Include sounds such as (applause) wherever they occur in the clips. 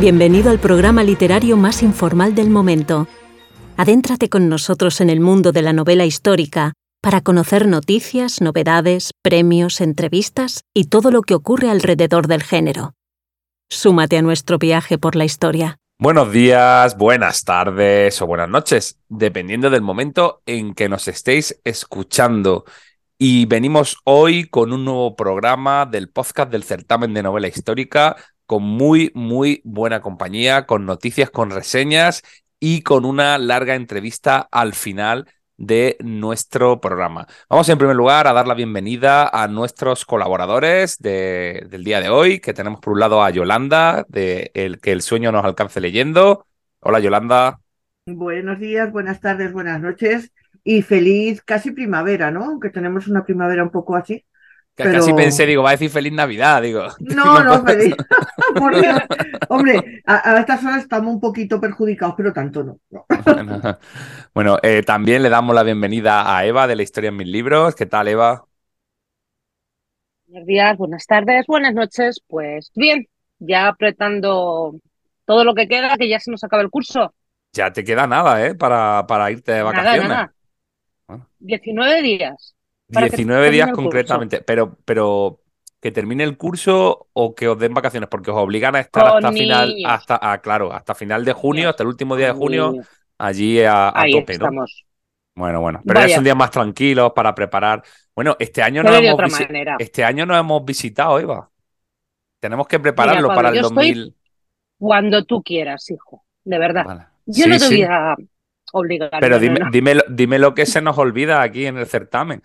Bienvenido al programa literario más informal del momento. Adéntrate con nosotros en el mundo de la novela histórica para conocer noticias, novedades, premios, entrevistas y todo lo que ocurre alrededor del género. Súmate a nuestro viaje por la historia. Buenos días, buenas tardes o buenas noches, dependiendo del momento en que nos estéis escuchando. Y venimos hoy con un nuevo programa del podcast del certamen de novela histórica, con muy, muy buena compañía, con noticias, con reseñas y con una larga entrevista al final de nuestro programa. Vamos en primer lugar a dar la bienvenida a nuestros colaboradores del día de hoy, que tenemos por un lado a Yolanda, de el, Que el sueño nos alcance leyendo. Hola Yolanda. Buenos días, buenas tardes, buenas noches y feliz casi primavera, ¿no? Aunque tenemos una primavera un poco así. Casi pensé, digo, va a decir feliz Navidad, digo. (laughs) No, no, (laughs) feliz. (laughs) hombre, a, estas horas estamos un poquito perjudicados, pero tanto no. Bueno, eh, también le damos la bienvenida a Eva de la Historia en Mis Libros. ¿Qué tal, Eva? Buenos días, buenas tardes, buenas noches. Pues bien, ya apretando todo lo que queda, que ya se nos acaba el curso. Ya te queda nada, ¿eh? Para, para irte de vacaciones. Nada, nada. 19 días. 19 días concretamente, pero, pero que termine el curso o que os den vacaciones, porque os obligan a estar hasta final, hasta, ah, claro, hasta final de junio, hasta el último día de junio, allí a, tope, ¿no? Bueno, bueno, pero ya son días más tranquilos para preparar. Bueno, este año no hemos este año no hemos visitado, Eva. Tenemos que prepararlo para el 2000. Cuando tú quieras, hijo, de verdad. Yo no te voy a pero dime, dime, lo que se nos olvida aquí en el certamen.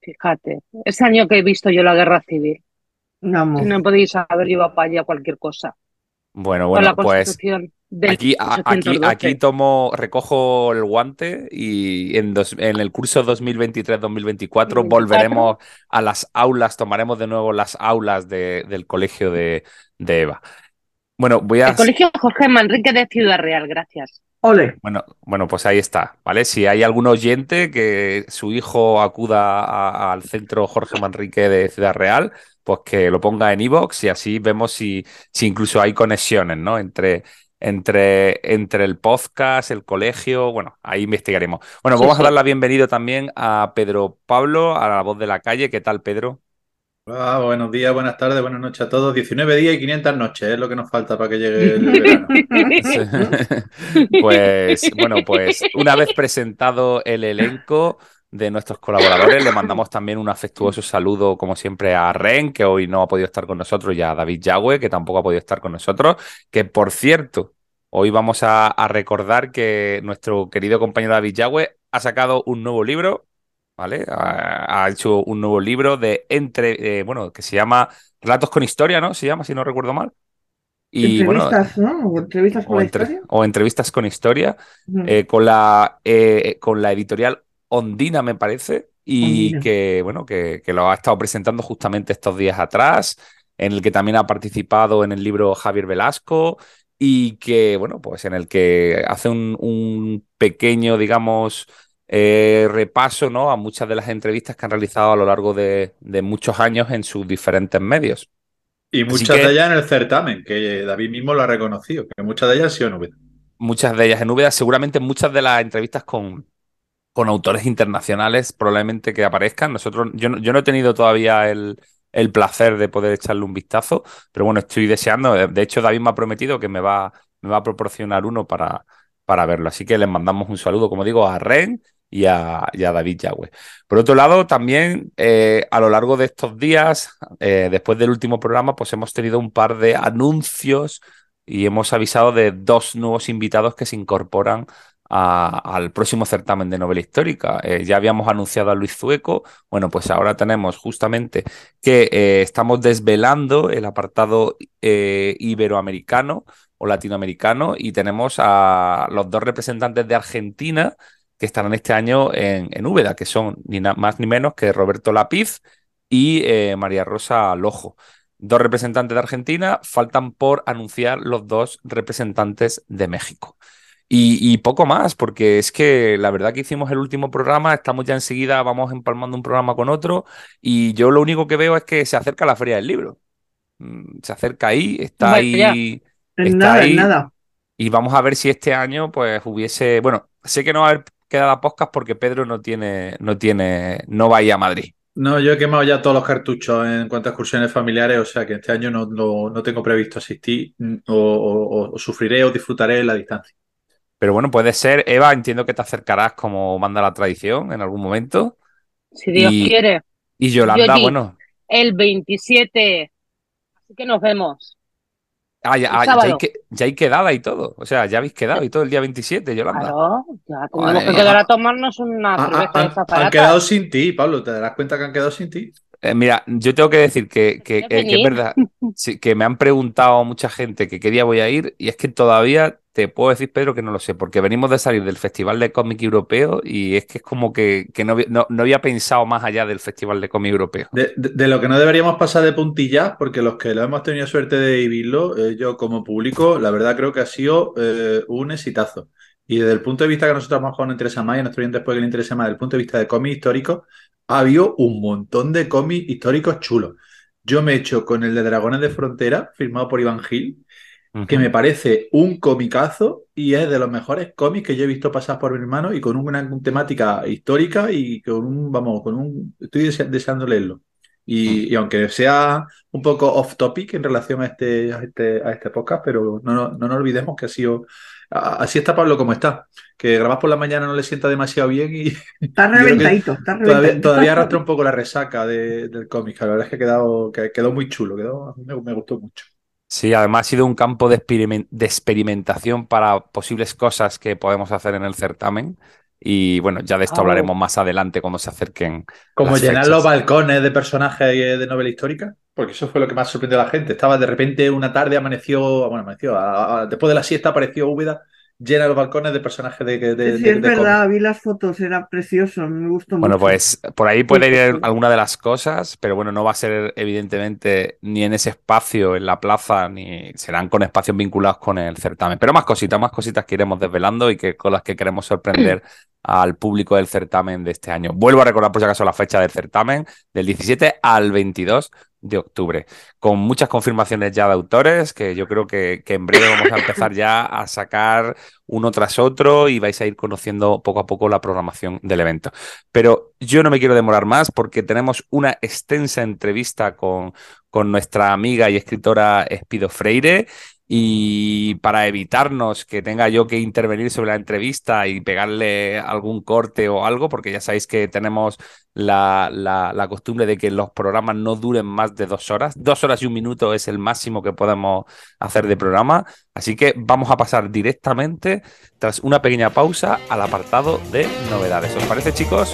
Fíjate, ese año que he visto yo la guerra civil. No, no podéis haber llevado para allá cualquier cosa. Bueno, bueno, pues aquí, aquí, aquí tomo, recojo el guante y en, en el curso 2023-2024 volveremos a las aulas, tomaremos de nuevo las aulas del colegio de, de Eva. Bueno, voy a... El colegio Jorge Manrique de Ciudad Real, gracias. Bueno, bueno, pues ahí está, ¿vale? Si hay algún oyente que su hijo acuda al centro Jorge Manrique de Ciudad Real, pues que lo ponga en iVoox y así vemos si, si incluso hay conexiones, ¿no? Entre, entre, entre el podcast, el colegio, bueno, ahí investigaremos. Bueno, vamos a dar la bienvenida también a Pedro Pablo, a la voz de la calle. ¿Qué tal, Pedro? Ah, buenos días, buenas tardes, buenas noches a todos. 19 días y 500 noches es lo que nos falta para que llegue el verano. (laughs) pues bueno, pues una vez presentado el elenco de nuestros colaboradores, le mandamos también un afectuoso saludo, como siempre, a Ren, que hoy no ha podido estar con nosotros, y a David Yagüe, que tampoco ha podido estar con nosotros, que por cierto, hoy vamos a, recordar que nuestro querido compañero David Yagüe ha sacado un nuevo libro ¿vale? Ha, hecho un nuevo libro de entre, eh, bueno, que se llama Relatos con Historia, ¿no? Se llama, si no recuerdo mal. Y, entrevistas, ¿no? O entrevistas con historia. O entrevistas con historia, eh, con, la, eh, con la editorial Ondina, me parece, y que, bueno, que, que, lo ha estado presentando justamente estos días atrás, en el que también ha participado en el libro Javier Velasco y que, bueno, pues en el que hace un, un pequeño, digamos, eh, repaso ¿no? a muchas de las entrevistas que han realizado a lo largo de, muchos años en sus diferentes medios. Y muchas de ellas en el certamen, que David mismo lo ha reconocido, que muchas de ellas han sido en Úbeda. Muchas de ellas en Úbeda, seguramente muchas de las entrevistas con, con autores internacionales probablemente que aparezcan. Nosotros, yo, no, yo no he tenido todavía el, el placer de poder echarle un vistazo, pero bueno, estoy deseando. De hecho, David me ha prometido que me va, me va a proporcionar uno para, para verlo. Así que les mandamos un saludo, como digo, a Ren y a, David Yagüe. Por otro lado, también eh, a lo largo de estos días, eh, después del último programa, pues hemos tenido un par de anuncios y hemos avisado de dos nuevos invitados que se incorporan al próximo certamen de novela histórica. Eh, ya habíamos anunciado a Luis Zueco, bueno, pues ahora tenemos justamente que estamos desvelando el apartado iberoamericano o latinoamericano y tenemos a los dos representantes de Argentina que estarán este año en, en Úbeda, que son ni más ni menos que Roberto Lapiz y eh, María Rosa Lojo. Dos representantes de Argentina, faltan por anunciar los dos representantes de México. Y, poco más, porque es que la verdad que hicimos el último programa, estamos ya enseguida, vamos empalmando un programa con otro, y yo lo único que veo es que se acerca la Feria del Libro. Mm, se acerca ahí, está ahí En está nada, en ahí nada. y vamos a ver si este año pues hubiese, bueno, sé que no va a haber quedado podcast porque Pedro no tiene, no tiene, no va a ir a Madrid. No, yo he quemado ya todos los cartuchos en cuanto a excursiones familiares, o sea que este año no, no- no tengo previsto asistir mm, o, o- o sufriré o disfrutaré en la distancia. Pero bueno, puede ser, Eva, entiendo que te acercarás como manda la tradición en algún momento. Si Dios Y- quiere, Y Yolanda, Yo bueno, el 27. Así que nos vemos. Ah, ya, ah, ya hay que- ya hay quedada y todo. O sea, ya habéis quedado y todo el día 27, Yolanda. Claro, ya tenemos que mía. quedar a tomarnos una Ah, cerveza ah, de han, esas han baratas. quedado sin ti, Pablo, ¿te darás cuenta que han quedado sin ti? Eh, mira, yo tengo que decir que, que- ¿Quieres que- que es verdad, sí, que me han preguntado mucha gente que qué día voy a ir y es que todavía te puedo decir, Pedro, que no lo sé, porque venimos de salir del Festival de Cómic Europeo y es que es como que, que no, había- no- no había pensado más allá del Festival de Cómic Europeo. De, de- de lo que no deberíamos pasar de puntillas, porque los que lo hemos tenido suerte de vivirlo, eh, yo como público, la verdad creo que ha sido eh, un exitazo. Y desde el punto de vista que a nosotros a lo mejor nos interesa más y a nuestro oyente después que le interesa más, desde el punto de vista de cómics históricos, ha habido un montón de cómics históricos chulos. Yo me he hecho con el de Dragones de Frontera, firmado por Iván Gil, que me parece un comicazo y es de los mejores cómics que yo he visto pasar por mi hermano y con una temática histórica y con un, vamos, con un, estoy dese- deseando leerlo. Y, y aunque sea un poco off topic en relación a este, a este, a este podcast, pero no, no, no nos olvidemos que ha sido, así está Pablo como está, que grabas por la mañana no le sienta demasiado bien y Está (laughs) reventadito, está todavía, reventadito. todavía arrastra un poco la resaca de- del cómic. La verdad es que ha quedado, que quedó muy chulo, quedó, a mí me, me gustó mucho. Sí, además ha sido un campo de, experimen- de experimentación para posibles cosas que podemos hacer en el certamen. Y bueno, ya de esto Oh. hablaremos más adelante cuando se acerquen. Como llenar fechas. los balcones de personajes de novela histórica, porque eso fue lo que más sorprendió a la gente. Estaba de repente una tarde, amaneció, bueno, amaneció, a- a- después de la siesta apareció Úbeda, llena los balcones de personajes de, de, de- Sí, de- es de verdad, vi las fotos, era precioso, me gustó Bueno, mucho. pues por ahí puede ir alguna de las cosas, pero bueno, no va a ser evidentemente ni en ese espacio, en la plaza, ni serán con espacios vinculados con el certamen. Pero más cositas, más cositas que iremos desvelando y que con las que queremos sorprender (clears throat) al público del certamen de este año. Vuelvo a recordar por si acaso la fecha del certamen, del 17 al 22 de octubre, con muchas confirmaciones ya de autores, que yo creo que, que en breve vamos a empezar ya a sacar uno tras otro y vais a ir conociendo poco a poco la programación del evento. Pero yo no me quiero demorar más porque tenemos una extensa entrevista con, con nuestra amiga y escritora Espido Freire. Y para evitarnos que tenga yo que intervenir sobre la entrevista y pegarle algún corte o algo, porque ya sabéis que tenemos la, la- costumbre de que los programas no duren más de dos horas. Dos horas y un minuto es el máximo que podemos hacer de programa. Así que vamos a pasar directamente, tras una pequeña pausa, al apartado de novedades. ¿Os parece, chicos?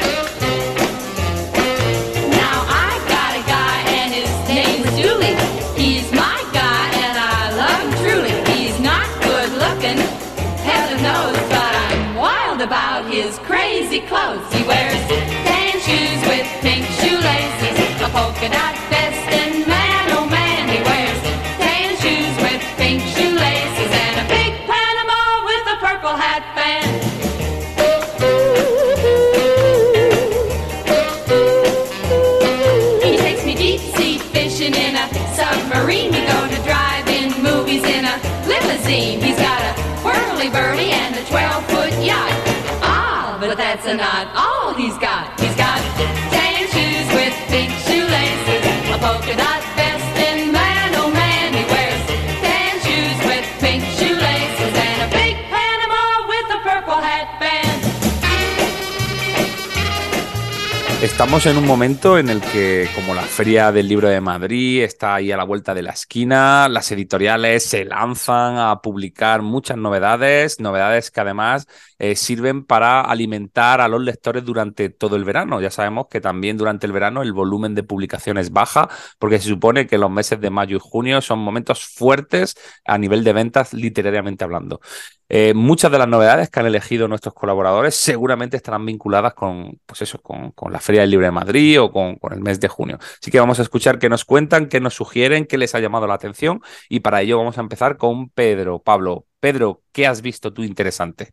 Estamos en un momento en el que, como la Feria del Libro de Madrid está ahí a la vuelta de la esquina, las editoriales se lanzan a publicar muchas novedades, novedades que además eh, sirven para alimentar a los lectores durante todo el verano. Ya sabemos que también durante el verano el volumen de publicaciones baja, porque se supone que los meses de mayo y junio son momentos fuertes a nivel de ventas, literariamente hablando. Eh, muchas de las novedades que han elegido nuestros colaboradores seguramente estarán vinculadas con, pues eso, con, la Feria del Libro de Madrid o con, con el mes de junio. Así que vamos a escuchar qué nos cuentan, qué nos sugieren, qué les ha llamado la atención y para ello vamos a empezar con Pedro. Pablo, Pedro, ¿qué has visto tú interesante?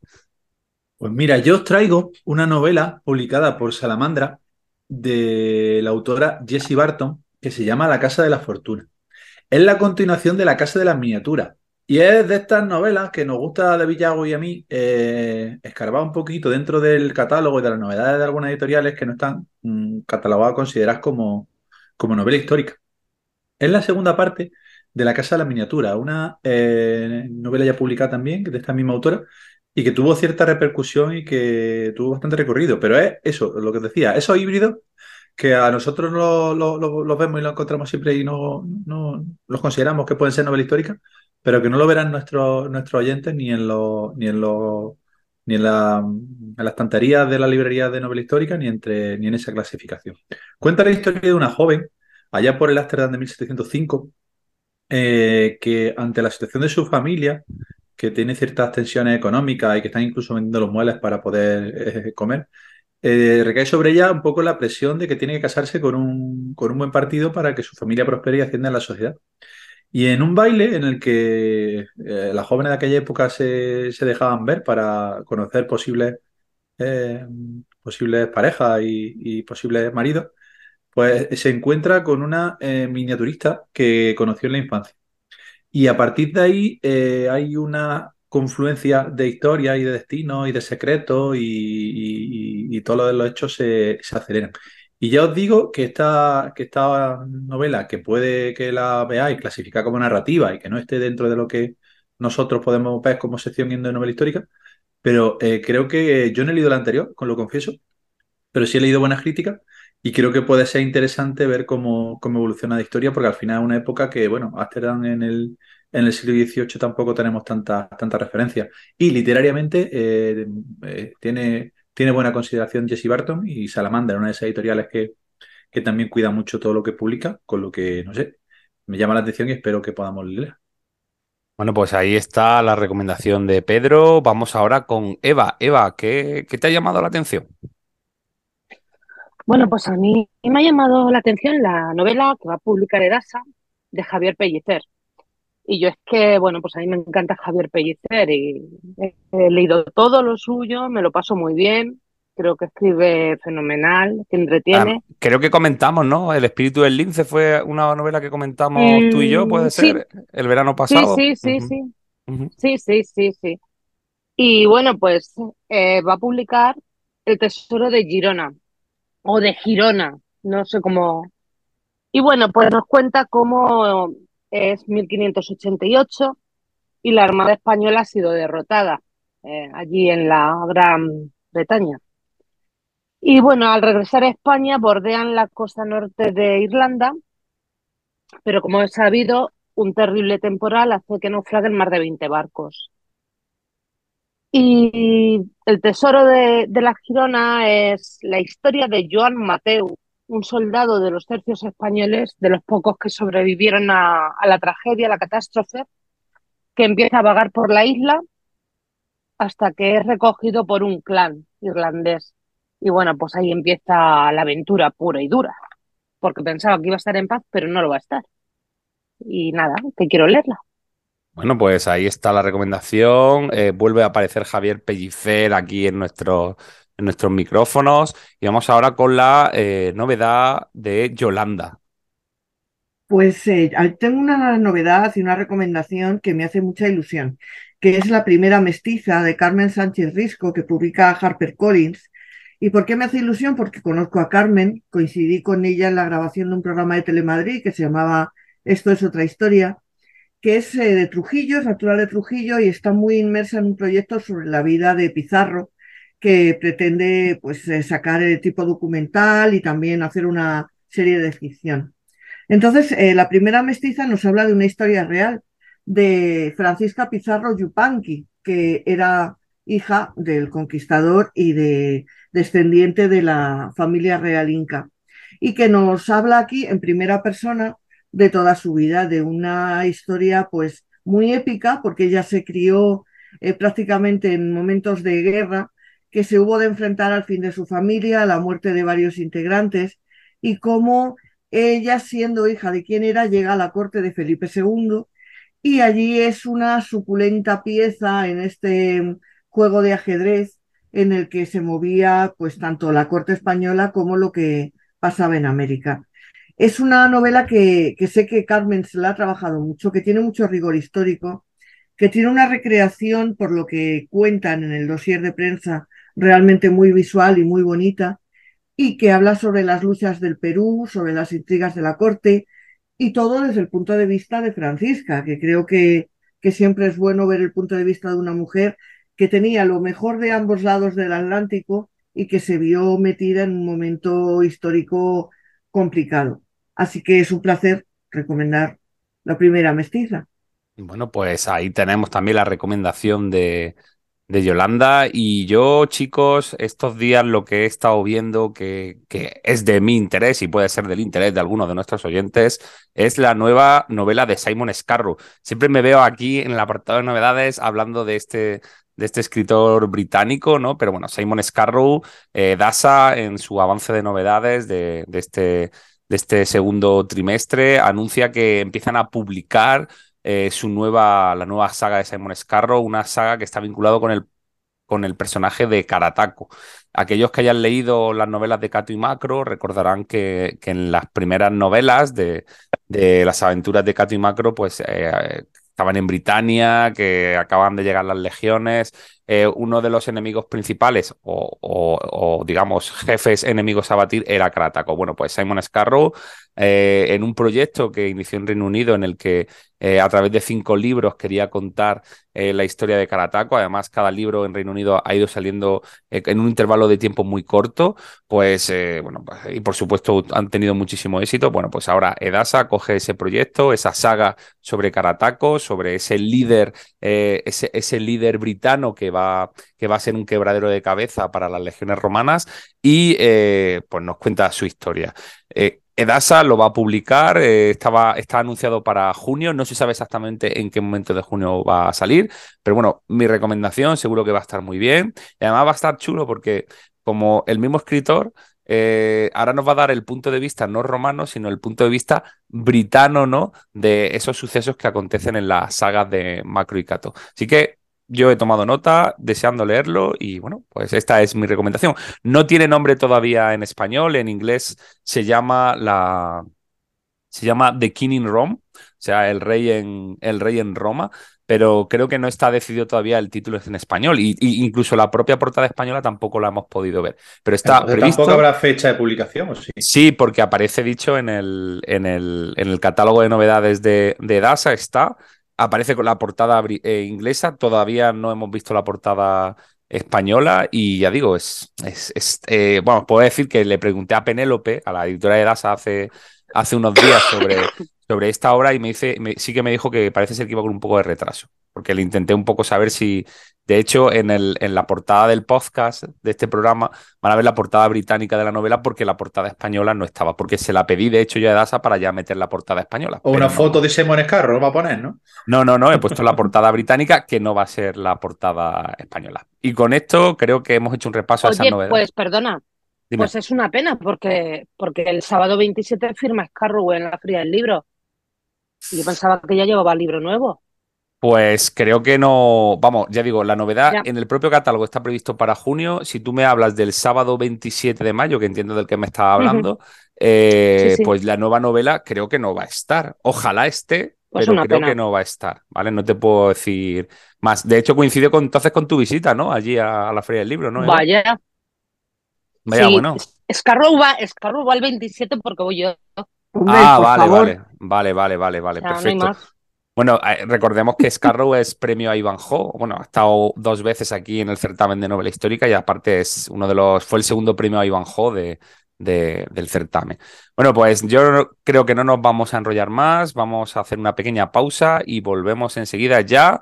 Pues mira, yo os traigo una novela publicada por Salamandra de la autora Jessie Barton que se llama La Casa de la Fortuna. Es la continuación de La Casa de las Miniaturas. Y es de estas novelas que nos gusta de Villago y a mí eh, escarbar un poquito dentro del catálogo y de las novedades de algunas editoriales que no están mm, catalogadas, consideradas como, como novela histórica. Es la segunda parte de La Casa de la Miniatura, una eh, novela ya publicada también, de esta misma autora, y que tuvo cierta repercusión y que tuvo bastante recorrido. Pero es eso, lo que decía, esos híbridos que a nosotros lo- lo- los vemos y los encontramos siempre y no, no los consideramos que pueden ser novela histórica, pero que no lo verán nuestros, nuestros oyentes ni en los, ni en los, ni en la, en las estanterías de la librería de novela histórica, ni entre, ni en esa clasificación. Cuenta la historia de una joven, allá por el Ámsterdam de 1705, eh, que ante la situación de su familia, que tiene ciertas tensiones económicas y que están incluso vendiendo los muebles para poder eh, comer, eh, recae sobre ella un poco la presión de que tiene que casarse con un, con un buen partido para que su familia prospere y ascienda en la sociedad. Y en un baile en el que eh, las jóvenes de aquella época se, dejaban ver para conocer posibles, posibles parejas y, posibles maridos, pues se encuentra con una miniaturista que conoció en la infancia. Y a partir de ahí eh, hay una confluencia de historia y de destino y de secretos y, y- y- y todos los hechos se, se aceleran. Y ya os digo que esta, que esta novela, que puede que la veáis clasificada como narrativa y que no esté dentro de lo que nosotros podemos ver como sección de novela histórica, pero eh, creo que yo no he leído la anterior, con lo confieso, pero sí he leído buenas críticas y creo que puede ser interesante ver cómo, cómo evoluciona la historia, porque al final es una época que, bueno, Ámsterdam en el, en el siglo XVIII tampoco tenemos tantas tantas referencias. Y literariamente eh, eh, tiene, tiene buena consideración Jesse Barton y Salamander, una de esas editoriales que, que también cuida mucho todo lo que publica, con lo que, no sé, me llama la atención y espero que podamos leer. Bueno, pues ahí está la recomendación de Pedro. Vamos ahora con Eva. Eva, ¿qué, qué te ha llamado la atención? Bueno, pues a mí me ha llamado la atención la novela que va a publicar Edasa de Javier Pellicer. Y yo es que, bueno, pues a mí me encanta Javier Pellicer y he, leído todo lo suyo, me lo paso muy bien, creo que escribe fenomenal, que Ah, entretiene. creo que comentamos, ¿no? El espíritu del lince fue una novela que comentamos tú y yo, Mm, puede sí. ser, el verano Sí, pasado. sí, sí, sí, sí, sí, sí, sí. Y bueno, pues eh, va a publicar El Tesoro de Girona o de Girona, no sé cómo. Y bueno, pues nos cuenta cómo es 1588 y la Armada Española ha sido derrotada eh, allí en la Gran Bretaña. Y bueno, al regresar a España bordean la costa norte de Irlanda, pero como es sabido, un terrible temporal hace que naufrague el mar de 20 barcos. Y el tesoro de, la Girona es la historia de Joan Mateu, un soldado de los tercios españoles, de los pocos que sobrevivieron a, a la tragedia, a la catástrofe, que empieza a vagar por la isla hasta que es recogido por un clan irlandés. Y bueno, pues ahí empieza la aventura pura y dura, porque pensaba que iba a estar en paz, pero no lo va a estar. Y nada, que quiero leerla. Bueno, pues ahí está la recomendación. Eh, vuelve a aparecer Javier Pellicer aquí en, en nuestros micrófonos. Y vamos ahora con la eh, novedad de Yolanda. Pues eh, ah, tengo una novedad y una recomendación que me hace mucha ilusión, que es la primera mestiza de Carmen Sánchez Risco que publica HarperCollins. ¿Y por qué me hace ilusión? Porque conozco a Carmen, coincidí con ella en la grabación de un programa de Telemadrid que se llamaba Esto es otra historia, que es eh, de Trujillo, es natural de Trujillo y está muy inmersa en un proyecto sobre la vida de Pizarro que pretende pues eh, sacar el tipo documental y también hacer una serie de ficción. Entonces, eh, la primera mestiza nos habla de una historia real de Francisca Pizarro Yupanqui, que era hija del conquistador y de descendiente de la familia real inca, y que nos habla aquí en primera persona de toda su vida, de una historia pues muy épica, porque ella se crió eh, prácticamente en momentos de guerra, que se hubo de enfrentar al fin de su familia, a la muerte de varios integrantes, y cómo ella, siendo hija de quien era, llega a la corte de Felipe II y allí es una suculenta pieza en este juego de ajedrez en el que se movía pues tanto la corte española como lo que pasaba en América. Es una novela que, sé que Carmen se la ha trabajado mucho, que tiene mucho rigor histórico que tiene una recreación, por lo que cuentan en el dossier de prensa, realmente muy visual y muy bonita, y que habla sobre las luchas del Perú, sobre las intrigas de la corte, y todo desde el punto de vista de Francisca, que creo que siempre es bueno ver el punto de vista de una mujer que tenía lo mejor de ambos lados del Atlántico y que se vio metida en un momento histórico complicado. Así que es un placer recomendar la primera mestiza. Bueno, pues ahí tenemos también la recomendación de, de Yolanda. Y yo, chicos, estos días lo que he estado viendo que, que es de mi interés y puede ser del interés de algunos de nuestros oyentes es la nueva novela de Simon Scarrow. Siempre me veo aquí en el apartado de novedades hablando de este, de este escritor británico, ¿no? Pero bueno, Simon Scarrow, eh, Dasa, en su avance de novedades de, de, este, de este segundo trimestre, anuncia que empiezan a publicar eh, su nueva, la nueva saga de Simon Scarrow, una saga que está vinculado con el, con el personaje de Karatako. Aquellos que hayan leído las novelas de Kato y Macro recordarán que, que en las primeras novelas de, de, las aventuras de Kato y Macro, pues eh, estaban en Britania, que acaban de llegar las legiones. Eh, uno de los enemigos principales, o, digamos, jefes enemigos a batir, era Karatako. Bueno, pues Simon Scarrow, eh, en un proyecto que inició en Reino Unido, en el que eh, a través de cinco libros quería contar la historia de Karatako. Además, cada libro en Reino Unido ha ido saliendo en un intervalo de tiempo muy corto. Pues, bueno, pues, y por supuesto han tenido muchísimo éxito. Bueno, pues ahora Edasa coge ese proyecto, esa saga sobre Karatako, sobre ese líder, ese, ese, líder britano que va, que va a ser un quebradero de cabeza para las legiones romanas y pues nos cuenta su historia. Edasa lo va a publicar, eh, estaba, está anunciado para junio, no se sabe exactamente en qué momento de junio va a salir, pero bueno, mi recomendación seguro que va a estar muy bien y además va a estar chulo porque como el mismo escritor eh, ahora nos va a dar el punto de vista no romano, sino el punto de vista britano, ¿no? De esos sucesos que acontecen en las sagas de Macro y Cato. Así que yo he tomado nota, deseando leerlo y bueno, pues esta es mi recomendación. No tiene nombre todavía en español, en inglés se llama la se llama The King in Rome, o sea, el rey en el rey en Roma, pero creo que no está decidido todavía el título en español y, y incluso la propia portada española tampoco la hemos podido ver. Pero está Entonces, previsto. ¿Tampoco habrá fecha de publicación o sí? Sí, porque aparece dicho en el, en el, en el catálogo de novedades de, de DASA, está aparece con la portada eh, inglesa, todavía no hemos visto la portada española y ya digo, es, es, es eh, bueno, puedo decir que le pregunté a Penélope, a la editora de DASA hace, hace unos días sobre, sobre esta obra y me dice, me, sí que me dijo que parece ser que iba con un poco de retraso, porque le intenté un poco saber si, de hecho, en, el, en la portada del podcast de este programa van a ver la portada británica de la novela porque la portada española no estaba, porque se la pedí, de hecho, yo a DASA para ya meter la portada española. O una no. foto de Simon Scarrow lo va a poner, ¿no? No, no, no, he puesto la portada británica que no va a ser la portada española. Y con esto creo que hemos hecho un repaso Oye, a esas novedades. Pues perdona, Dime. pues es una pena porque, porque el sábado 27 firma Scarrow en la Feria del Libro. Yo pensaba que ya llevaba libro nuevo. Pues creo que no, vamos, ya digo, la novedad ya. en el propio catálogo está previsto para junio. Si tú me hablas del sábado 27 de mayo, que entiendo del que me estás hablando, uh -huh. eh, sí, sí. pues la nueva novela creo que no va a estar. Ojalá esté, pues pero creo pena. que no va a estar, ¿vale? No te puedo decir más. De hecho, coincide con, entonces con tu visita, ¿no? Allí a, a la Feria del Libro, ¿no? Vaya. Vaya, sí. bueno. Scarrow va, el 27 porque voy yo. Ah, vale, vale, vale, vale, vale, vale, o sea, perfecto. No bueno, eh, recordemos que Scarrow es premio a Ivanhoe. Bueno, ha estado dos veces aquí en el certamen de novela histórica y aparte es uno de los. fue el segundo premio a Ivanhoe de, de, del certamen. Bueno, pues yo creo que no nos vamos a enrollar más. Vamos a hacer una pequeña pausa y volvemos enseguida ya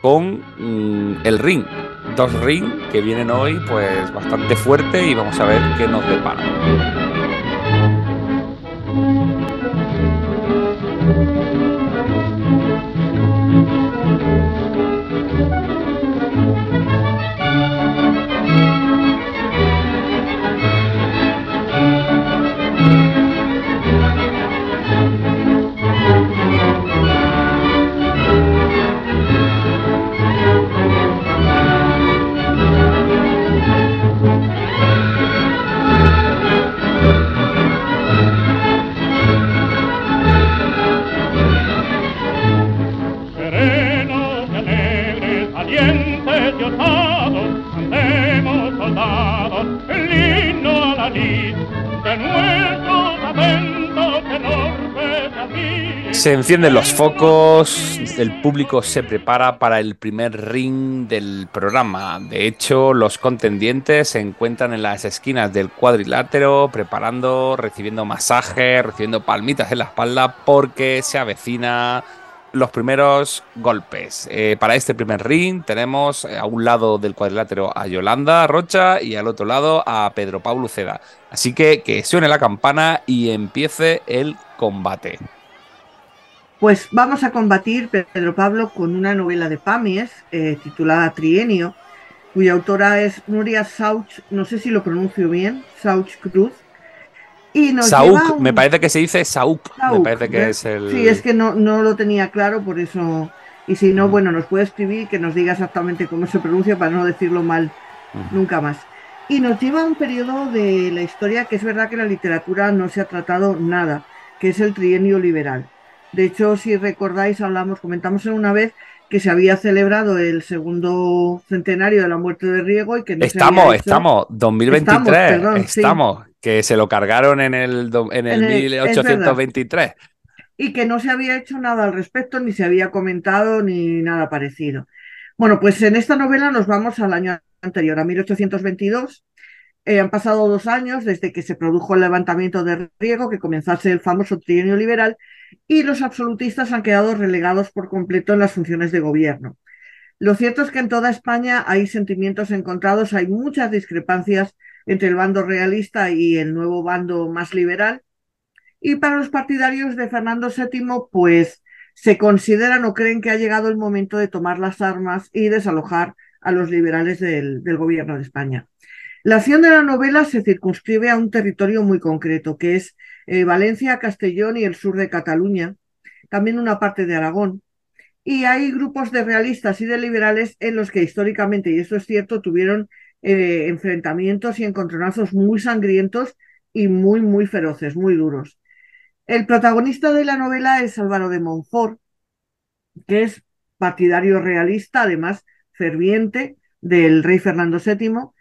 con mmm, el ring. Dos ring que vienen hoy, pues bastante fuerte y vamos a ver qué nos depara. Se encienden los focos, el público se prepara para el primer ring del programa. De hecho, los contendientes se encuentran en las esquinas del cuadrilátero, preparando, recibiendo masajes, recibiendo palmitas en la espalda, porque se avecina los primeros golpes. Eh, para este primer ring tenemos a un lado del cuadrilátero a Yolanda Rocha y al otro lado a Pedro Pablo Ceda. Así que que suene la campana y empiece el combate. Pues vamos a combatir, Pedro Pablo, con una novela de Pamies eh, titulada Trienio, cuya autora es Nuria Sauch, no sé si lo pronuncio bien, Sauch Cruz. Y nos un- me parece que se dice Saúk, me parece que ¿ves? es el... Sí, es que no, no lo tenía claro, por eso. Y si no, bueno, nos puede escribir y que nos diga exactamente cómo se pronuncia para no decirlo mal nunca más. Y nos lleva a un periodo de la historia que es verdad que la literatura no se ha tratado nada, que es el trienio liberal. De hecho, si recordáis, hablamos, comentamos en una vez que se había celebrado el segundo centenario de la muerte de Riego y que no se Estamos, hecho- estamos, 2023, Estamos, perdón, sí. estamos, que se lo cargaron en el, en el En el- es 1823. y que no se había hecho nada al respecto, ni se había comentado, ni nada parecido. Bueno, pues en esta novela nos vamos al año anterior, a 1822. Eh, han pasado dos años desde que se produjo el levantamiento de Riego, que comenzase el famoso trienio liberal, y los absolutistas han quedado relegados por completo en las funciones de gobierno. Lo cierto es que en toda España hay sentimientos encontrados, hay muchas discrepancias entre el bando realista y el nuevo bando más liberal. Y para los partidarios de Fernando VII, pues se consideran o creen que ha llegado el momento de tomar las armas y desalojar a los liberales del, del gobierno de España. La acción de la novela se circunscribe a un territorio muy concreto, que es eh, Valencia, Castellón y el sur de Cataluña, también una parte de Aragón. Y hay grupos de realistas y de liberales en los que históricamente, y esto es cierto, tuvieron eh, enfrentamientos y encontronazos muy sangrientos y muy, muy feroces, muy duros. El protagonista de la novela es Álvaro de Monfort, que es partidario realista, además ferviente del rey Fernando VII,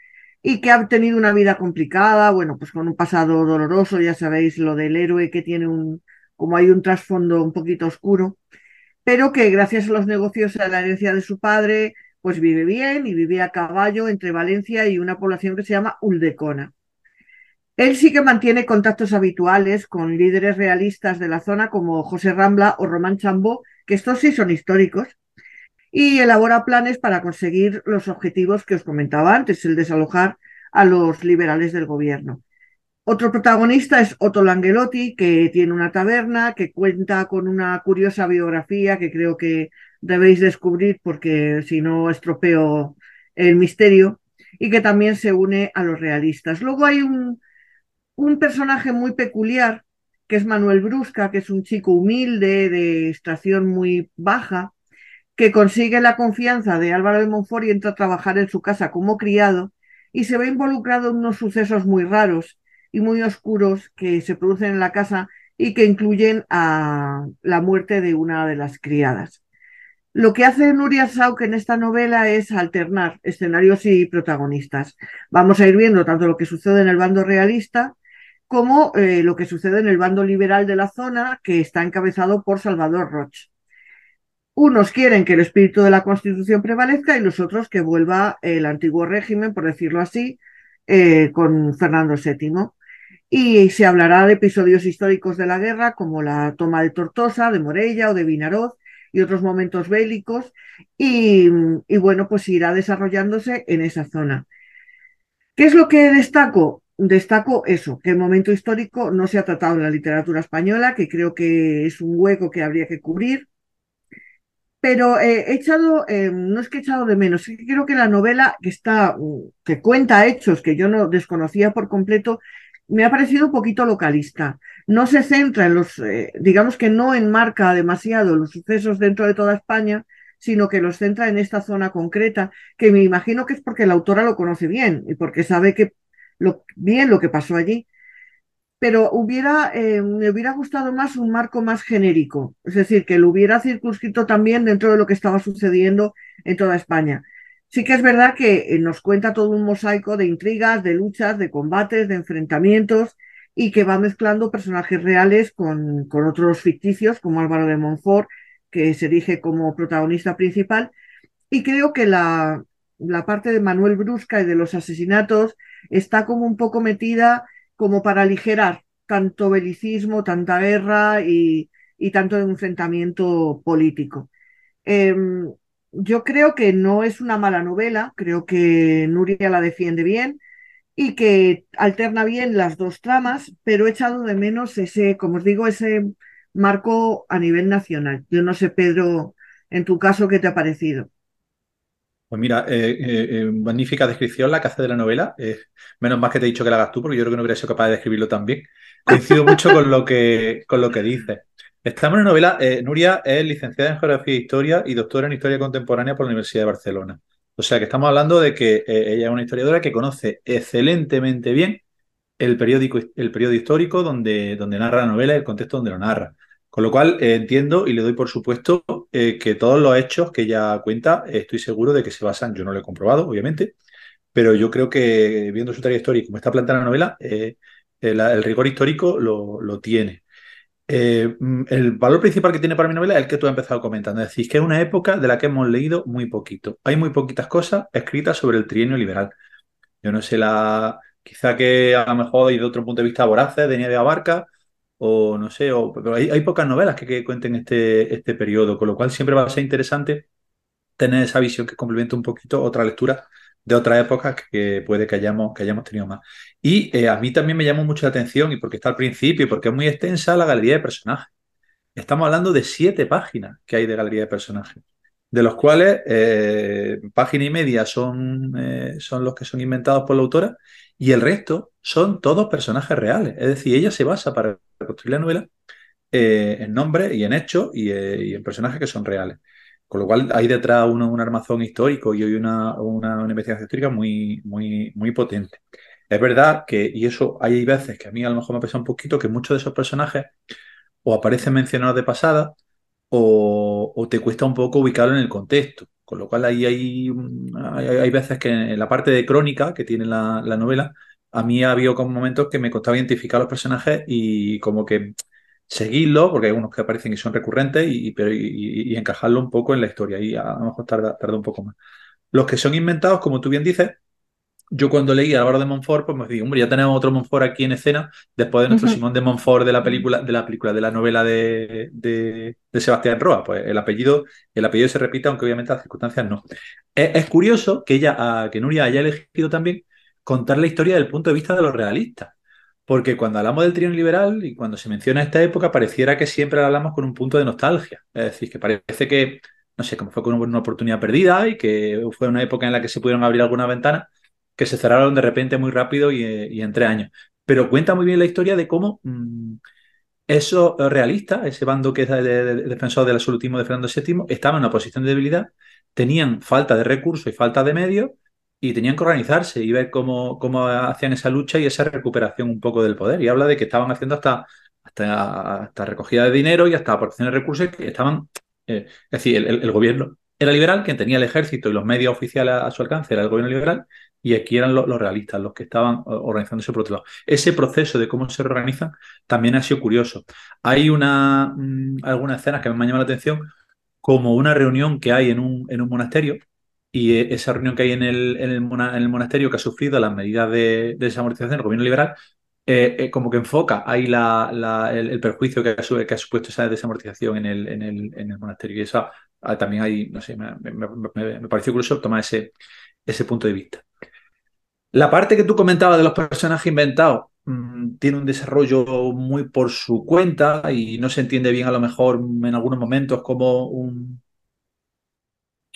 y que ha tenido una vida complicada, bueno, pues con un pasado doloroso, ya sabéis lo del héroe que tiene un, como hay un trasfondo un poquito oscuro, pero que gracias a los negocios a la herencia de su padre, pues vive bien y vive a caballo entre Valencia y una población que se llama Uldecona. Él sí que mantiene contactos habituales con líderes realistas de la zona como José Rambla o Román Chambó, que estos sí son históricos, y elabora planes para conseguir los objetivos que os comentaba antes, el desalojar a los liberales del gobierno. Otro protagonista es Otto Langelotti, que tiene una taberna, que cuenta con una curiosa biografía que creo que debéis descubrir porque si no estropeo el misterio, y que también se une a los realistas. Luego hay un, un personaje muy peculiar, que es Manuel Brusca, que es un chico humilde, de extracción muy baja, que consigue la confianza de Álvaro de Monfort y entra a trabajar en su casa como criado y se ve involucrado en unos sucesos muy raros y muy oscuros que se producen en la casa y que incluyen a la muerte de una de las criadas. Lo que hace Nuria Sauk en esta novela es alternar escenarios y protagonistas. Vamos a ir viendo tanto lo que sucede en el bando realista como eh, lo que sucede en el bando liberal de la zona, que está encabezado por Salvador Roch. Unos quieren que el espíritu de la Constitución prevalezca y los otros que vuelva el antiguo régimen, por decirlo así, eh, con Fernando VII. Y se hablará de episodios históricos de la guerra, como la toma de Tortosa, de Morella o de Vinaroz, y otros momentos bélicos, y, y bueno, pues irá desarrollándose en esa zona. ¿Qué es lo que destaco? Destaco eso, que el momento histórico no se ha tratado en la literatura española, que creo que es un hueco que habría que cubrir, pero eh, he echado, eh, no es que he echado de menos, creo que la novela que está, que cuenta hechos que yo no desconocía por completo, me ha parecido un poquito localista. No se centra en los, eh, digamos que no enmarca demasiado los sucesos dentro de toda España, sino que los centra en esta zona concreta, que me imagino que es porque la autora lo conoce bien y porque sabe bien lo que pasó allí. Pero hubiera, eh, me hubiera gustado más un marco más genérico, es decir, que lo hubiera circunscrito también dentro de lo que estaba sucediendo en toda España. Sí que es verdad que eh, nos cuenta todo un mosaico de intrigas, de luchas, de combates, de enfrentamientos y que va mezclando personajes reales con, con otros ficticios como Álvaro de Montfort, que se erige como protagonista principal. Y creo que la, la parte de Manuel Brusca y de los asesinatos está como un poco metida como para aligerar tanto belicismo, tanta guerra y, tanto enfrentamiento político. Em, yo creo que no es una mala novela, creo que Nuria la defiende bien y que alterna bien las dos tramas, pero he echado de menos ese, como os digo, ese marco a nivel nacional. Yo no sé, Pedro, en tu caso, ¿qué te ha parecido? Pues mira, eh, eh, eh, magnífica descripción la que hace de la novela. Menos mal que te he dicho que la hagas tú, porque yo creo que no hubiera sido capaz de describirlo tan bien. Coincido mucho con lo que, con lo que dices. Estamos en una novela. Nuria es licenciada en Geografía e Historia y doctora en Historia Contemporánea por la Universidad de Barcelona. O sea que estamos hablando de que ella es una historiadora que conoce excelentemente bien el periódico, el periodo histórico donde, donde narra la novela y el contexto donde lo narra. Con lo cual entiendo y le doy por supuesto eh, que todos los hechos que ella cuenta, eh, estoy seguro de que se basan, yo no lo he comprobado, obviamente, pero yo creo que viendo su trayectoria y cómo está planteada la novela, eh, el, el rigor histórico lo, lo tiene. Eh, mm, el valor principal que tiene para mi novela es el que tú has empezado comentando, es decir, que es una época de la que hemos leído muy poquito. Hay muy poquitas cosas escritas sobre el trienio liberal. Yo no sé, la, quizá que a lo mejor y de otro punto de vista voraces de Nieve Abarca, o no sé, o, pero hay, pocas novelas que, cuenten este, este periodo, con lo cual siempre va a ser interesante tener esa visión que complemente un poquito otra lectura de otras épocas que puede que hayamos, que hayamos tenido más. Y eh, a mí también me llamó mucho la atención, y porque está al principio, porque es muy extensa, la galería de personajes. Estamos hablando de siete páginas que hay de galería de personajes, de los cuales eh, página y media son, eh, son los que son inventados por la autora, y el resto son todos personajes reales. Es decir, ella se basa para construir la novela eh, en nombres y en hechos y, eh, y en personajes que son reales. Con lo cual hay detrás uno- un armazón histórico y una, una, una investigación histórica muy, muy, muy potente. Es verdad que, y eso hay veces que a mí a lo mejor me pesa un poquito, que muchos de esos personajes o aparecen mencionados de pasada o, o te cuesta un poco ubicarlo en el contexto. Con lo cual ahí hay, hay, hay veces que en la parte de crónica que tiene la, la novela, a mí ha habido como momentos que me costaba identificar los personajes y como que seguirlo, porque hay unos que aparecen y son recurrentes, y, pero, y, y encajarlo un poco en la historia. Y a lo mejor tarda, tarda un poco más. Los que son inventados, como tú bien dices, yo cuando leí a Álvaro de Montfort, pues me dije, hombre, ya tenemos otro Montfort aquí en escena, después de nuestro. Simón de Montfort de la película, de la película, de la novela de, de, de Sebastián Roa. Pues el apellido, el apellido se repite, aunque obviamente las circunstancias no. Es, es curioso que ella, que Nuria haya elegido también contar la historia desde el punto de vista de los realistas. Porque cuando hablamos del trienio liberal y cuando se menciona esta época, pareciera que siempre la hablamos con un punto de nostalgia. Es decir, que parece que, no sé, como fue con una oportunidad perdida y que fue una época en la que se pudieron abrir algunas ventanas que se cerraron de repente muy rápido y, y en tres años. Pero cuenta muy bien la historia de cómo mm, esos realistas, ese bando que es de, de, de defensor del absolutismo de Fernando VII, estaba en una posición de debilidad, tenían falta de recursos y falta de medios y tenían que organizarse y ver cómo, cómo hacían esa lucha y esa recuperación un poco del poder. Y habla de que estaban haciendo hasta, hasta, hasta recogida de dinero y hasta aportación de recursos que estaban, eh, es decir, el, gobierno era liberal, quien tenía el ejército y los medios oficiales a su alcance era el gobierno liberal, y aquí eran los, realistas, los que estaban organizándose por otro lado. Ese proceso de cómo se reorganizan también ha sido curioso. Hay una, mmm, algunas escenas que me han llamado la atención, como una reunión que hay en un, en un monasterio, y esa reunión que hay en el, en el, mona, en el monasterio que ha sufrido las medidas de, de desamortización del gobierno liberal, eh, eh, como que enfoca ahí la, el, perjuicio que ha, que ha, supuesto esa desamortización en el, en el, en el monasterio. Y eso ah, también hay, no sé, me, me pareció curioso tomar ese, ese punto de vista. La parte que tú comentabas de los personajes inventados mmm, tiene un desarrollo muy por su cuenta y no se entiende bien a lo mejor en algunos momentos como un,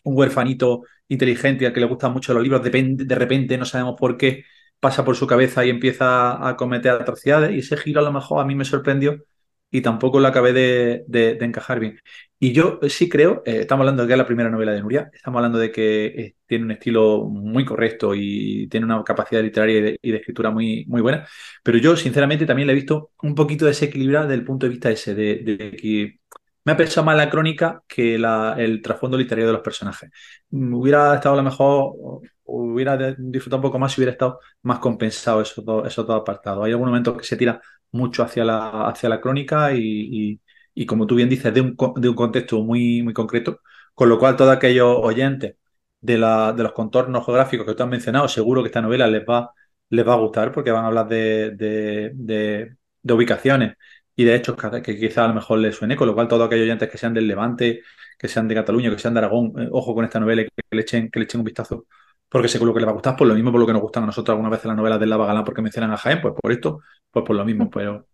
un huerfanito inteligente al que le gustan mucho los libros, de, repente no sabemos por qué pasa por su cabeza y empieza a cometer atrocidades y ese giro a lo mejor a mí me sorprendió y tampoco lo acabé de, de encajar bien. Y yo sí creo, eh, estamos hablando de que es la primera novela de Nuria, estamos hablando de que eh, tiene un estilo muy correcto y tiene una capacidad literaria y de, y de, escritura muy, muy buena, pero yo sinceramente también le he visto un poquito desequilibrada desde el punto de vista ese, de, de que me ha pesado más la crónica que la- el trasfondo literario de los personajes. Mm, Hubiera estado a lo mejor, hubiera disfrutado un poco más si hubiera estado más compensado esos dos, esos dos apartados. Hay algunos momentos que se tira mucho hacia la, hacia la crónica y, y- y como tú bien dices, de un, de un contexto muy, muy concreto, con lo cual todos aquellos oyentes de, la, de los contornos geográficos que tú has mencionado, seguro que esta novela les va, les va a gustar porque van a hablar de, de- de- de ubicaciones y de hechos que, que quizá a lo mejor les suene, con lo cual todos aquellos oyentes que sean del Levante, que sean de Cataluña, que sean de Aragón, eh, ojo con esta novela y que, le echen, que le echen un vistazo, porque seguro que les va a gustar, por lo mismo por lo que nos gustan a nosotros algunas veces las novelas del Lava Galán porque mencionan a Jaén, pues por esto, pues por lo mismo, pero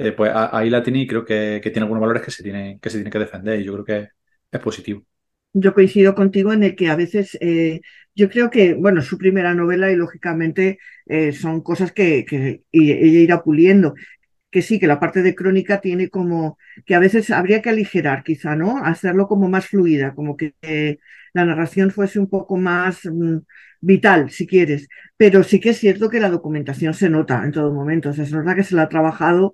eh, pues ahí la tiene y creo que, que tiene algunos valores que se tienen que, se que defender y yo creo que es positivo. Yo coincido contigo en el que a veces eh, yo creo que, bueno, su primera novela y lógicamente eh, son cosas que, que ella irá puliendo. Que sí, que la parte de crónica tiene como que a veces habría que aligerar, quizá, ¿no? Hacerlo como más fluida, como que eh, la narración fuese un poco más mm, vital, si quieres. Pero sí que es cierto que la documentación se nota en todo momento, o sea, se nota que se la ha trabajado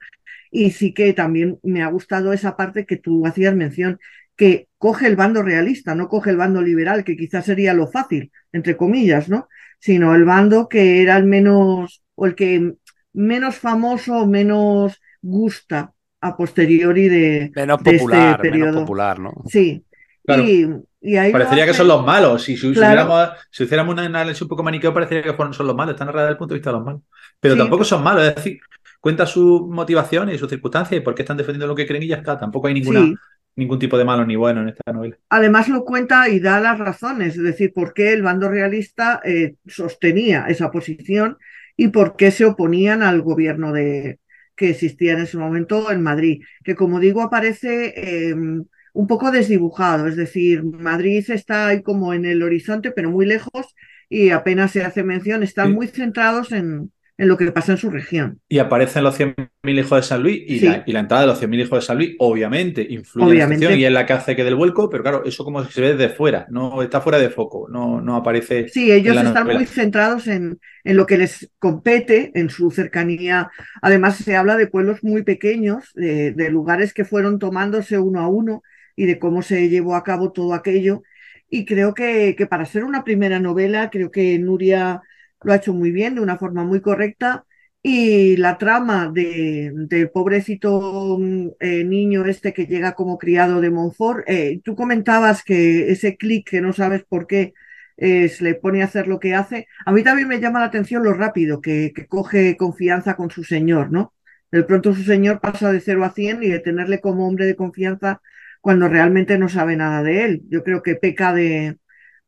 y sí que también me ha gustado esa parte que tú hacías mención, que coge el bando realista, no coge el bando liberal, que quizás sería lo fácil, entre comillas, ¿no? Sino el bando que era el menos, o el que menos famoso menos gusta a posteriori de, Menos de este popular, menos periodo. popular, ¿no? Sí. Claro. Y, y ahí lo Parecería que son los malos. Si, si, si Claro. hubiéramos- si hiciéramos un análisis un poco maniqueo, parecería que son los malos. Están narradas desde el punto de vista de los malos. Pero Sí. tampoco son malos. Es decir, cuenta sus motivaciones y sus circunstancias y por qué están defendiendo lo que creen y ya está. Tampoco hay ninguna, Sí. ningún tipo de malo ni bueno en esta novela. Además lo cuenta y da las razones, es decir, por qué el bando realista eh, sostenía esa posición y por qué se oponían al gobierno de, que existía en ese momento en Madrid, que como digo aparece eh, un poco desdibujado, es decir, Madrid está ahí como en el horizonte, pero muy lejos y apenas se hace mención, están Sí. muy centrados en, en lo que pasa en su región. Y aparecen los 100.000 hijos de San Luis y, Sí. la, y la entrada de los 100.000 hijos de San Luis, obviamente, influye en Obviamente. la ficción y es la que hace que del vuelco, pero claro, eso como se ve desde fuera, no está fuera de foco, no, no aparece. Sí, ellos en están novela. muy centrados en, en lo que les compete, en su cercanía. Además, se habla de pueblos muy pequeños, de, de lugares que fueron tomándose uno a uno y de cómo se llevó a cabo todo aquello. Y creo que, que para ser una primera novela, creo que Nuria lo ha hecho muy bien, de una forma muy correcta. Y la trama de, del pobrecito mm, eh, niño este que llega como criado de Montfort, eh, tú comentabas que ese clic que no sabes por qué eh, se le pone a hacer lo que hace. A mí también me llama la atención lo rápido que, que coge confianza con su señor, ¿no? De pronto su señor pasa de 0 a 100 y de tenerle como hombre de confianza cuando realmente no sabe nada de él. Yo creo que peca de,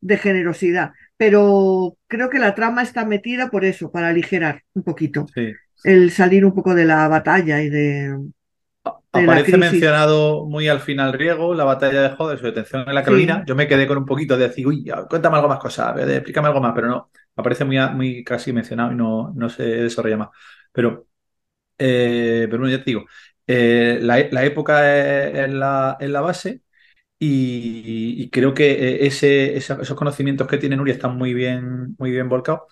de generosidad. Pero creo que la trama está metida por eso, para aligerar un poquito Sí. el salir un poco de la batalla y de, de Aparece mencionado muy al final Riego, la batalla de Joder, su detención en la Sí. Carolina. Yo me quedé con un poquito de decir, uy, cuéntame algo más cosas, explícame algo más, pero no, aparece muy, muy casi mencionado y no, no se desarrolla más. Pero, eh, pero bueno, ya te digo, eh, la, la época es, es la, es la base y, y creo que eh, ese, esos conocimientos que tiene Nuria están muy bien, muy bien volcados.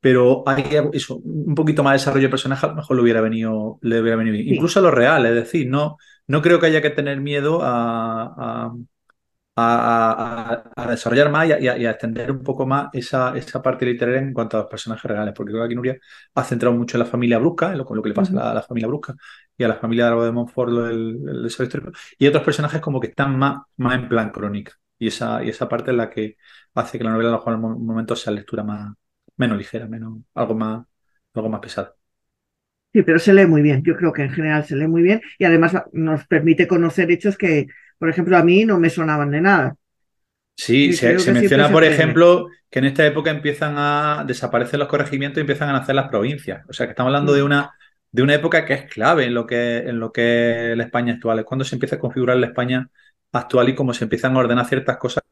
Pero hay eso, un poquito más de desarrollo de personaje, a lo mejor le hubiera venido, le hubiera venido bien. Sí. Incluso a lo real, es decir, no, no creo que haya que tener miedo a, a- a- a- a desarrollar más y a, y a- y a extender un poco más esa, esa parte literaria en cuanto a los personajes reales, porque creo que aquí Nuria ha centrado mucho en la familia Brusca, en lo, con lo que le pasa a la, a la familia Brusca y a la familia de Álvaro de Montfort, lo del, el histórico, y otros personajes como que están más, más en plan crónica. Y esa, y esa parte es la que hace que la novela a lo mejor en algún momento sea lectura más, menos ligera, menos, algo más, algo más pesado. Sí, pero se lee muy bien. Yo creo que en general se lee muy bien y además nos permite conocer hechos que, por ejemplo, a mí no me sonaban de nada. Sí, se, menciona, por ejemplo, que en esta época empiezan a desaparecer los corregimientos y empiezan a nacer las provincias. O sea, que estamos hablando de una, de una época que es clave en lo que, en lo que es la España actual. Es cuando se empieza a configurar la España actual y cómo se empiezan a ordenar ciertas cosas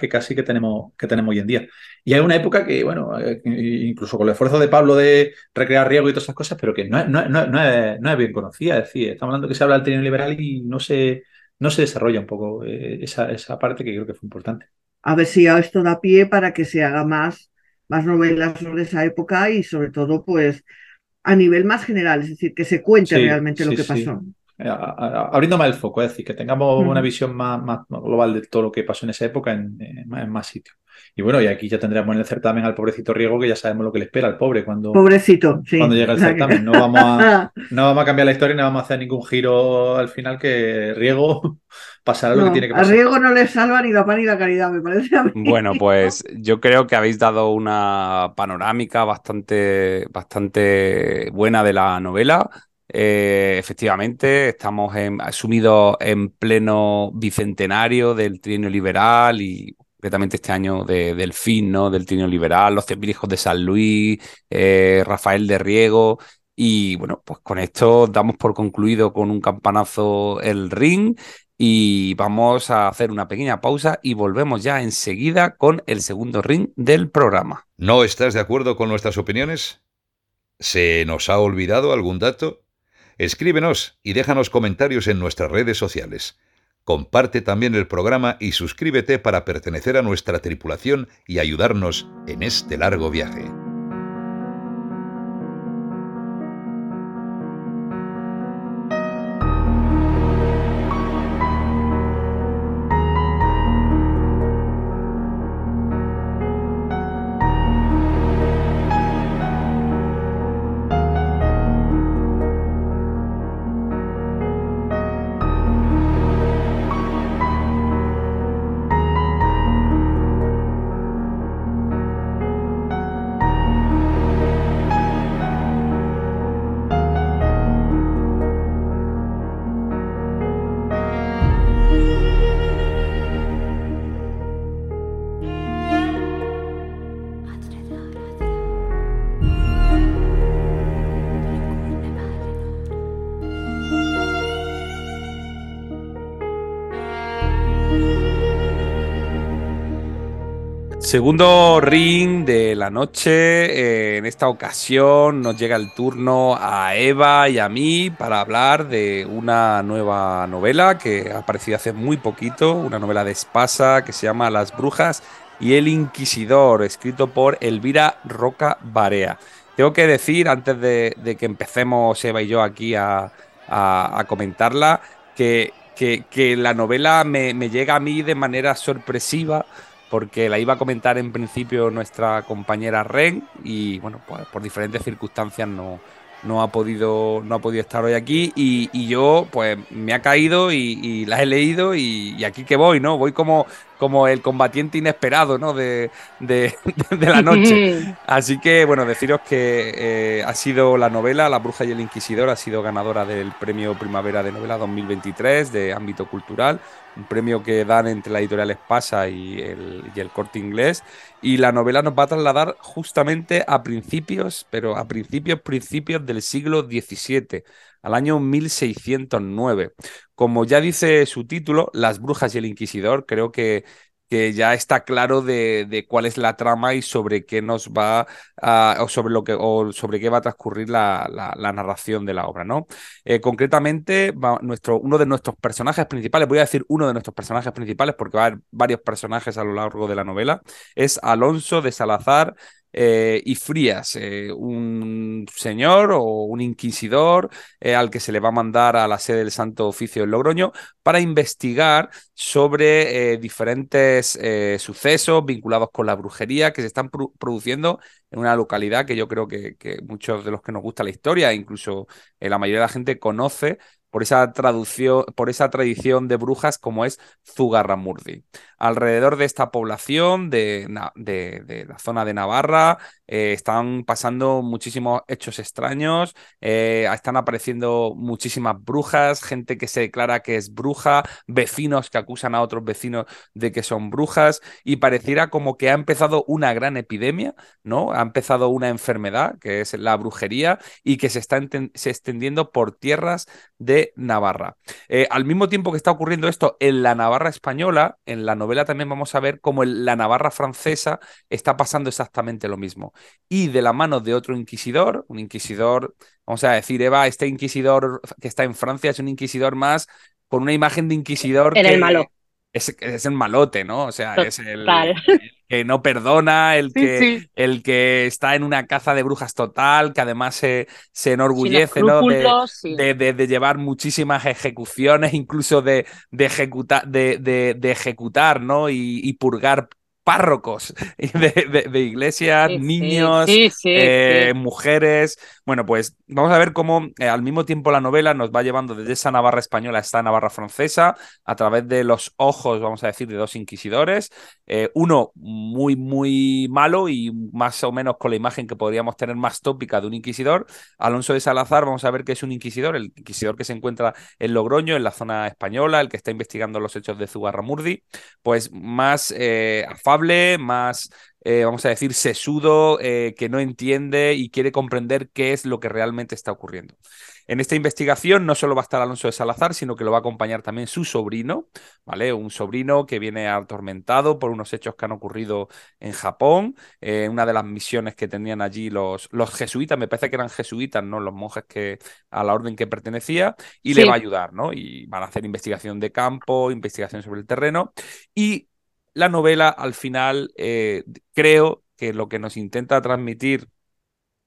que casi que tenemos, que tenemos hoy en día. Y hay una época que, bueno, eh, incluso con el esfuerzo de Pablo de recrear riego y todas esas cosas, pero que no es, no no es- no es- bien conocida. Es decir, estamos hablando que se habla del trineo liberal y no se, no se desarrolla un poco eh, esa, esa parte que creo que fue importante. A ver si esto da pie para que se haga más, más novelas sobre esa época y sobre todo, pues, a nivel más general, es decir, que se cuente Sí, realmente lo que pasó. a- abriendo más el foco, es decir, que tengamos una visión más, más global de todo lo que pasó en esa época en, en más sitios. Y bueno, y aquí ya tendremos en el certamen al pobrecito Riego, que ya sabemos lo que le espera al pobre cuando, Pobrecito, sí. cuando llega el certamen. No vamos a, (laughs) no vamos a cambiar la historia y no vamos a hacer ningún giro al final que Riego (laughs) pasará lo que tiene que a pasar. Riego no le salva ni la pan ni la caridad, me parece a mí. Bueno, pues yo creo que habéis dado una panorámica bastante, bastante buena de la novela. Eh, efectivamente, estamos en- sumidos en pleno bicentenario del trienio liberal y este año de- del fin, ¿no? Del trienio liberal, los hijos de San Luis, eh, Rafael de Riego. Y bueno, pues con esto damos por concluido con un campanazo el ring. Y vamos a hacer una pequeña pausa y volvemos ya enseguida con el segundo ring del programa. ¿No estás de acuerdo con nuestras opiniones? ¿Se nos ha olvidado algún dato? Escríbenos y déjanos comentarios en nuestras redes sociales. Comparte también el programa y suscríbete para pertenecer a nuestra tripulación y ayudarnos en este largo viaje. Segundo ring de la noche. eh, en esta ocasión nos llega el turno a Eva y a mí para hablar de una nueva novela que ha aparecido hace muy poquito, una novela de Espasa que se llama Las Brujas y el Inquisidor, escrito por Elvira Roca Barea. Tengo que decir, antes de, que empecemos Eva y yo aquí a, comentarla, que, que- la novela me llega a mí de manera sorpresiva porque la iba a comentar en principio nuestra compañera Ren y bueno, pues por diferentes circunstancias no, no ha podido, no ha podido estar hoy aquí y, y yo pues me ha caído y, y la he leído y, y aquí que voy, ¿no? Voy como, como el combatiente inesperado, ¿no? De, de, (laughs) de la noche. (laughs) Así que, bueno, deciros que eh, ha sido la novela La Bruja y el Inquisidor, ha sido ganadora del Premio Primavera de Novela 2023 de ámbito cultural, un premio que dan entre la editorial Espasa y el, y el Corte Inglés. Y la novela nos va a trasladar justamente a principios, pero a principios, principios del siglo XVII, al año 1609. Como ya dice su título, Las Brujas y el Inquisidor, creo que que ya está claro de, de cuál es la trama y sobre qué nos va o sobre lo que o sobre qué va a transcurrir la, la- la narración de la obra, ¿no? Eh, concretamente, nuestro, uno de nuestros personajes principales, voy a decir uno de nuestros personajes principales porque va a haber varios personajes a lo largo de la novela, es Alonso de Salazar eh, y Frías, eh, un señor o un inquisidor eh, al que se le va a mandar a la sede del Santo Oficio en Logroño para investigar sobre diferentes sucesos vinculados con la brujería que se están pro- produciendo en una localidad que yo creo que, que muchos de los que nos gusta la historia, incluso la mayoría de la gente conoce por esa traducción, por esa tradición de brujas como es Zugarramurdi. Alrededor de esta población de, de- la zona de Navarra eh, están pasando muchísimos hechos extraños, eh, están apareciendo muchísimas brujas, gente que se declara que es bruja, vecinos que acusan a otros vecinos de que son brujas y pareciera como que ha empezado una gran epidemia, ¿no? Ha empezado una enfermedad que es la brujería y que se está se extendiendo por tierras de Navarra. Eh, al mismo tiempo que está ocurriendo esto en la Navarra española, en la novela también vamos a ver cómo en la Navarra francesa está pasando exactamente lo mismo. Y de la mano de otro inquisidor, un inquisidor, vamos a decir, Eva, este inquisidor que está en Francia es un inquisidor más con una imagen de inquisidor Era que el malo. Es, es el malote, ¿no? O sea, es el. Que no perdona, el Sí, que, sí. el que está en una caza de brujas total, que además se, se enorgullece ¿no? de, sí. de, de- de llevar muchísimas ejecuciones, incluso de, de, ejecuta- de, de- de ejecutar ¿no? y, y purgar párrocos (laughs) de, de- de iglesias, Sí, niños, sí, sí, eh, mujeres. Bueno, pues vamos a ver cómo eh, al mismo tiempo la novela nos va llevando desde esa Navarra española a esta Navarra francesa a través de los ojos, vamos a decir, de dos inquisidores. Eh, uno muy, muy malo y más o menos con la imagen que podríamos tener más tópica de un inquisidor. Alonso de Salazar, vamos a ver que es un inquisidor, el inquisidor que se encuentra en Logroño, en la zona española, el que está investigando los hechos de Zugarramurdi, pues más eh, más, eh, vamos a decir, sesudo, eh, que no entiende y quiere comprender qué es lo que realmente está ocurriendo. En esta investigación no solo va a estar Alonso de Salazar, sino que lo va a acompañar también su sobrino, ¿vale? Un sobrino que viene atormentado por unos hechos que han ocurrido en Japón, eh, una de las misiones que tenían allí los, los jesuitas, me parece que eran jesuitas, ¿no? Los monjes que a la orden que pertenecía, y le va a ayudar, ¿no? Y van a hacer investigación de campo, investigación sobre el terreno, y la novela al final eh, creo que lo que nos intenta transmitir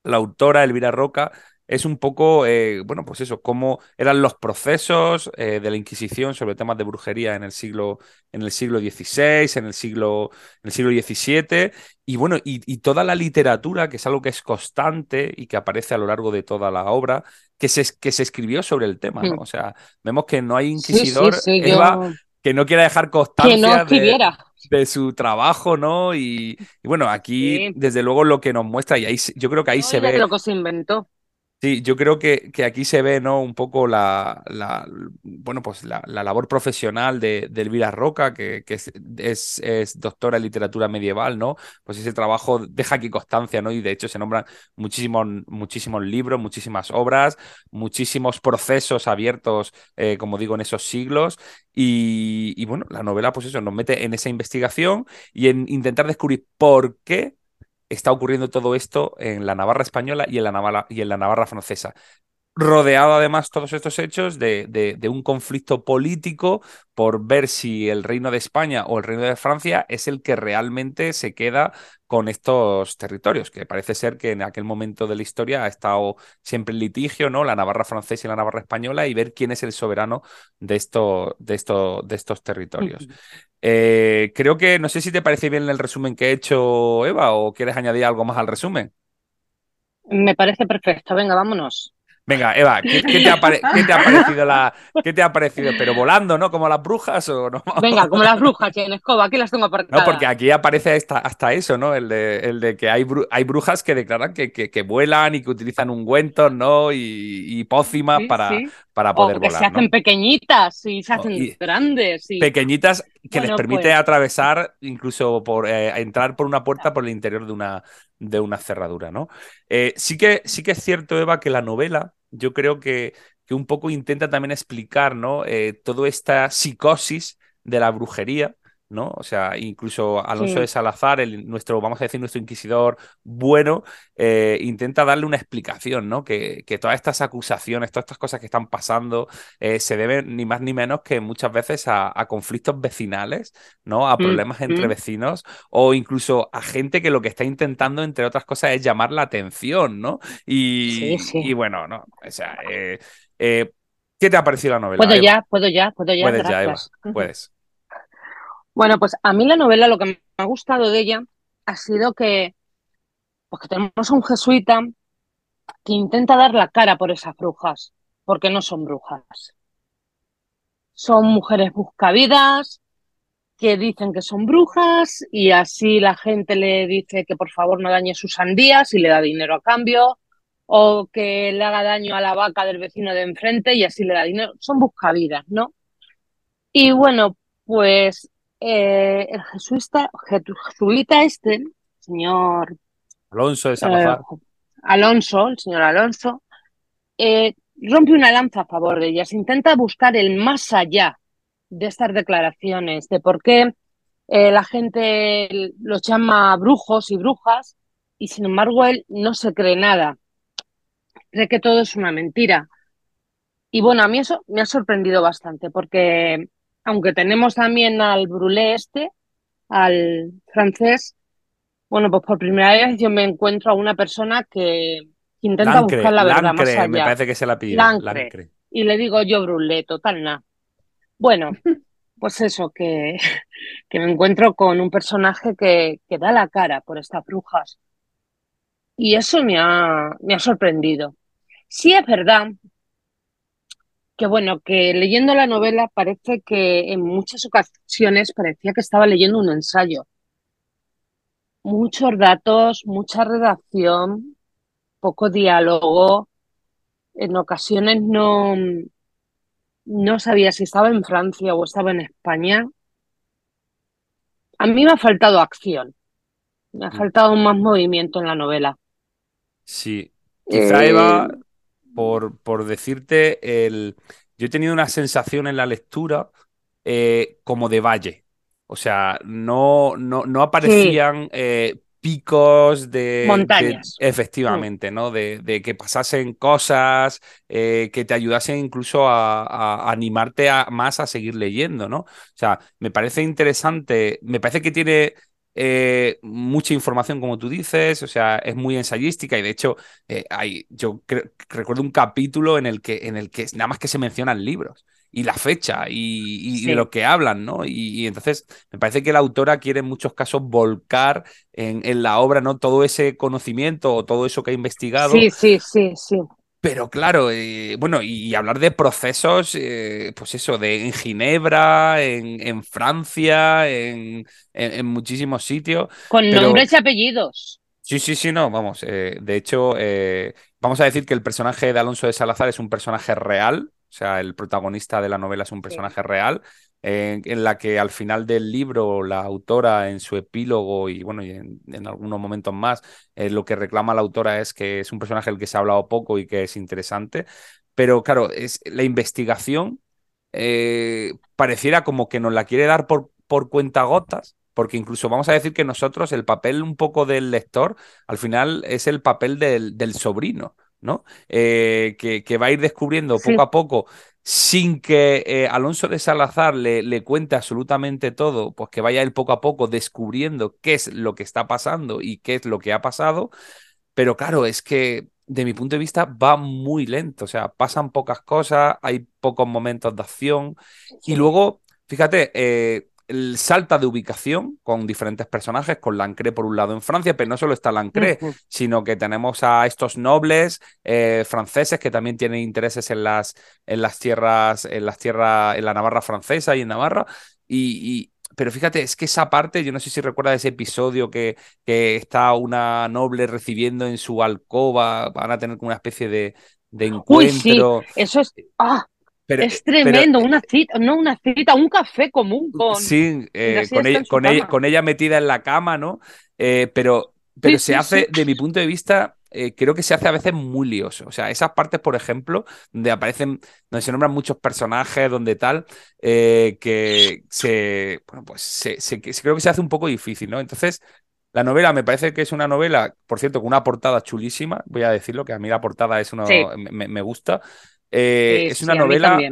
la autora Elvira Roca es un poco, eh, bueno, pues eso, cómo eran los procesos eh, de la Inquisición sobre temas de brujería en el siglo, en el siglo XVI, en el siglo, en el siglo XVII, y bueno, y, y toda la literatura, que es algo que es constante y que aparece a lo largo de toda la obra, que se, que se escribió sobre el tema, ¿no? Mm. O sea, vemos que no hay Sí, sí, inquisidor, sí, Eva, yo- que no quiera dejar que constancia no de, escribiera. de su trabajo, ¿no? Y, y bueno, aquí, Sí. desde luego, lo que nos muestra, y ahí yo creo que ahí No, se ve. lo que se inventó. Sí, yo creo que, que aquí se ve, ¿no? Un poco la, bueno, pues la, la labor profesional de, Elvira Roca, que, es doctora en literatura medieval, ¿no? Pues ese trabajo deja aquí constancia, ¿no? Y de hecho se nombran muchísimos, muchísimos libros, muchísimas obras, muchísimos procesos abiertos, eh, como digo, en esos siglos. Y, y bueno, la novela, pues eso, nos mete en esa investigación y en intentar descubrir por qué está ocurriendo todo esto en la Navarra española y en la Navarra, francesa. Rodeado además todos estos hechos de, de- de un conflicto político por ver si el reino de España o el reino de Francia es el que realmente se queda con estos territorios, que parece ser que en aquel momento de la historia ha estado siempre en litigio, ¿no? La Navarra francesa y la Navarra española y ver quién es el soberano de, esto, de, esto, de estos territorios. Eh, creo que no sé si te parece bien el resumen que he hecho, Eva, o quieres añadir algo más al resumen. Me parece perfecto. Venga, vámonos. Venga, Eva, ¿qué, qué te ha pare- (laughs) qué te ha parecido la, qué te ha parecido? Pero volando, ¿no? Como las brujas o no? (laughs) Venga, como las brujas, en escoba, aquí las tengo aparcadas. No, porque aquí aparece hasta, hasta eso, ¿no? El de, el de que hay, bru- hay brujas que declaran que, que, que vuelan y que utilizan ungüentos, ¿no? Y, y pócimas Sí, para, sí. para O poder que volar, se hacen ¿no? pequeñitas y se hacen y- grandes. y- pequeñitas que les permite pues. atravesar, incluso por eh, entrar por una puerta por el interior de una, de una cerradura, ¿no? Eh, sí, que, sí que es cierto, Eva, que la novela, yo creo que, que un poco intenta también explicar, ¿no? Eh, toda esta psicosis de la brujería. ¿No? O sea, incluso Alonso Sí. de Salazar, el, nuestro, vamos a decir, nuestro inquisidor bueno, eh, intenta darle una explicación, ¿no? Que, que todas estas acusaciones, todas estas cosas que están pasando, eh, se deben ni más ni menos que muchas veces a, a conflictos vecinales, ¿no? A Mm, problemas entre mm. vecinos o incluso a gente que lo que está intentando, entre otras cosas, es llamar la atención, ¿no? Y, Sí, sí. y bueno, no, o sea, eh, ¿qué te ha parecido la novela? Puedo Eva? ya, puedo ya, puedo ya. Puedes ya, Eva, puedes. Bueno, pues a mí la novela lo que me ha gustado de ella ha sido que, pues tenemos a un jesuita que intenta dar la cara por esas brujas, porque no son brujas. Son mujeres buscavidas que dicen que son brujas y así la gente le dice que por favor no dañe sus sandías y le da dinero a cambio, o que le haga daño a la vaca del vecino de enfrente y así le da dinero. Son buscavidas, ¿no? Y bueno, pues eh, el jesuita, jesuita este, señor Alonso de eh. Alonso, el señor Alonso, eh, rompe una lanza a favor de ellas, intenta buscar el más allá de estas declaraciones, de por qué eh, la gente los llama brujos y brujas, y sin embargo él no se cree nada, cree que todo es una mentira. Y bueno, a mí eso me ha sorprendido bastante, porque aunque tenemos también al Brulé este, al francés, bueno, pues por primera vez yo me encuentro a una persona que intenta Lancre, buscar la verdad Lancre, más me allá. parece que se la pide. Lancre. Lancre. Y le digo yo brulé, total nada. Bueno, (laughs) pues eso, que, que me encuentro con un personaje que, que da la cara por estas brujas. Y eso me ha, me ha sorprendido. Sí es verdad que, bueno, que leyendo la novela parece que en muchas ocasiones parecía que estaba leyendo un ensayo. Muchos datos, mucha redacción, poco diálogo. En ocasiones no, no sabía si estaba en Francia o estaba en España. A mí me ha faltado acción, me ha Mm. faltado más movimiento en la novela. Sí. Quizá, Eva, Eh, por, por decirte, el... yo he tenido una sensación en la lectura eh, como de valle. O sea, no, no, no sí, aparecían eh, picos de, montañas. Mm. efectivamente, ¿no? De, de que pasasen cosas eh, que te ayudasen incluso a, a animarte a, más a seguir leyendo, ¿no? O sea, me parece interesante, me parece que tiene eh, mucha información, como tú dices, o sea, es muy ensayística y de hecho eh, hay, yo recuerdo un capítulo en el que, en el que nada más que se mencionan libros y la fecha y, y de lo que hablan, ¿no? Y, y entonces me parece que la autora quiere en muchos casos volcar en, en la obra, ¿no? Todo ese conocimiento o todo eso que ha investigado sí, sí, sí, sí. Pero claro, eh, bueno, y, hablar de procesos, eh, pues eso, de en Ginebra, en, en Francia, en, en- en muchísimos sitios, Con pero nombres y apellidos. sí, sí, sí, no, vamos, eh, de hecho, vamos a decir que el personaje de Alonso de Salazar es un personaje real, o sea, el protagonista de la novela es un Sí, personaje real, en la que al final del libro la autora en su epílogo y bueno, y en, en algunos momentos más, eh, lo que reclama la autora es que es un personaje del que se ha hablado poco y que es interesante, pero claro, es la investigación eh, pareciera como que nos la quiere dar por, por cuentagotas. Porque incluso vamos a decir que nosotros, el papel un poco del lector, al final es el papel del, del sobrino, ¿no? Eh, que, que va a ir descubriendo sí, poco a poco, sin que eh, Alonso de Salazar le, le cuente absolutamente todo, pues que vaya él poco a poco descubriendo qué es lo que está pasando y qué es lo que ha pasado. Pero claro, es que de mi punto de vista va muy lento, o sea, pasan pocas cosas, hay pocos momentos de acción. Y luego, fíjate, eh, el salta de ubicación con diferentes personajes, con Lancret por un lado en Francia, pero no solo está Lancret, Ujú. sino que tenemos a estos nobles eh, franceses que también tienen intereses en las, en las tierras, en las tierras, en la Navarra francesa y en Navarra, y, y- pero fíjate, es que esa parte, yo no sé si recuerdas ese episodio que, que está una noble recibiendo en su alcoba, van a tener como una especie de, de Uy, sí, encuentro, eso es, ah, pero, es pero tremendo, una cita, no una cita, un café común con, Sí, eh, con ella, en su con ella, cama. con ella metida en la cama, ¿no? Eh, pero, pero Sí, se sí, hace, sí. de mi punto de vista, eh, creo que se hace a veces muy lioso. O sea, esas partes, por ejemplo, donde aparecen, donde se nombran muchos personajes, donde tal, eh, que se, bueno, pues se, se- que se- creo que se hace un poco difícil, ¿no? Entonces, la novela me parece que es una novela, por cierto, con una portada chulísima, voy a decirlo, que a mí la portada es Sí, me, me gusta. Eh, sí, es una novela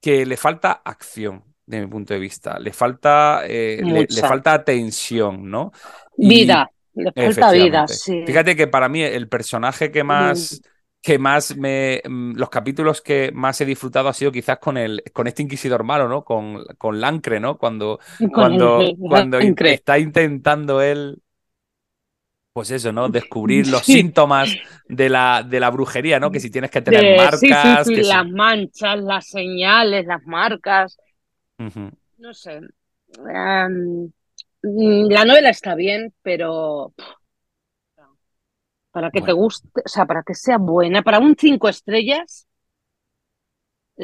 que le falta acción, de mi punto de vista. Le falta, eh, le, falta tensión, ¿no? Y Vida, le falta vida, sí. Fíjate que para mí el personaje que Mm, más, que más me. mm, Los capítulos que más he disfrutado ha sido quizás con el, con este inquisidor malo, ¿no? Con, con Lancre, ¿no? Cuando, Con cuando, el cuando Lancre. está intentando él. Pues eso, ¿no? (laughs) Descubrir los Sí, síntomas de la, de la brujería, ¿no? Que si tienes que tener de, sí, sí, marcas, sí, que si. las manchas, las señales, las marcas, no sé. Em, la novela está bien, pero para que te guste, o sea, para que sea buena, para un cinco estrellas,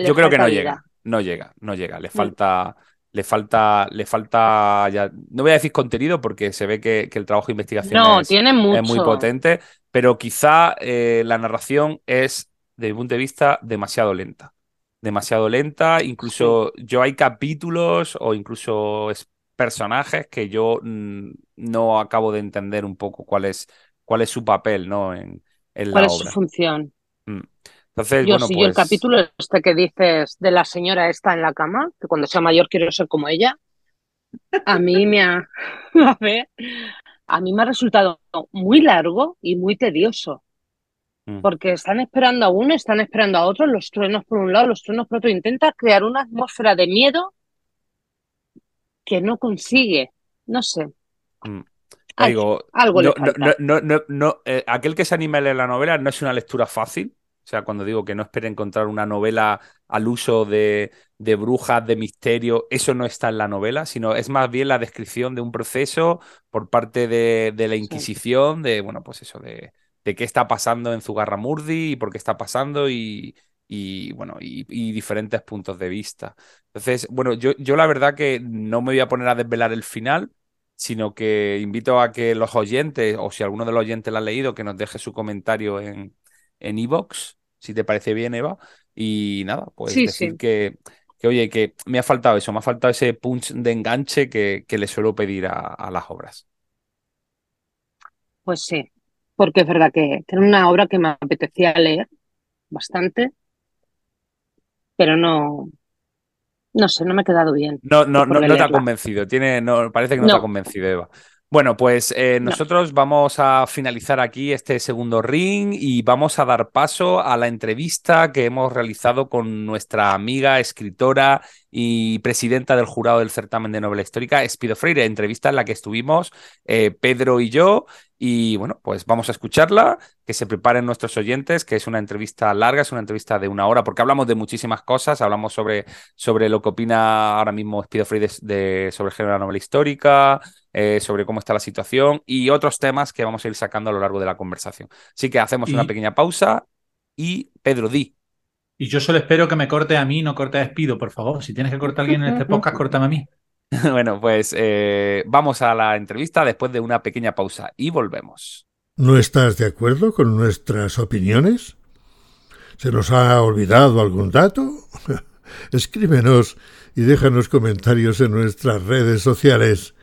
Yo creo que no vida. llega, no llega, no llega. Le falta, le falta, le falta ya. No voy a decir contenido porque se ve que, que el trabajo de investigación No, es, tiene es muy mucho. potente, pero quizá eh, la narración es, desde mi punto de vista, demasiado lenta. Demasiado lenta. Sí, Incluso yo hay capítulos o incluso es- personajes que yo mm, no acabo de entender un poco cuál es, cuál es su papel, ¿no? En, en ¿cuál la es su función? Entonces, Yo bueno, sí, yo el pues. capítulo este que dices de la señora esta en la cama, que cuando sea mayor quiero ser como ella, A mí me ha, (laughs) a ver, a mí me ha resultado muy largo y muy tedioso, Mm. porque están esperando a uno, están esperando a otro, los truenos por un lado, los truenos por otro, intenta crear una atmósfera de miedo que no consigue, no sé, Mm. Ay, Digo, algo le no, no, falta. no, no, no, no, eh, aquel que se anime a leer la novela no es una lectura fácil. O sea, cuando digo que no espere encontrar una novela al uso de, de brujas, de misterio, eso no está en la novela, sino es más bien la descripción de un proceso por parte de, de la. Inquisición, de, bueno, pues eso, de, de qué está pasando en Zugarramurdi y por qué está pasando y, y bueno, y, y diferentes puntos de vista. Entonces, bueno, yo, yo la verdad que no me voy a poner a desvelar el final sino que invito a que los oyentes, o si alguno de los oyentes la ha leído, que nos deje su comentario en en iVoox, si te parece bien, Eva. Y nada, pues Sí, decir sí. que, que, oye, que me ha faltado eso, me ha faltado ese punch de enganche que, que le suelo pedir a, a las obras. Pues sí, porque es verdad que, era una obra que me apetecía leer bastante, pero no, no sé, no me he quedado bien No, no, no, no te ha convencido, tiene, no, parece que no te ha No, convencido, Eva. Bueno, pues eh, no. nosotros vamos a finalizar aquí este segundo ring y vamos a dar paso a la entrevista que hemos realizado con nuestra amiga, escritora y presidenta del jurado del certamen de novela histórica, Espido Freire, entrevista en la que estuvimos eh, Pedro y yo. Y bueno, pues vamos a escucharla, que se preparen nuestros oyentes, que es una entrevista larga, es una entrevista de una hora, porque hablamos de muchísimas cosas, hablamos sobre, sobre lo que opina ahora mismo Espido Freire de, de- sobre el género de la novela histórica, eh, sobre cómo está la situación y otros temas que vamos a ir sacando a lo largo de la conversación. Así que hacemos una pequeña pausa y Pedro, di. Y yo solo espero que me corte a mí, no corte a Despido, por favor. Si tienes que cortar a alguien en este (laughs) podcast, córtame a mí. (laughs) Bueno, pues eh, vamos a la entrevista después de una pequeña pausa y volvemos. ¿No estás de acuerdo con nuestras opiniones? ¿Se nos ha olvidado algún dato? (laughs) Escríbenos y déjanos comentarios en nuestras redes sociales.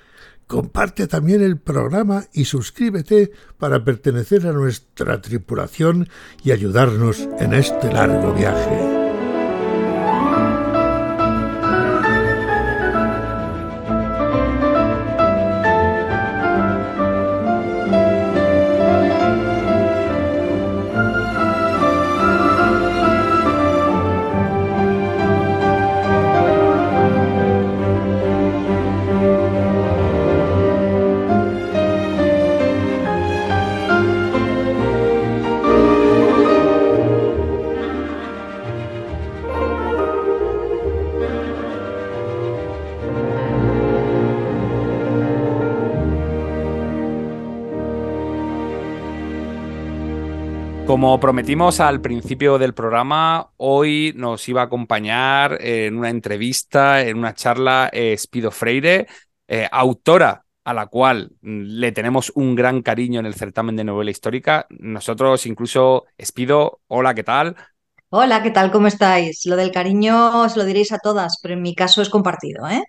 Comparte también el programa y suscríbete para pertenecer a nuestra tripulación y ayudarnos en este largo viaje. Prometimos al principio del programa, hoy nos iba a acompañar en una entrevista, en una charla, eh, Espido Freire, eh, autora a la cual le tenemos un gran cariño en el certamen de novela histórica. Nosotros incluso, Espido, hola, ¿qué tal? Hola, ¿qué tal? ¿Cómo estáis? Lo del cariño os lo diréis a todas, pero en mi caso es compartido, ¿eh?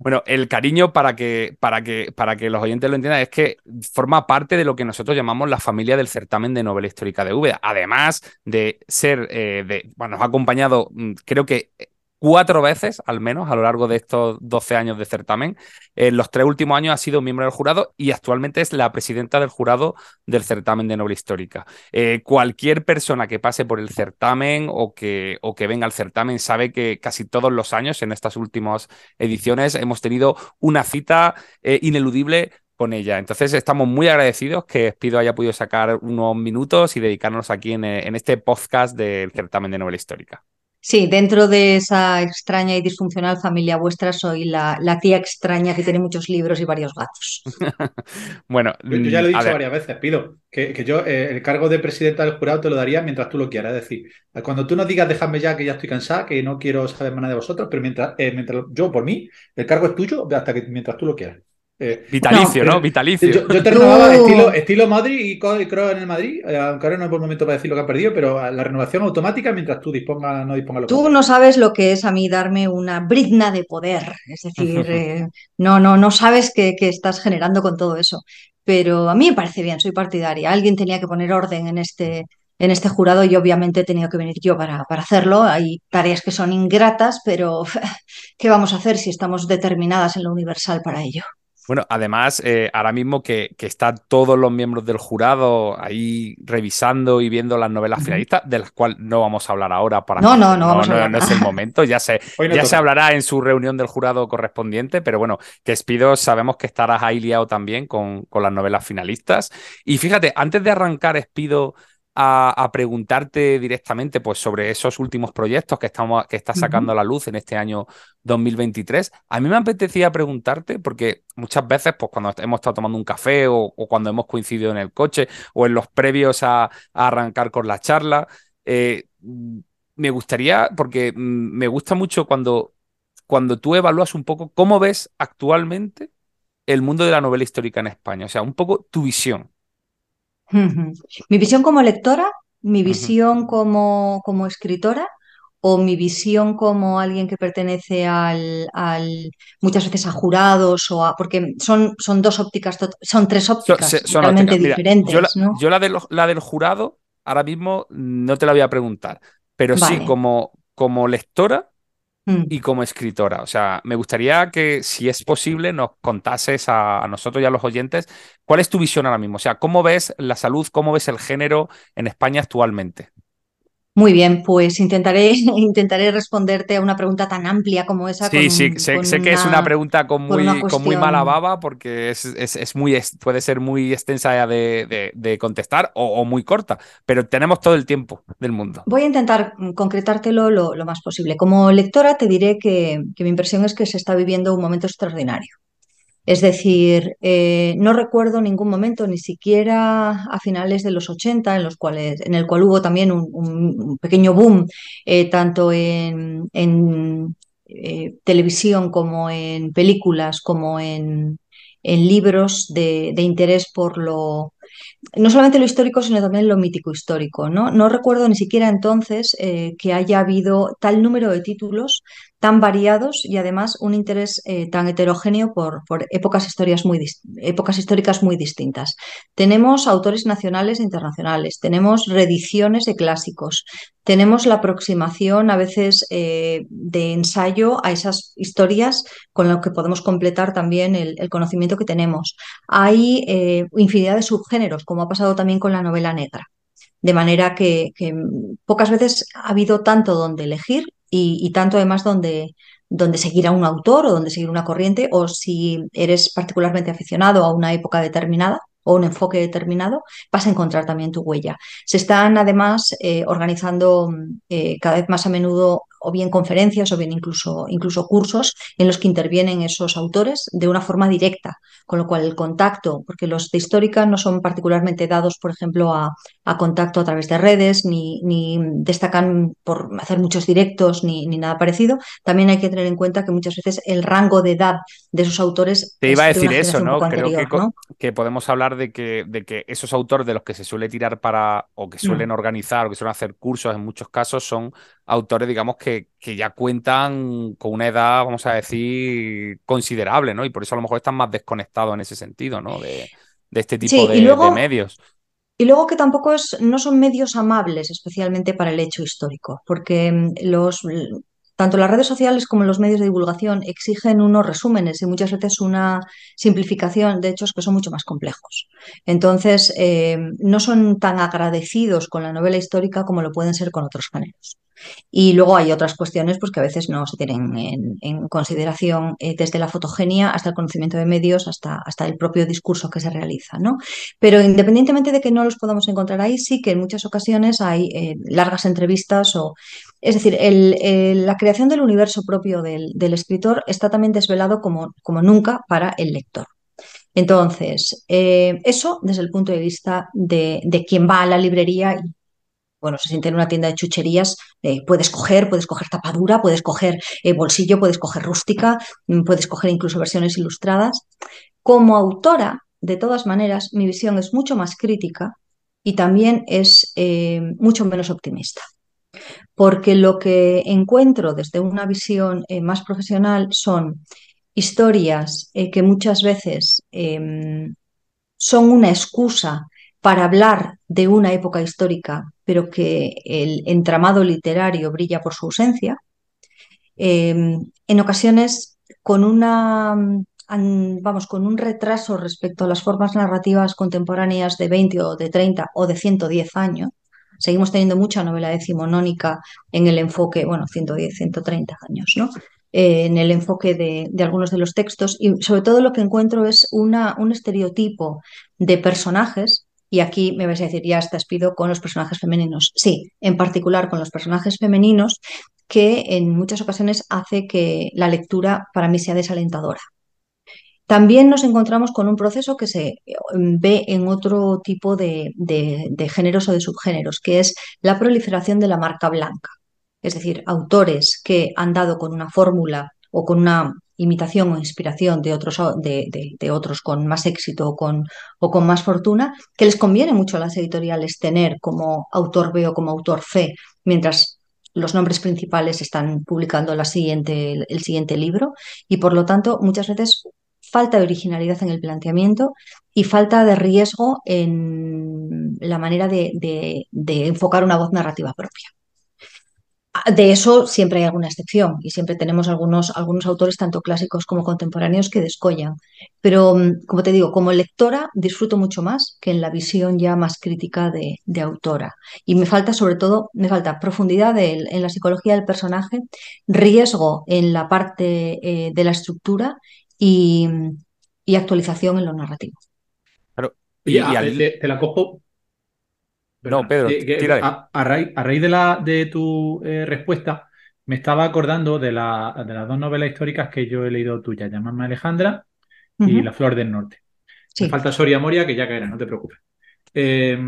Bueno, el cariño para que, para que, para que los oyentes lo entiendan es que forma parte de lo que nosotros llamamos la familia del certamen de novela histórica de Úbeda. Además de ser, eh, de, bueno, nos ha acompañado, mm, creo que cuatro veces al menos a lo largo de estos 12 años de certamen. En los tres últimos años ha sido miembro del jurado y actualmente es la presidenta del jurado del certamen de novela histórica. Eh, cualquier persona que pase por el certamen o que, o que venga al certamen sabe que casi todos los años en estas últimas ediciones hemos tenido una cita eh, ineludible con ella. Entonces estamos muy agradecidos que Espido haya podido sacar unos minutos y dedicarnos aquí en, eh, en este podcast del certamen de novela histórica. Sí, dentro de esa extraña y disfuncional familia vuestra soy la, la tía extraña que tiene muchos libros y varios gatos. (laughs) bueno, Yo, yo ya lo he mm, dicho ver, varias veces, Pido, que, que yo eh, el cargo de presidenta del jurado te lo daría mientras tú lo quieras. Es decir, cuando tú nos digas, dejadme ya que ya estoy cansada, que no quiero saber más nada de vosotros, pero mientras, eh, mientras yo, por mí, el cargo es tuyo hasta que mientras tú lo quieras. Eh, vitalicio, No, ¿no? eh, Vitalicio. yo, yo te renovaba estilo, estilo Madrid y Kroos en el Madrid, eh, aunque ahora no es buen momento para decir lo que han perdido, pero la renovación automática mientras tú dispongas, no dispongas lo Tú no sabes lo que es a mí darme una brizna de poder, es decir, (laughs) eh, no, no, no sabes qué, qué estás generando con todo eso. Pero a mí me parece bien, soy partidaria. Alguien tenía que poner orden en este, en este jurado y obviamente he tenido que venir yo para, para hacerlo. Hay tareas que son ingratas, pero (laughs) ¿qué vamos a hacer si estamos determinadas en lo universal para ello? Bueno, además, eh, ahora mismo que, que, están todos los miembros del jurado ahí revisando y viendo las novelas finalistas, de las cuales no vamos a hablar ahora para no, no, no, no, vamos a no, hablar. no es el momento, ya se, (laughs) ya toca. se hablará en su reunión del jurado correspondiente, pero bueno, que Espido sabemos que estarás ahí liado también con, con las novelas finalistas. Y fíjate, antes de arrancar, Espido, a, a preguntarte directamente pues, sobre esos últimos proyectos que, estamos, que estás sacando a la luz en este año 2023. A mí me apetecía preguntarte, porque muchas veces, pues cuando hemos estado tomando un café o, o cuando hemos coincidido en el coche o en los previos a, a arrancar con la charla, eh, me gustaría, porque mm, me gusta mucho cuando, cuando tú evalúas un poco cómo ves actualmente el mundo de la novela histórica en España, o sea, un poco tu visión. Mi visión como lectora, mi visión como, como escritora o mi visión como alguien que pertenece al, al- muchas veces a jurados o a, porque son, son dos ópticas, son tres ópticas son totalmente ópticas. Mira, yo la, diferentes, ¿no? yo la, del, la del jurado, ahora mismo no te la voy a preguntar, pero sí como, como lectora. Y como escritora. O sea, me gustaría que, si es posible, nos contases a, a nosotros y a los oyentes cuál es tu visión ahora mismo. O sea, cómo ves la salud, cómo ves el género en España actualmente. Muy bien, pues intentaré, (laughs) intentaré responderte a una pregunta tan amplia como esa Sí, con, sí, sé, con sé que es una pregunta con muy, con muy mala baba porque es, es, es muy, es- puede ser muy extensa de, de- de contestar o, o muy corta, pero tenemos todo el tiempo del mundo. Voy a intentar concretártelo lo, lo más posible. Como lectora te diré que, que mi impresión es que se está viviendo un momento extraordinario. Es decir, eh, no recuerdo ningún momento, ni siquiera a finales de los 80, en los cuales, en el cual hubo también un, pequeño boom, eh, tanto en, eh, televisión como en películas, como en, libros de, interés por lo, no solamente lo histórico, sino también lo mítico histórico, ¿no? No recuerdo ni siquiera entonces que haya habido tal número de títulos tan variados y además un interés eh, tan heterogéneo por, por épocas, historias muy épocas históricas muy distintas. Tenemos autores nacionales e internacionales, tenemos reediciones de clásicos, tenemos la aproximación a veces eh, de ensayo a esas historias con lo que podemos completar también el, conocimiento que tenemos. Hay eh, infinidad de subgéneros, como ha pasado también con la novela negra. De manera que, que pocas veces ha habido tanto donde elegir y, tanto además donde, donde seguir a un autor o donde seguir una corriente, o si eres particularmente aficionado a una época determinada o un enfoque determinado, vas a encontrar también tu huella. Se están además eh, organizando eh, cada vez más a menudo o bien conferencias o bien incluso, incluso cursos en los que intervienen esos autores de una forma directa, con lo cual el contacto, porque los de histórica no son particularmente dados, por ejemplo, a, a contacto a través de redes, ni, ni destacan por hacer muchos directos, ni, ni nada parecido, también hay que tener en cuenta que muchas veces el rango de edad de esos autores Te iba a de decir eso, ¿no? Creo anterior, que, que podemos hablar de que, de que esos autores de los que se suele tirar para, o que suelen Mm. organizar, o que suelen hacer cursos en muchos casos, son autores, digamos, que, que ya cuentan con una edad, vamos a decir, considerable, ¿no? Y por eso a lo mejor están más desconectados en ese sentido, ¿no? De, de este tipo Sí, de, y de luego, medios. Y luego que tampoco es, no son medios amables, especialmente para el hecho histórico, porque mm, los, tanto las redes sociales como los medios de divulgación exigen unos resúmenes y muchas veces una simplificación de hechos que son mucho más complejos. Entonces, eh, no son tan agradecidos con la novela histórica como lo pueden ser con otros géneros. Y luego hay otras cuestiones pues, que a veces no se tienen en, consideración eh, desde la fotogenia hasta el conocimiento de medios, hasta, hasta el propio discurso que se realiza, ¿no? Pero independientemente de que no los podamos encontrar ahí, sí que en muchas ocasiones hay eh, largas entrevistas o... Es decir, el- la creación del universo propio del, del escritor está también desvelado como, como nunca para el lector. Entonces, eh, eso desde el punto de vista de, de quien va a la librería bueno, se siente en una tienda de chucherías, eh, puedes coger, puedes coger tapadura, puedes coger eh, bolsillo, puedes coger rústica, mm, puedes coger incluso versiones ilustradas. Como autora, de todas maneras, mi visión es mucho más crítica y también es eh, mucho menos optimista. Porque lo que encuentro desde una visión más profesional son historias que muchas veces em, son una excusa para hablar de una época histórica pero que el entramado literario brilla por su ausencia. Eh, en ocasiones con una, vamos, con un retraso respecto a las formas narrativas contemporáneas de 20 o de 30 o de 110 años. Seguimos teniendo mucha novela decimonónica en el enfoque, bueno, 110, 130 años, ¿no? En el enfoque de, algunos de los textos y sobre todo lo que encuentro es un estereotipo de personajes y aquí me vais a decir, ya estás pido con los personajes femeninos. Sí, en particular con los personajes femeninos que en muchas ocasiones hace que la lectura para mí sea desalentadora. También nos encontramos con un proceso que se mm, ve en otro tipo de- de géneros o de subgéneros, que es la proliferación de la marca blanca. Es decir, autores que han dado con una fórmula o con una imitación o inspiración de otros, de, otros con más éxito o con, o con más fortuna, que les conviene mucho a las editoriales tener como autor B o como autor C, mientras los nombres principales están publicando la siguiente, el siguiente libro y por lo tanto muchas veces falta de originalidad en el planteamiento y falta de riesgo en la manera de- de enfocar una voz narrativa propia. De eso siempre hay alguna excepción y siempre tenemos algunos, algunos autores, tanto clásicos como contemporáneos, que descollan. Pero, mm, como te digo, como lectora disfruto mucho más que en la visión ya más crítica de, de autora. Y me falta, sobre todo, me falta profundidad en la psicología del personaje, riesgo en la parte eh, de la estructura y, y actualización en lo narrativo. Claro. Y, y a- al- te, te la cojo. No, Pedro, Eh, tírale. a, a raíz, a raíz de, la, de tu eh, respuesta, me estaba acordando de, la- de las dos novelas históricas que yo he leído tuyas, Llamarme Alejandra y. La Flor del Norte. Me Sí. falta Soria Moria, que ya caerá, no te preocupes. Eh,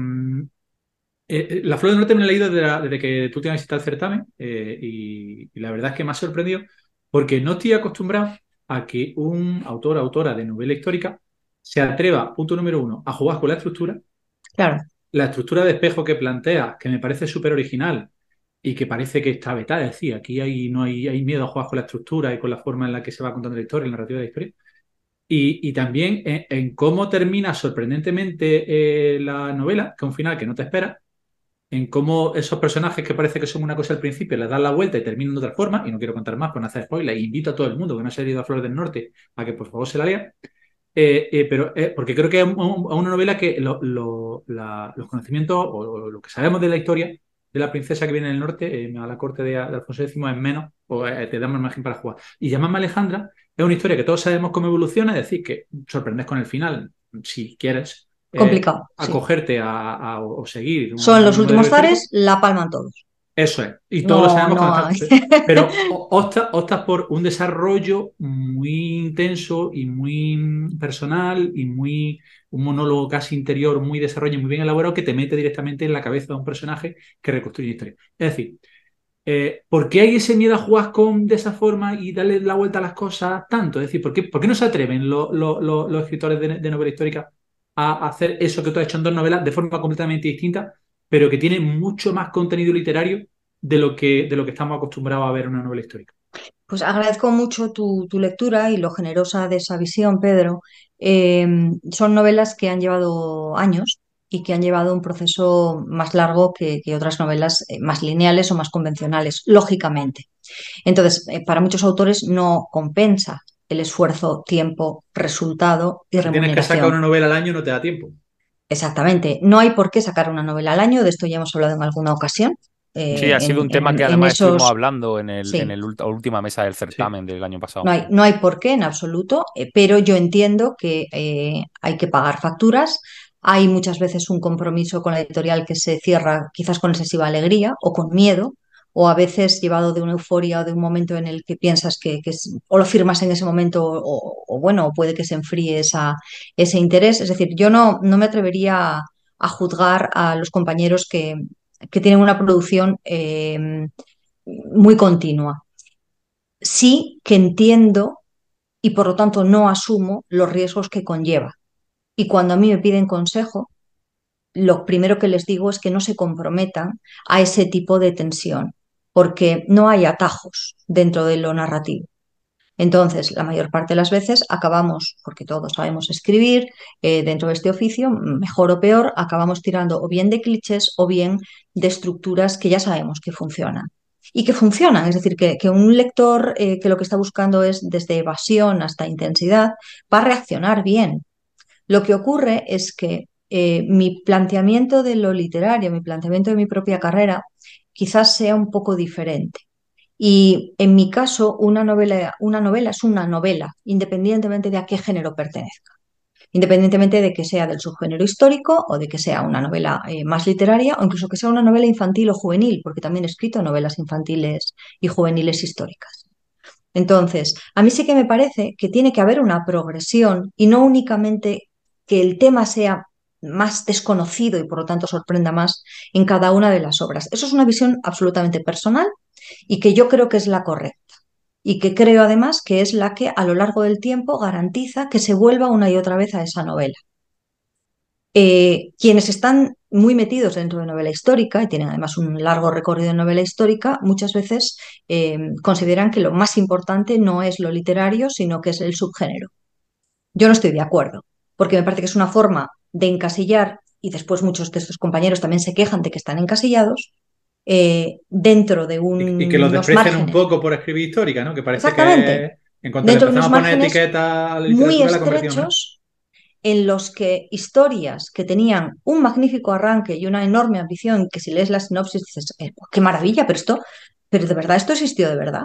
eh, La Flor del Norte me la he leído desde, la- desde que tú te visitado el certamen eh, y, y la verdad es que me ha sorprendido porque no estoy acostumbrado a que un autor o autora de novela histórica se atreva, punto número uno, a jugar con la estructura Claro. La estructura de espejo que plantea, que me parece súper original y que parece que está vetada, es decir, aquí hay, no hay, hay miedo a jugar con la estructura y con la forma en la que se va contando la historia, la narrativa de la historia. Y, y también en, cómo termina sorprendentemente eh, la novela, que es un final que no te esperas, en cómo esos personajes que parece que son una cosa al principio les dan la vuelta y terminan de otra forma, y no quiero contar más por no hacer spoiler, e invito a todo el mundo que no se ha leído a Flores del Norte a que por favor se la lea, eh, eh, pero eh, porque creo que es un- un- una novela que lo- lo- la- los conocimientos o, o lo que sabemos de la historia de la princesa que viene del norte eh, a la corte de, de Alfonso X es menos, o eh, te damos margen para jugar. Y llamarme Alejandra es una historia que todos sabemos cómo evoluciona, es decir, que sorprendes con el final, si quieres. eh, Complicado, sí. acogerte a, a- o seguir. Son los últimos zares, la palman todos. Eso es. Y No, todos lo sabemos no Pero (laughs) optas optas por un desarrollo muy intenso y muy personal y muy un monólogo casi interior muy desarrollado y muy bien elaborado que te mete directamente en la cabeza de un personaje que reconstruye historia. Es decir, eh, ¿por qué hay ese miedo a jugar con de esa forma y darle la vuelta a las cosas tanto? Es decir, ¿por qué, por qué no se atreven lo- lo- lo- los escritores de, de novela histórica a hacer eso que tú has hecho en dos novelas de forma completamente distinta, pero que tiene mucho más contenido literario de lo que, de lo que estamos acostumbrados a ver en una novela histórica? Pues agradezco mucho tu, tu lectura y lo generosa de esa visión, Pedro. Eh, son novelas que han llevado años y que han llevado un proceso más largo que, que otras novelas eh, más lineales o más convencionales, lógicamente. Entonces, eh, para muchos autores no compensa el esfuerzo, tiempo, resultado y Si tienes que sacar remuneración. una novela al año, no te da tiempo. Exactamente. No hay por qué sacar una novela al año, de esto ya hemos hablado en alguna ocasión. eh, Sí, ha sido en- un tema en- que además estuvimos hablando en el, Sí. en el ult- última mesa del certamen del año pasado. No hay, no hay por qué en absoluto, eh, pero yo entiendo que eh, hay que pagar facturas. Hay muchas veces un compromiso con la editorial que se cierra quizás con excesiva alegría o con miedo, o a veces llevado de una euforia o de un momento en el que piensas que, es- o lo firmas en ese momento o, bueno, puede que se enfríe ese interés. Es decir, yo no, no me atrevería a, juzgar a los compañeros que, que tienen una producción eh, muy continua sí que entiendo y por lo tanto no asumo los riesgos que conlleva. Y cuando a mí me piden consejo, lo primero que les digo es que no se comprometan a ese tipo de tensión, porque no hay atajos dentro de lo narrativo. Entonces, la mayor parte de las veces acabamos, porque todos sabemos escribir eh, dentro de este oficio, mejor o peor, acabamos tirando o bien de clichés o bien de estructuras que ya sabemos que funcionan. Y que funcionan, es decir, que, un lector eh, que lo que está buscando es desde evasión hasta intensidad, va a reaccionar bien. Lo que ocurre es que eh, mi planteamiento de lo literario, mi planteamiento de mi propia carrera, quizás sea un poco diferente. Y en mi caso, una novela, una novela es una novela, independientemente de a qué género pertenezca. Independientemente de que sea del subgénero histórico o de que sea una novela eh, más literaria o incluso que sea una novela infantil o juvenil, porque también he escrito novelas infantiles y juveniles históricas. Entonces, a mí sí que me parece que tiene que haber una progresión y no únicamente que el tema sea más desconocido y por lo tanto sorprenda más en cada una de las obras. Eso es una visión absolutamente personal y que yo creo que es la correcta. Y que creo además que es la que a lo largo del tiempo garantiza que se vuelva una y otra vez a esa novela. Eh, quienes están muy metidos dentro de novela histórica y tienen además un largo recorrido en novela histórica, muchas veces eh, consideran que lo más importante no es lo literario, sino que es el subgénero. Yo no estoy de acuerdo, porque me parece que es una forma de encasillar, y después muchos de estos compañeros también se quejan de que están encasillados, eh, dentro de un. Y, que los unos desprecian un poco por escribir histórica, ¿no? Que parece Exactamente. que en cuanto Dentro de empezamos a unos poner etiqueta a la muy estrechos en los que historias que tenían un magnífico arranque y una enorme ambición, que si lees la sinopsis dices, "Eh, qué maravilla, pero esto, pero de verdad esto existió de verdad.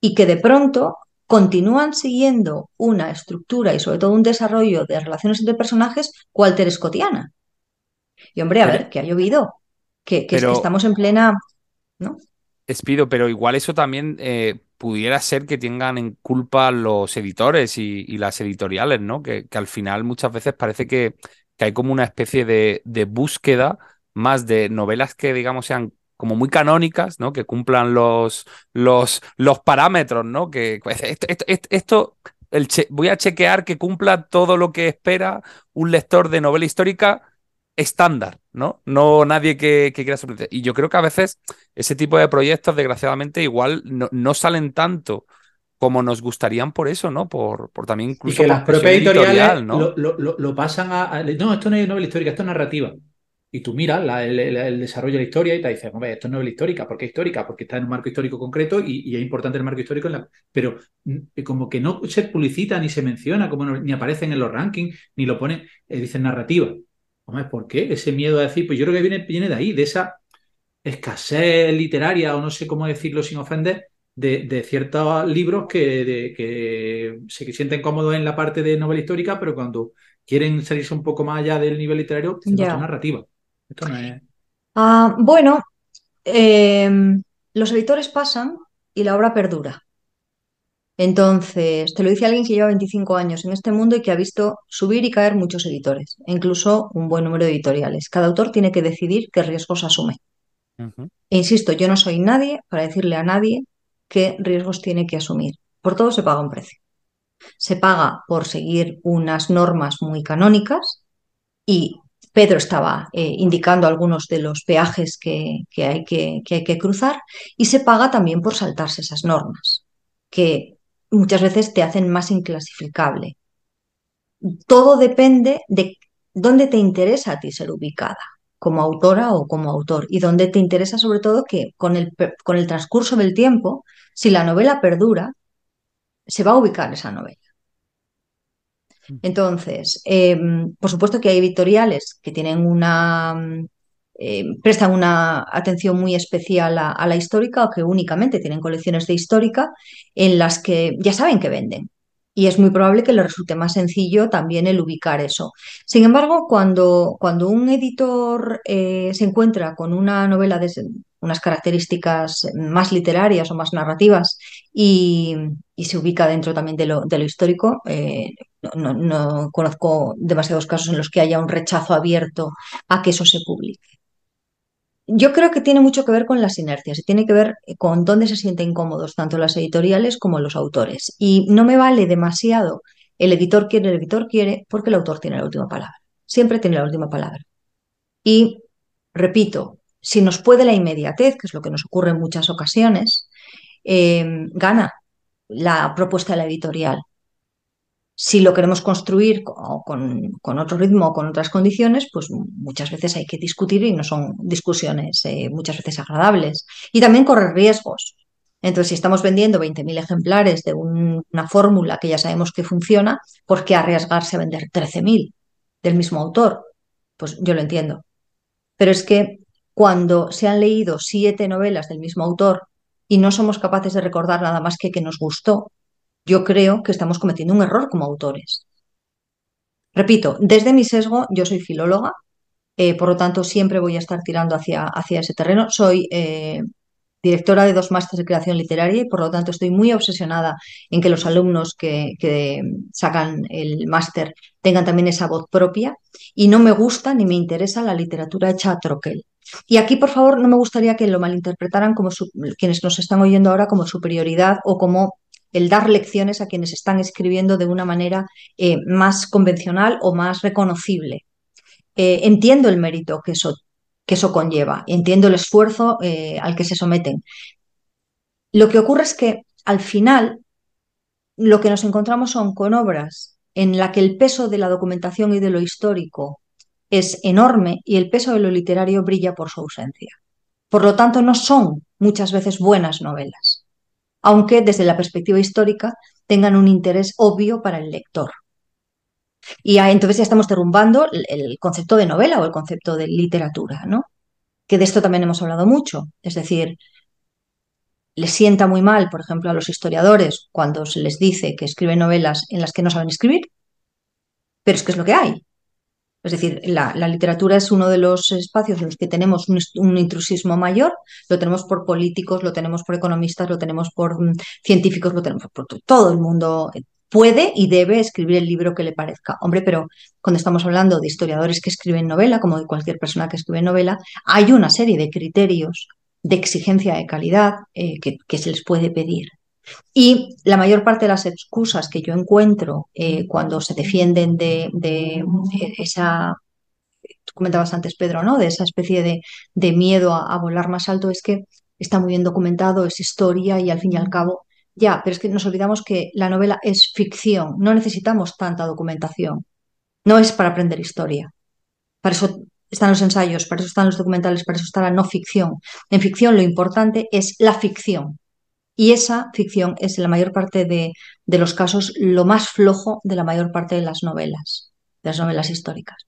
Y que de pronto continúan siguiendo una estructura y sobre todo un desarrollo de relaciones entre personajes cualter scotiana. Y hombre, a ver, que ha llovido, que, que es que pero- estamos en plena, ¿no? Pero igual eso también eh, pudiera ser que tengan en culpa los editores y, y las editoriales, ¿no? Que, que al final muchas veces parece que, que hay como una especie de, de búsqueda más de novelas que, digamos, sean como muy canónicas, ¿no? Que cumplan los, los, los parámetros, ¿no? Que pues, esto, esto, esto- el che- voy a chequear que cumpla todo lo que espera un lector de novela histórica estándar, ¿no? No nadie que, que quiera sorprender. Y yo creo que a veces ese tipo de proyectos, desgraciadamente, igual no, no salen tanto como nos gustarían por eso, ¿no? Por, por también Y incluso que por las propias editoriales editorial, ¿no? lo, lo- lo- pasan a, a- No, esto no es novela histórica, esto es narrativa. Y tú miras la- el, desarrollo de la historia y te dices, hombre, esto es novela histórica. ¿Por qué histórica? Porque está en un marco histórico concreto y, y es importante el marco histórico. en la- pero mm, como que no se publicita ni se menciona, como no- ni aparecen en los rankings, ni lo ponen, eh, dicen narrativa. Hombre, ¿por qué? Ese miedo a decir, pues yo creo que viene, viene de ahí, de esa escasez literaria, o no sé cómo decirlo sin ofender, de, de ciertos libros que, de- que se sienten cómodos en la parte de novela histórica, pero cuando quieren salirse un poco más allá del nivel literario, Ya. esto es narrativa. Esto no es. Ah, bueno, em, los editores pasan y la obra perdura. Entonces, te lo dice alguien que lleva 25 años en este mundo y que ha visto subir y caer muchos editores, e incluso un buen número de editoriales. Cada autor tiene que decidir qué riesgos asume. E insisto, yo no soy nadie para decirle a nadie qué riesgos tiene que asumir. Por todo se paga un precio. Se paga por seguir unas normas muy canónicas y Pedro estaba eh, indicando algunos de los peajes que, hay que, cruzar y se paga también por saltarse esas normas, que muchas veces te hacen más inclasificable. Todo depende de dónde te interesa a ti ser ubicada, como autora o como autor, y dónde te interesa sobre todo que con el, con el transcurso del tiempo, si la novela perdura, se va a ubicar esa novela. Entonces, eh, por supuesto que hay editoriales que tienen una, mm, eh, prestan una atención muy especial a, a la histórica o que únicamente tienen colecciones de histórica en las que ya saben que venden. Y es muy probable que les resulte más sencillo también el ubicar eso. Sin embargo, cuando, cuando un editor eh, se encuentra con una novela de unas características más literarias o más narrativas y, se ubica dentro también de lo, histórico, eh, no, no- no conozco demasiados casos en los que haya un rechazo abierto a que eso se publique. Yo creo que tiene mucho que ver con las inercias y tiene que ver con dónde se sienten cómodos tanto las editoriales como los autores. Y no me vale demasiado el editor quiere, el editor quiere, porque el autor tiene la última palabra. Siempre tiene la última palabra. Y repito, si nos puede la inmediatez, que es lo que nos ocurre en muchas ocasiones, eh, gana. la propuesta de la editorial. Si lo queremos construir co- con, otro ritmo o con otras condiciones, pues muchas veces hay que discutir y no son discusiones eh, muchas veces agradables. Y también correr riesgos. Entonces, si estamos vendiendo 20.000 ejemplares de un- una fórmula que ya sabemos que funciona, ¿por qué arriesgarse a vender 13.000 del mismo autor? Pues yo lo entiendo. Pero es que cuando se han leído siete novelas del mismo autor y no somos capaces de recordar nada más que que nos gustó, yo creo que estamos cometiendo un error como autores. Repito, desde mi sesgo, yo soy filóloga, eh, por lo tanto siempre voy a estar tirando hacia, hacia ese terreno. Soy eh, directora de dos másteres de creación literaria y por lo tanto estoy muy obsesionada en que los alumnos que, que sacan el máster tengan también esa voz propia y no me gusta ni me interesa la literatura hecha a troquel. Y aquí, por favor, no me gustaría que lo malinterpretaran como quienes nos están oyendo ahora como superioridad o como el dar lecciones a quienes están escribiendo de una manera eh, más convencional o más reconocible. Eh, entiendo el mérito que eso, que eso conlleva, entiendo el esfuerzo eh, al que se someten. Lo que ocurre es que al final lo que nos encontramos son con obras en la que el peso de la documentación y de lo histórico es enorme y el peso de lo literario brilla por su ausencia. Por lo tanto, no son muchas veces buenas novelas, aunque desde la perspectiva histórica tengan un interés obvio para el lector. Y entonces ya estamos derrumbando el, concepto de novela o el concepto de literatura, ¿no? Que de esto también hemos hablado mucho. Es decir, les sienta muy mal, por ejemplo, a los historiadores cuando se les dice que escriben novelas en las que no saben escribir, pero es que es lo que hay. Es decir, la, literatura es uno de los espacios en los que tenemos un, intrusismo mayor, lo tenemos por políticos, lo tenemos por economistas, lo tenemos por mm, científicos, lo tenemos por to- todo el mundo puede y debe escribir el libro que le parezca. Hombre, pero cuando estamos hablando de historiadores que escriben novela, como de cualquier persona que escribe novela, hay una serie de criterios de exigencia de calidad eh, que se les puede pedir. Y la mayor parte de las excusas que yo encuentro eh, cuando se defienden de, eh, esa, tú comentabas antes, Pedro, ¿no? De esa especie de, de miedo a, a volar más alto, es que está muy bien documentado, es historia y al fin y al cabo, ya, pero es que nos olvidamos que la novela es ficción, no necesitamos tanta documentación, no es para aprender historia. Para eso están los ensayos, para eso están los documentales, para eso está la no ficción. En ficción lo importante es la ficción. Y esa ficción es en la mayor parte de, de los casos lo más flojo de la mayor parte de las novelas, de las novelas históricas.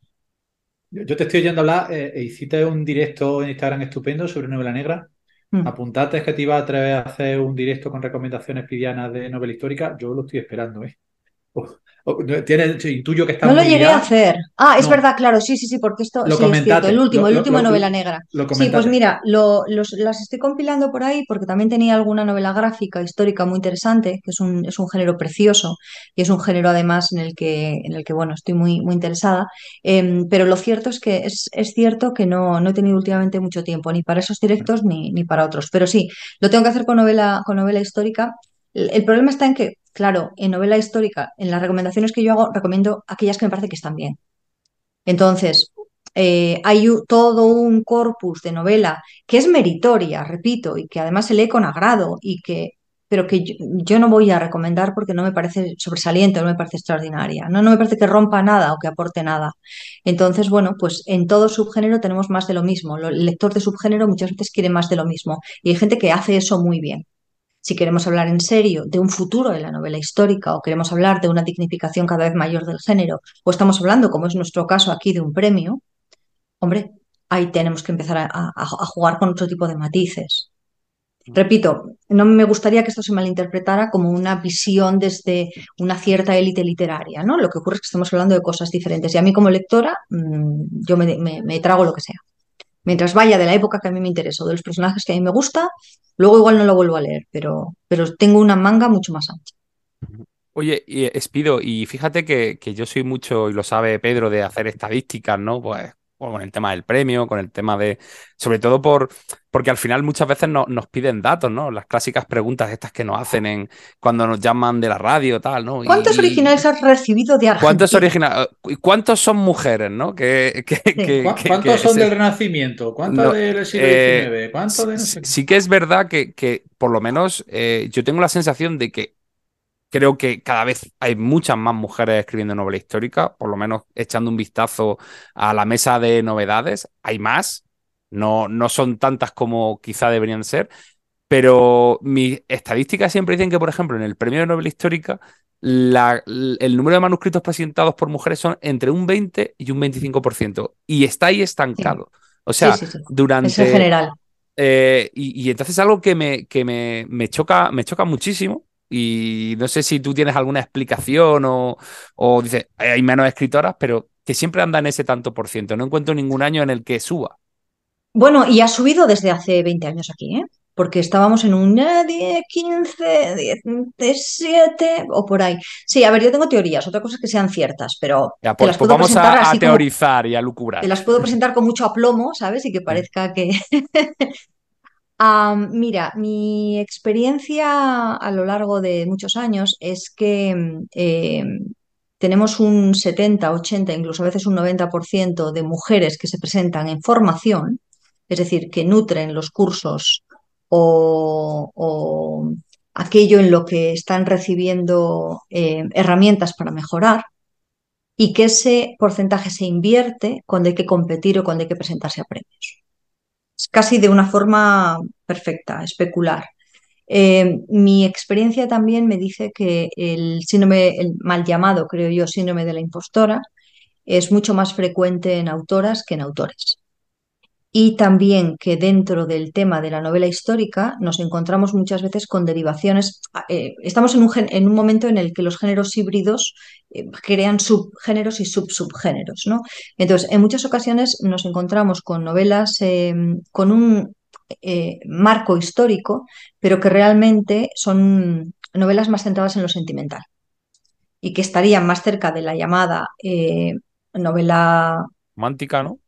Yo, te estoy oyendo hablar, eh, e hiciste un directo en Instagram estupendo sobre novela negra. Mm. Apuntate que te iba a atrever a hacer un directo con recomendaciones pidianas de novela histórica. Yo lo estoy esperando, ¿eh? Oh, no, que lo llegué a hacer. Ah, es No. verdad, claro, sí, sí, sí, porque esto Lo sí es cierto. El último, lo- el último lo- novela negra. Lo Sí, pues mira, lo- los- las estoy compilando por ahí porque también tenía alguna novela gráfica histórica muy interesante, que es un, es un género precioso y es un género además en el que, en el que bueno, estoy muy, muy interesada. Em, pero lo cierto es que es, es cierto que no, no he tenido últimamente mucho tiempo, ni para esos directos ni, ni para otros. Pero sí, lo tengo que hacer con novela, con novela histórica. El problema está en que, claro, en novela histórica, en las recomendaciones que yo hago, recomiendo aquellas que me parece que están bien. Entonces, eh, hay todo un corpus de novela que es meritoria, repito, y que además se lee con agrado, y que, pero que yo, yo no voy a recomendar porque no me parece sobresaliente, no me parece extraordinaria, no, no me parece que rompa nada o que aporte nada. Entonces, bueno, pues en todo subgénero tenemos más de lo mismo. El lector de subgénero muchas veces quiere más de lo mismo, y hay gente que hace eso muy bien. Si queremos hablar en serio de un futuro de la novela histórica o queremos hablar de una dignificación cada vez mayor del género, o estamos hablando, como es nuestro caso aquí, de un premio, hombre, ahí tenemos que empezar a, a- a jugar con otro tipo de matices. Repito, no me gustaría que esto se malinterpretara como una visión desde una cierta élite literaria, ¿no? Lo que ocurre es que estamos hablando de cosas diferentes y a mí como lectora, mm, yo me, me- me trago lo que sea. Mientras vaya de la época que a mí me interesa o de los personajes que a mí me gusta, luego igual no lo vuelvo a leer, pero, pero tengo una manga mucho más ancha. Oye, eh, Espido, y fíjate que, que yo soy mucho, y lo sabe Pedro, de hacer estadísticas, ¿no? Pues con el tema del premio, con el tema de. Sobre todo por. Porque al final muchas veces no- nos piden datos, ¿no? Las clásicas preguntas estas que nos hacen en cuando nos llaman de la radio, tal, ¿no? ¿Cuántos y- originales has recibido de Argentina? ¿Cuántos originales? ¿Cuántos son mujeres, no? Que, que- que- ¿Cu- que- ¿Cuántos que son del Renacimiento? ¿Cuántos No, del siglo eh, XIX? ¿Cuántos de no sé sí, que es verdad que, que por lo menos eh, yo tengo la sensación de que creo que cada vez hay muchas más mujeres escribiendo novela histórica, por lo menos echando un vistazo a la mesa de novedades. Hay más, no, no son tantas como quizá deberían ser, pero mis estadísticas siempre dicen que, por ejemplo, en el premio de novela histórica, la- el número de manuscritos presentados por mujeres son entre un 20 y un 25%, y está ahí estancado. O sea, sí, sí, sí. durante... Es en general. Eh, y, y entonces algo que me, que me, me choca, me choca muchísimo. Y no sé si tú tienes alguna explicación o, o dices, "Eh, hay menos escritoras, pero que siempre anda en ese tanto por ciento. No encuentro ningún año en el que suba. Bueno, y ha subido desde hace 20 años aquí, ¿eh? Porque estábamos en un eh, 10, 15, 17 o por ahí. Sí, a ver, yo tengo teorías, otra cosa es que sean ciertas, pero Ya, te pues, las pues puedo vamos presentar a, a así como teorizar y a lucubrar. te las puedo presentar con mucho aplomo, ¿sabes? Y que parezca que... Mira, mi experiencia a lo largo de muchos años es que eh, tenemos un 70, 80, incluso a veces un 90% de mujeres que se presentan en formación, es decir, que nutren los cursos o, aquello en lo que están recibiendo eh, herramientas para mejorar y que ese porcentaje se invierte cuando hay que competir o cuando hay que presentarse a premios casi de una forma perfecta, especular. Eh, mi experiencia también me dice que el síndrome, el mal llamado, creo yo, síndrome de la impostora, es mucho más frecuente en autoras que en autores. Y también que dentro del tema de la novela histórica nos encontramos muchas veces con derivaciones. eh, estamos en un, en un momento en el que los géneros híbridos eh, crean subgéneros y subsubgéneros, ¿no? Entonces, en muchas ocasiones nos encontramos con novelas eh, con un eh, marco histórico, pero que realmente son novelas más centradas en lo sentimental y que estarían más cerca de la llamada novela Romántica, ¿no?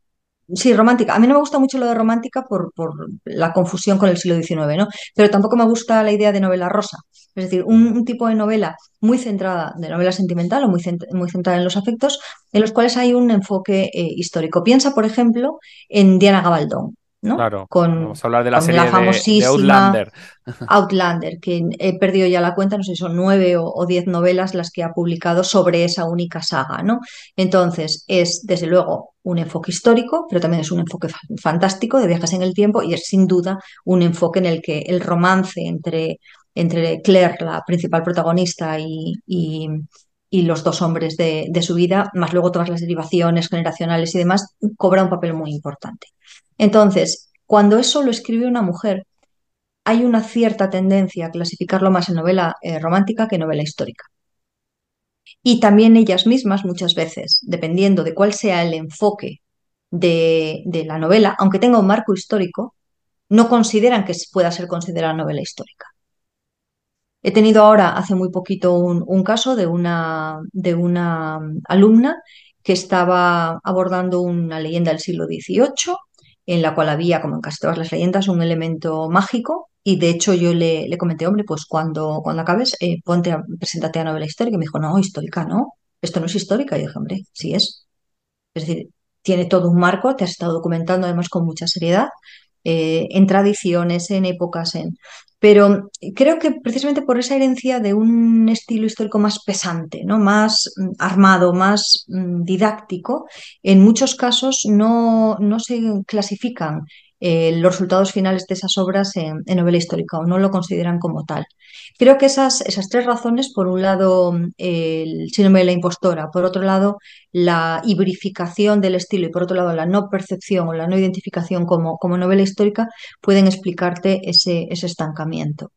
Sí, romántica. A mí no me gusta mucho lo de romántica por, por la confusión con el siglo XIX, ¿no? Pero tampoco me gusta la idea de novela rosa. Es decir, un, un tipo de novela muy centrada, de novela sentimental o muy, cent- muy centrada en los afectos, en los cuales hay un enfoque eh, histórico. Piensa, por ejemplo, en Diana Gabaldón, ¿no? Claro. Con, Vamos a hablar de la con serie la de- de, famosísima Outlander. (laughs) Outlander, que he perdido ya la cuenta, no sé si son nueve o, o diez novelas las que ha publicado sobre esa única saga, ¿no? Entonces, es desde luego un enfoque histórico, pero también es un enfoque fa- fantástico de viajes en el tiempo y es sin duda un enfoque en el que el romance entre, entre Claire, la principal protagonista, y, y- y los dos hombres de, de su vida, más luego todas las derivaciones generacionales y demás, cobra un papel muy importante. Entonces, cuando eso lo escribe una mujer, hay una cierta tendencia a clasificarlo más en novela eh, romántica que novela histórica. Y también ellas mismas muchas veces, dependiendo de cuál sea el enfoque de, la novela, aunque tenga un marco histórico, no consideran que pueda ser considerada novela histórica. He tenido ahora, hace muy poquito, un, un caso de una, de una alumna que estaba abordando una leyenda del siglo XVIII, en la cual había, como en casi todas las leyendas, un elemento mágico. Y de hecho yo le, le comenté, hombre, pues cuando, cuando acabes, eh, ponte a, preséntate a novela histórica. Y me dijo, no, histórica no, esto no es histórica. Y yo dije, hombre, sí es. Es decir, tiene todo un marco, te has estado documentando además con mucha seriedad, eh, en tradiciones, en épocas, en... Pero creo que precisamente por esa herencia de un estilo histórico más pesante, ¿no? Más mm, armado, más mm, didáctico, en muchos casos no, no se clasifican eh, los resultados finales de esas obras en, novela histórica o no lo consideran como tal. Creo que esas, esas tres razones, por un lado mm, el síndrome de la impostora, por otro lado la hibrificación del estilo y por otro lado la no percepción o la no identificación como, como novela histórica, pueden explicarte ese, ese estancamiento.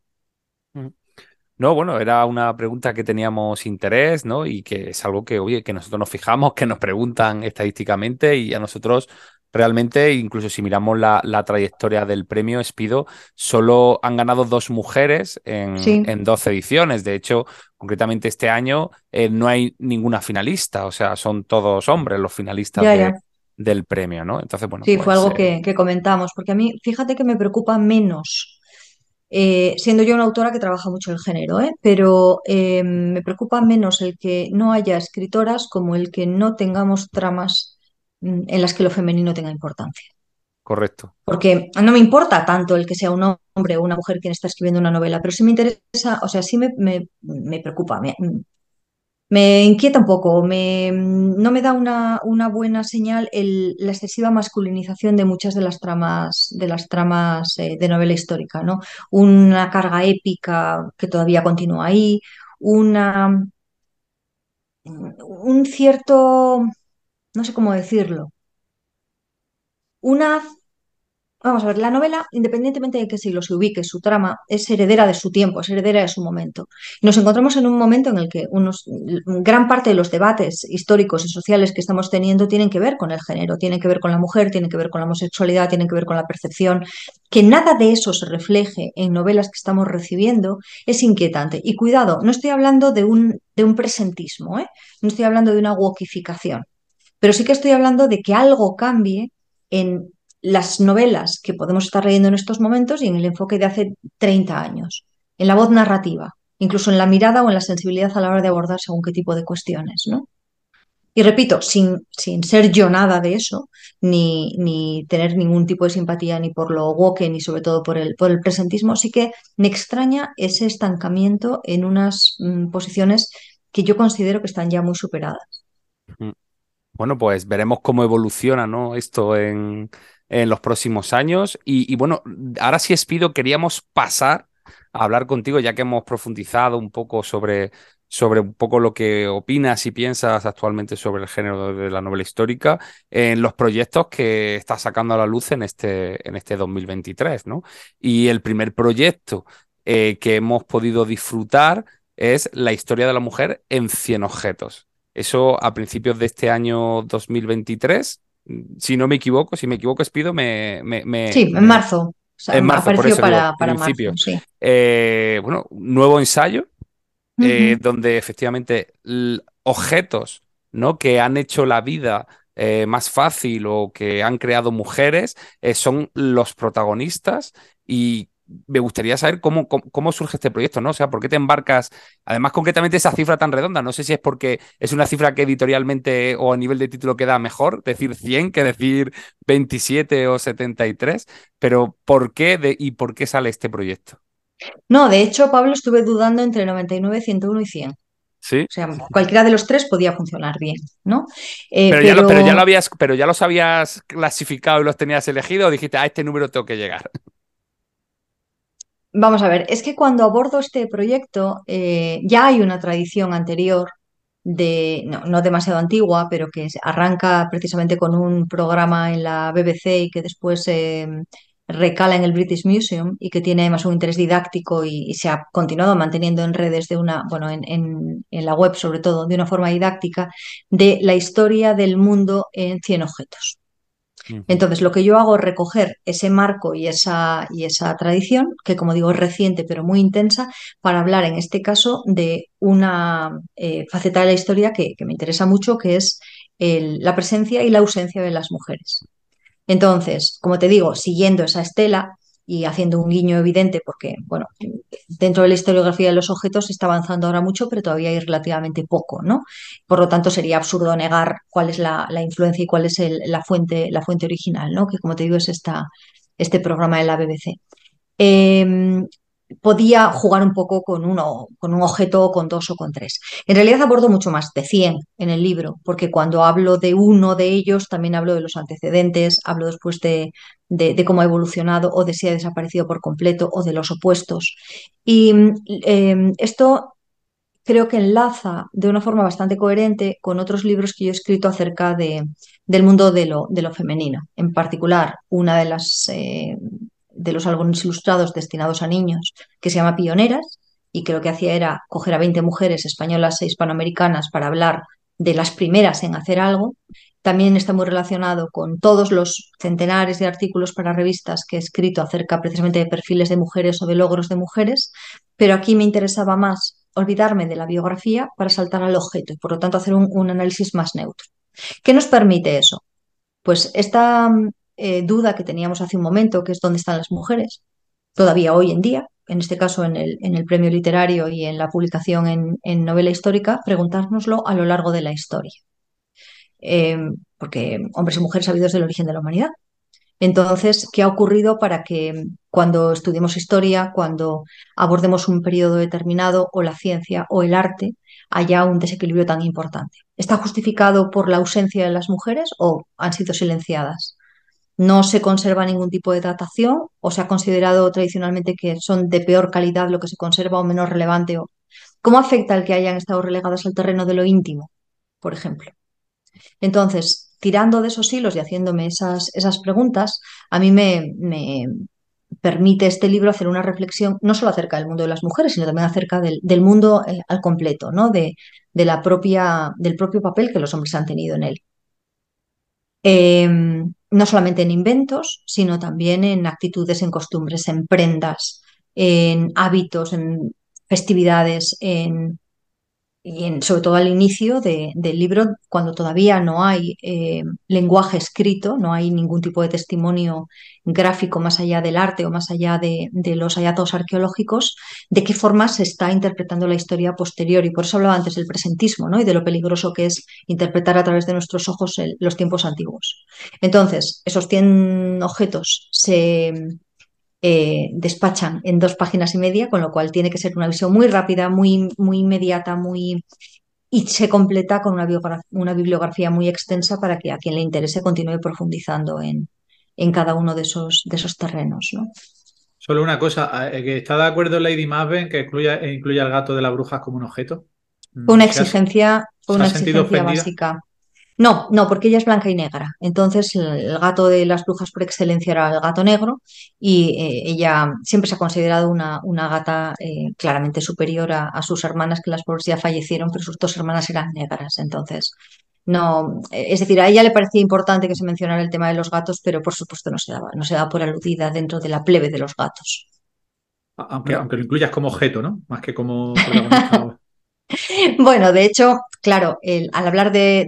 No, bueno, era una pregunta que teníamos interés, ¿no? Y que es algo que, oye, que nosotros nos fijamos, que nos preguntan estadísticamente y a nosotros realmente, incluso si miramos la, la trayectoria del premio Espido, solo han ganado dos mujeres en, Sí. en 12 ediciones. De hecho, concretamente este año eh, no hay ninguna finalista, o sea, son todos hombres los finalistas Ya, de- ya. del premio, ¿no? Entonces, bueno, Sí, fue pues, algo eh, que, que comentamos, porque a mí, fíjate que me preocupa menos, eh, siendo yo una autora que trabaja mucho el género, ¿eh? Pero me preocupa menos el que no haya escritoras como el que no tengamos tramas en las que lo femenino tenga importancia. correcto. Porque no me importa tanto el que sea un hombre o una mujer quien está escribiendo una novela, pero sí me interesa, o sea, sí me, me- me preocupa, me, me inquieta un poco, me, no me da una, una buena señal el- la excesiva masculinización de muchas de las tramas, de las tramas eh, de novela histórica, ¿no? Una carga épica que todavía continúa ahí, una, un cierto, no sé cómo decirlo, una Vamos a ver, la novela, independientemente de qué siglo se ubique, su trama es heredera de su tiempo, es heredera de su momento. Nos encontramos en un momento en el que gran parte de los debates históricos y sociales que estamos teniendo tienen que ver con el género, tienen que ver con la mujer, tienen que ver con la homosexualidad, tienen que ver con la percepción. Que nada de eso se refleje en novelas que estamos recibiendo es inquietante. Y cuidado, no estoy hablando de un, de un presentismo, ¿eh? no estoy hablando de una wokificación, pero sí que estoy hablando de que algo cambie en las novelas que podemos estar leyendo en estos momentos y en el enfoque de hace 30 años, en la voz narrativa, incluso en la mirada o en la sensibilidad a la hora de abordar según qué tipo de cuestiones, ¿no? Y repito, sin, sin ser yo nada de eso, ni, ni tener ningún tipo de simpatía ni por lo woke, ni sobre todo por el, por el presentismo, sí que me extraña ese estancamiento en unas mm, posiciones que yo considero que están ya muy superadas. Bueno, pues veremos cómo evoluciona, ¿no? esto en, en los próximos años. Y, bueno, ahora sí, Espido, queríamos pasar a hablar contigo, ya que hemos profundizado un poco sobre, sobre un poco lo que opinas y piensas actualmente sobre el género de la novela histórica, en los proyectos que estás sacando a la luz en este, en este 2023, ¿no? Y el primer proyecto eh, que hemos podido disfrutar es la historia de la mujer en 100 objetos. Eso a principios de este año 2023, si no me equivoco, si me equivoco, Espido, me, me, me- Sí, en marzo. O sea, en marzo, por digo, para, para marzo, sí. Eh, bueno, un nuevo ensayo eh, donde efectivamente objetos, ¿no? que han hecho la vida eh, más fácil o que han creado mujeres eh, son los protagonistas y me gustaría saber cómo, cómo, cómo surge este proyecto, ¿no? O sea, ¿por qué te embarcas? Además, concretamente esa cifra tan redonda, no sé si es porque es una cifra que editorialmente o a nivel de título queda mejor, decir 100 que decir 27 o 73, pero ¿por qué de- y por qué sale este proyecto? No, de hecho, Pablo, estuve dudando entre 99, 101 y 100. ¿Sí? O sea, cualquiera de los tres podía funcionar bien, ¿no? Eh, Pero ya, lo, pero ya lo habías, pero ya los habías clasificado y los tenías elegidos o dijiste, a este número tengo que llegar. Vamos a ver, es que cuando abordo este proyecto eh, ya hay una tradición anterior de, no, no demasiado antigua, pero que arranca precisamente con un programa en la BBC y que después eh, recala en el British Museum y que tiene más un interés didáctico y, y se ha continuado manteniendo en redes de una, bueno, en, en- en la web sobre todo, de una forma didáctica, de la historia del mundo en 100 objetos. Entonces, lo que yo hago es recoger ese marco y esa, y esa tradición, que como digo es reciente pero muy intensa, para hablar en este caso de una eh, faceta de la historia que, me interesa mucho, que es la presencia y la ausencia de las mujeres. Entonces, como te digo, siguiendo esa estela y haciendo un guiño evidente, porque, bueno, dentro de la historiografía de los objetos se está avanzando ahora mucho, pero todavía hay relativamente poco, ¿no? Por lo tanto, sería absurdo negar cuál es la, la influencia y cuál es la fuente, la fuente original, ¿no? Que, como te digo, es esta, este programa de la BBC. Em, podía jugar un poco con uno, con un objeto, con dos o con tres. En realidad abordo mucho más, de 100 en el libro, porque cuando hablo de uno de ellos, también hablo de los antecedentes, hablo después de, de- de cómo ha evolucionado o de si ha desaparecido por completo o de los opuestos. Y em, esto creo que enlaza de una forma bastante coherente con otros libros que yo he escrito acerca de, del mundo de lo, de lo femenino. En particular, una de las eh, de los álbumes ilustrados destinados a niños, que se llama Pioneras, y que lo que hacía era coger a 20 mujeres españolas e hispanoamericanas para hablar de las primeras en hacer algo. También está muy relacionado con todos los centenares de artículos para revistas que he escrito acerca precisamente de perfiles de mujeres o de logros de mujeres, pero aquí me interesaba más olvidarme de la biografía para saltar al objeto y por lo tanto hacer un, un análisis más neutro. ¿Qué nos permite eso? Pues esta eh, duda que teníamos hace un momento, que es dónde están las mujeres, todavía hoy en día, en este caso en el, en el premio literario y en la publicación en, novela histórica, preguntárnoslo a lo largo de la historia. Eh, porque hombres y mujeres ha habido desde el origen de la humanidad. Entonces, ¿qué ha ocurrido para que cuando estudiemos historia, cuando abordemos un periodo determinado o la ciencia o el arte, haya un desequilibrio tan importante? ¿Está justificado por la ausencia de las mujeres o han sido silenciadas? No se conserva ningún tipo de datación o se ha considerado tradicionalmente que son de peor calidad lo que se conserva o menos relevante. o- ¿Cómo afecta el que hayan estado relegadas al terreno de lo íntimo, por ejemplo? Entonces, tirando de esos hilos y haciéndome esas, esas preguntas, a mí me, me permite este libro hacer una reflexión no solo acerca del mundo de las mujeres, sino también acerca del, del mundo eh, al completo, ¿no? De, de la propia, del propio papel que los hombres han tenido en él. Eh, no solamente en inventos, sino también en actitudes, en costumbres, en prendas, en hábitos, en festividades, en, y en- sobre todo al inicio de- del libro, cuando todavía no hay eh, lenguaje escrito, no hay ningún tipo de testimonio gráfico más allá del arte o más allá de, de los hallazgos arqueológicos, de qué forma se está interpretando la historia posterior. Y por eso hablaba antes del presentismo, ¿no? Y de lo peligroso que es interpretar a través de nuestros ojos los tiempos antiguos. Entonces, esos 100 objetos se eh, despachan en dos páginas y media, con lo cual tiene que ser una visión muy rápida, muy, muy inmediata, muy... y se completa con una, una bibliografía muy extensa para que a quien le interese continúe profundizando en, en cada uno de esos, de esos terrenos, ¿no? Solo una cosa, eh, que ¿está de acuerdo Lady Maven que incluya, incluya al gato de las brujas como un objeto? Una Mm, ¿se ha- exigencia, una exigencia ofendida? básica. No, no, porque ella es blanca y negra. Entonces, el, gato de las brujas por excelencia era el gato negro y eh, ella siempre se ha considerado una, una gata eh, claramente superior a, a sus hermanas, que las pobres ya fallecieron, pero sus dos hermanas eran negras. Entonces, no, eh, es decir, a ella le parecía importante que se mencionara el tema de los gatos, pero por supuesto no se daba, no se daba por aludida dentro de la plebe de los gatos. Aunque, aunque lo incluyas como objeto, ¿no? Más que como (laughs) protagonista. Bueno, de hecho, claro, el- al hablar de,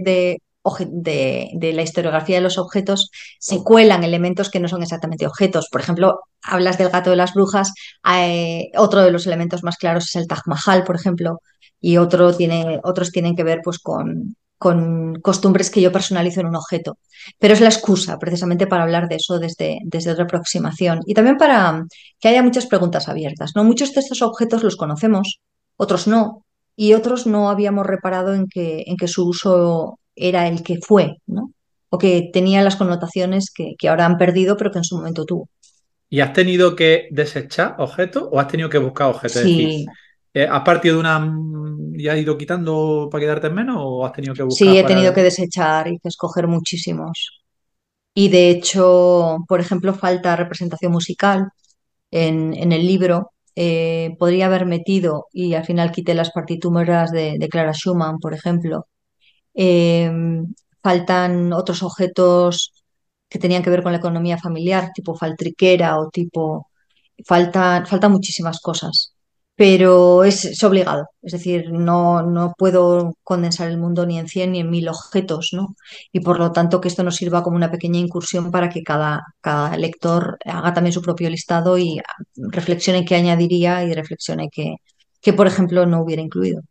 de- de la historiografía de los objetos, se cuelan elementos que no son exactamente objetos. Por ejemplo, hablas del gato de las brujas, eh, otro de los elementos más claros es el Taj Mahal, por ejemplo, y otro tiene, otros tienen que ver pues, con, con costumbres que yo personalizo en un objeto. Pero es la excusa precisamente para hablar de eso desde, desde otra aproximación y también para que haya muchas preguntas abiertas, ¿no? Muchos de estos objetos los conocemos, otros no y otros no habíamos reparado en que, en que su uso era el que fue, ¿no? O que tenía las connotaciones que, que ahora han perdido, pero que en su momento tuvo. ¿Y has tenido que desechar objetos o has tenido que buscar objetos? Es decir, Sí, eh, ¿has partido de una y has ido quitando para quedarte en menos o has tenido que buscar sí, he para- tenido que desechar y que escoger muchísimos. Y de hecho, por ejemplo, falta representación musical en, en el libro. Eh, podría haber metido, y al final quité las partituras de, de Clara Schumann, por ejemplo. Eh, faltan otros objetos que tenían que ver con la economía familiar, tipo faltriquera o tipo... Faltan, faltan muchísimas cosas, pero es, obligado. Es decir, no, no puedo condensar el mundo ni en 100 ni en 1000 objetos, ¿no? Y por lo tanto que esto nos sirva como una pequeña incursión para que cada, cada lector haga también su propio listado y reflexione qué añadiría y reflexione qué, qué, por ejemplo, no hubiera incluido.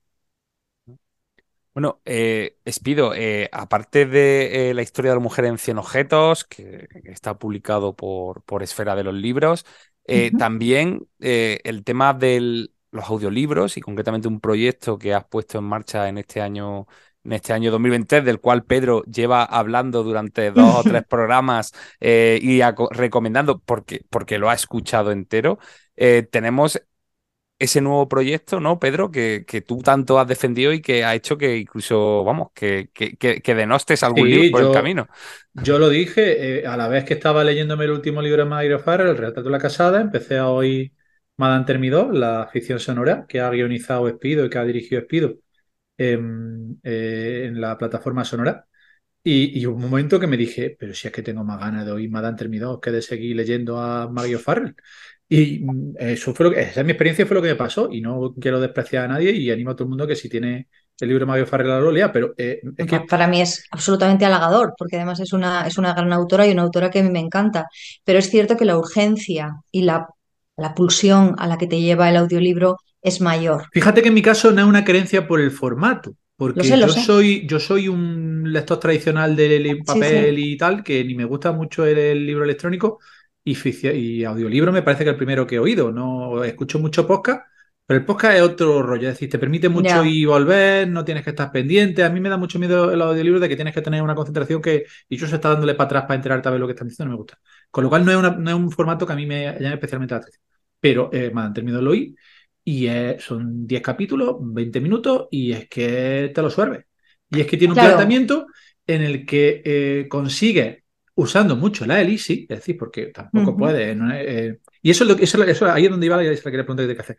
Bueno, eh, Espido, eh, aparte de eh, la historia de la mujer en 100 objetos, que, que está publicado por, por Esfera de los Libros, eh, también el tema de los audiolibros y concretamente un proyecto que has puesto en marcha en este año, en este año 2023, del cual Pedro lleva hablando durante dos o tres (laughs) programas eh, y recomendando porque, porque lo ha escuchado entero. Eh, tenemos ese nuevo proyecto, ¿no, Pedro? Que, que tú tanto has defendido y que ha hecho que incluso, vamos, que, que, que- denostes algún Sí, libro por el camino. Yo lo dije, eh, a la vez que estaba leyéndome el último libro de Mario Farrell, El retrato de la casada, empecé a oír Madame Termidor, la ficción sonora que ha guionizado Espido y que ha dirigido Espido en, eh, en la plataforma sonora. Y, un momento que me dije, pero si es que tengo más ganas de oír Madame Termidor que de seguir leyendo a Mario Farrell. Y mm, eso fue lo que, esa es mi experiencia, fue lo que me pasó. Y no quiero despreciar a nadie y animo a todo el mundo que si tiene el libro Mario Farrell a lo lea, pero eh, es que Pa- Para mí es absolutamente halagador, porque además es una, es una gran autora y una autora que a mí me encanta. Pero es cierto que la urgencia y la, la pulsión a la que te lleva el audiolibro es mayor. Fíjate que en mi caso no es una creencia por el formato, Porque sé, yo soy, yo soy un lector tradicional de li- papel y tal, que ni me gusta mucho el, el libro electrónico y, audiolibro me parece que es el primero que he oído. No escucho mucho podcast, pero el podcast es otro rollo. Es decir, te permite mucho ir y volver, no tienes que estar pendiente. A mí me da mucho miedo el audiolibro de que tienes que tener una concentración que y yo se está dándole para atrás para enterarte a ver lo que están diciendo, no me gusta. Con lo cual no es, una- no es un formato que a mí me llame especialmente la atención. Pero eh, me han terminado de oír y es- son 10 capítulos, 20 minutos y es que te lo suerves. Y es que tiene un Claro. planteamiento en el que eh, consigue, usando mucho la elixir, es decir, porque tampoco puede. no eh, y eso es lo que eso, eso- ahí es donde iba la quería preguntar qué hacer.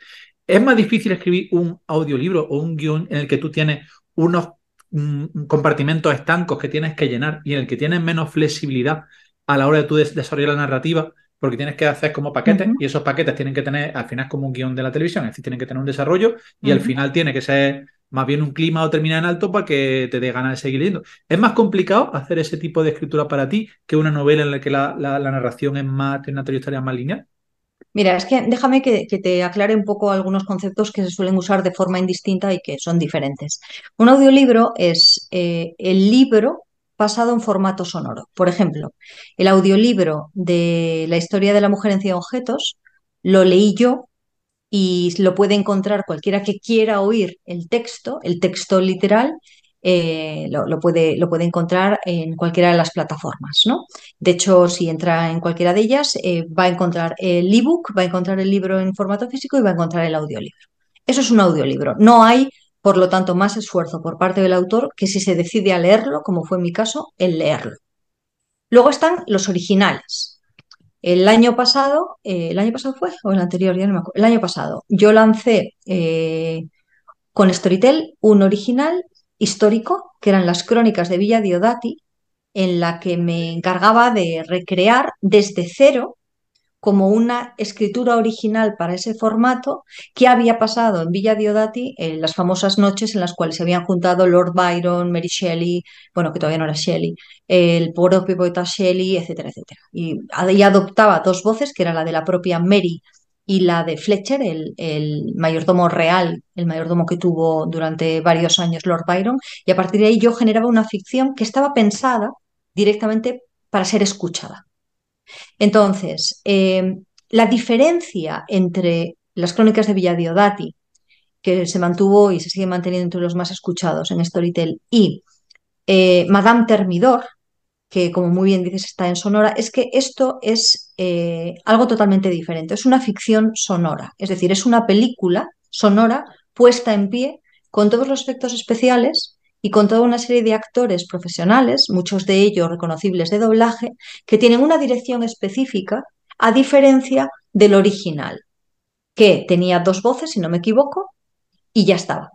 Es más difícil escribir un audiolibro o un guion en el que tú tienes unos mm, compartimentos estancos que tienes que llenar y en el que tienes menos flexibilidad a la hora de tú des- desarrollar la narrativa, porque tienes que hacer como paquetes y esos paquetes tienen que tener, al final, como un guion de la televisión, es decir, tienen que tener un desarrollo y al final tiene que ser más bien un clima o terminar en alto para que te dé ganas de seguir leyendo. ¿Es más complicado hacer ese tipo de escritura para ti que una novela en la que la, la- narración es más, tiene una trayectoria más lineal? Mira, es que déjame que, que te aclare un poco algunos conceptos que se suelen usar de forma indistinta y que son diferentes. Un audiolibro es eh, el libro pasado en formato sonoro. Por ejemplo, el audiolibro de la historia de la mujer en 100 objetos lo leí yo y lo puede encontrar cualquiera que quiera oír el texto, el texto literal, eh, lo, puede, lo puede encontrar en cualquiera de las plataformas, ¿no? De hecho, si entra en cualquiera de ellas, eh, va a encontrar el ebook, va a encontrar el libro en formato físico y va a encontrar el audiolibro. Eso es un audiolibro. No hay, por lo tanto, más esfuerzo por parte del autor que si se decide a leerlo, como fue en mi caso, el leerlo. Luego están los originales. El año pasado, eh, ¿el año pasado fue? ¿O el anterior? Ya no me acuerdo. El año pasado, yo lancé eh, con Storytel un original histórico, que eran las crónicas de Villa Diodati, en la que me encargaba de recrear desde cero como una escritura original para ese formato que había pasado en Villa Diodati en las famosas noches en las cuales se habían juntado Lord Byron, Mary Shelley, bueno, que todavía no era Shelley, el propio poeta Shelley, etcétera, etcétera. Y, adoptaba dos voces, que era la de la propia Mary y la de Fletcher, el mayordomo real, el mayordomo que tuvo durante varios años Lord Byron, y a partir de ahí yo generaba una ficción que estaba pensada directamente para ser escuchada. Entonces, eh, la diferencia entre las crónicas de Villa Diodati, que se mantuvo y se sigue manteniendo entre los más escuchados en Storytel, y eh, Madame Termidor, que como muy bien dices está en Sonora, es que esto es eh, algo totalmente diferente. Es una ficción sonora, es decir, es una película sonora puesta en pie con todos los efectos especiales y con toda una serie de actores profesionales, muchos de ellos reconocibles de doblaje, que tienen una dirección específica, a diferencia del original, que tenía dos voces, si no me equivoco, y ya estaba.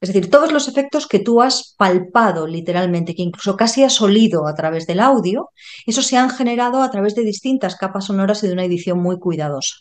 Es decir, todos los efectos que tú has palpado literalmente, que incluso casi has olido a través del audio, esos se han generado a través de distintas capas sonoras y de una edición muy cuidadosa.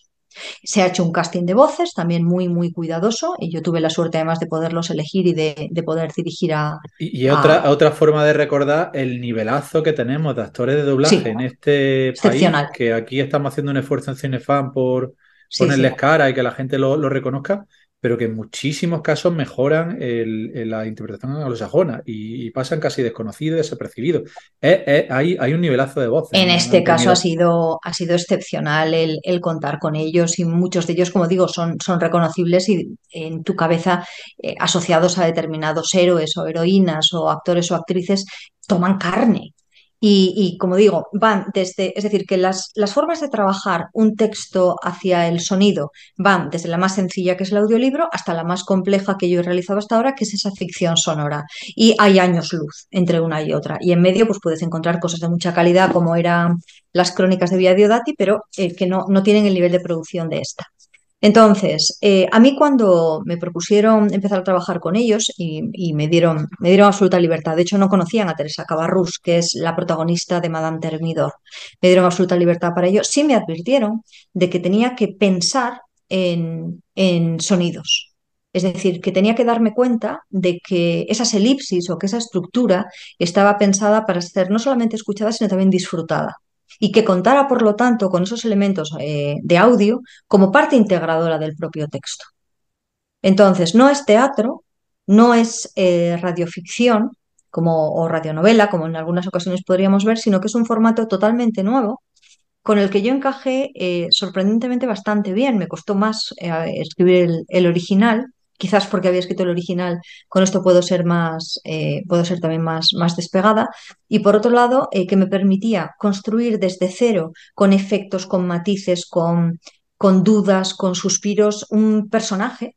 Se ha hecho un casting de voces también muy, muy cuidadoso y yo tuve la suerte además de poderlos elegir y de, de poder dirigir a... Y, y a- otra, otra forma de recordar el nivelazo que tenemos de actores de doblaje Sí. en este país, que aquí estamos haciendo un esfuerzo en Cinefan por Sí, ponerles sí. cara y que la gente lo, lo reconozca, pero que en muchísimos casos mejoran el- el- la interpretación anglosajona y, y pasan casi desconocidos, desapercibidos. Es- es- hay, hay un nivelazo de voz. En ¿no? este caso ha sido, ha sido excepcional el, el contar con ellos y muchos de ellos, como digo, son, son reconocibles y en tu cabeza eh, asociados a determinados héroes o heroínas o actores o actrices toman carne. Y, y, como digo, van desde, es decir, que las, las formas de trabajar un texto hacia el sonido van desde la más sencilla, que es el audiolibro, hasta la más compleja que yo he realizado hasta ahora, que es esa ficción sonora. Y hay años luz entre una y otra. Y en medio, pues puedes encontrar cosas de mucha calidad, como eran las crónicas de Via Diodati, pero eh, que no, no tienen el nivel de producción de esta. Entonces, eh, a mí cuando me propusieron empezar a trabajar con ellos y, me dieron, me dieron absoluta libertad, de hecho no conocían a Teresa Cabarrús, que es la protagonista de Madame Termidor, me dieron absoluta libertad para ello, sí me advirtieron de que tenía que pensar en, en sonidos. Es decir, que tenía que darme cuenta de que esas elipsis o que esa estructura estaba pensada para ser no solamente escuchada, sino también disfrutada. Y que contara, por lo tanto, con esos elementos eh, de audio como parte integradora del propio texto. Entonces, no es teatro, no es eh, radioficción como, o radionovela, como en algunas ocasiones podríamos ver, sino que es un formato totalmente nuevo con el que yo encajé eh, sorprendentemente bastante bien. Me costó más eh, escribir el, el original, quizás porque había escrito el original, con esto puedo ser más, eh, puedo ser también más, más despegada. Y por otro lado, eh, que me permitía construir desde cero, con efectos, con matices, con, con dudas, con suspiros, un personaje.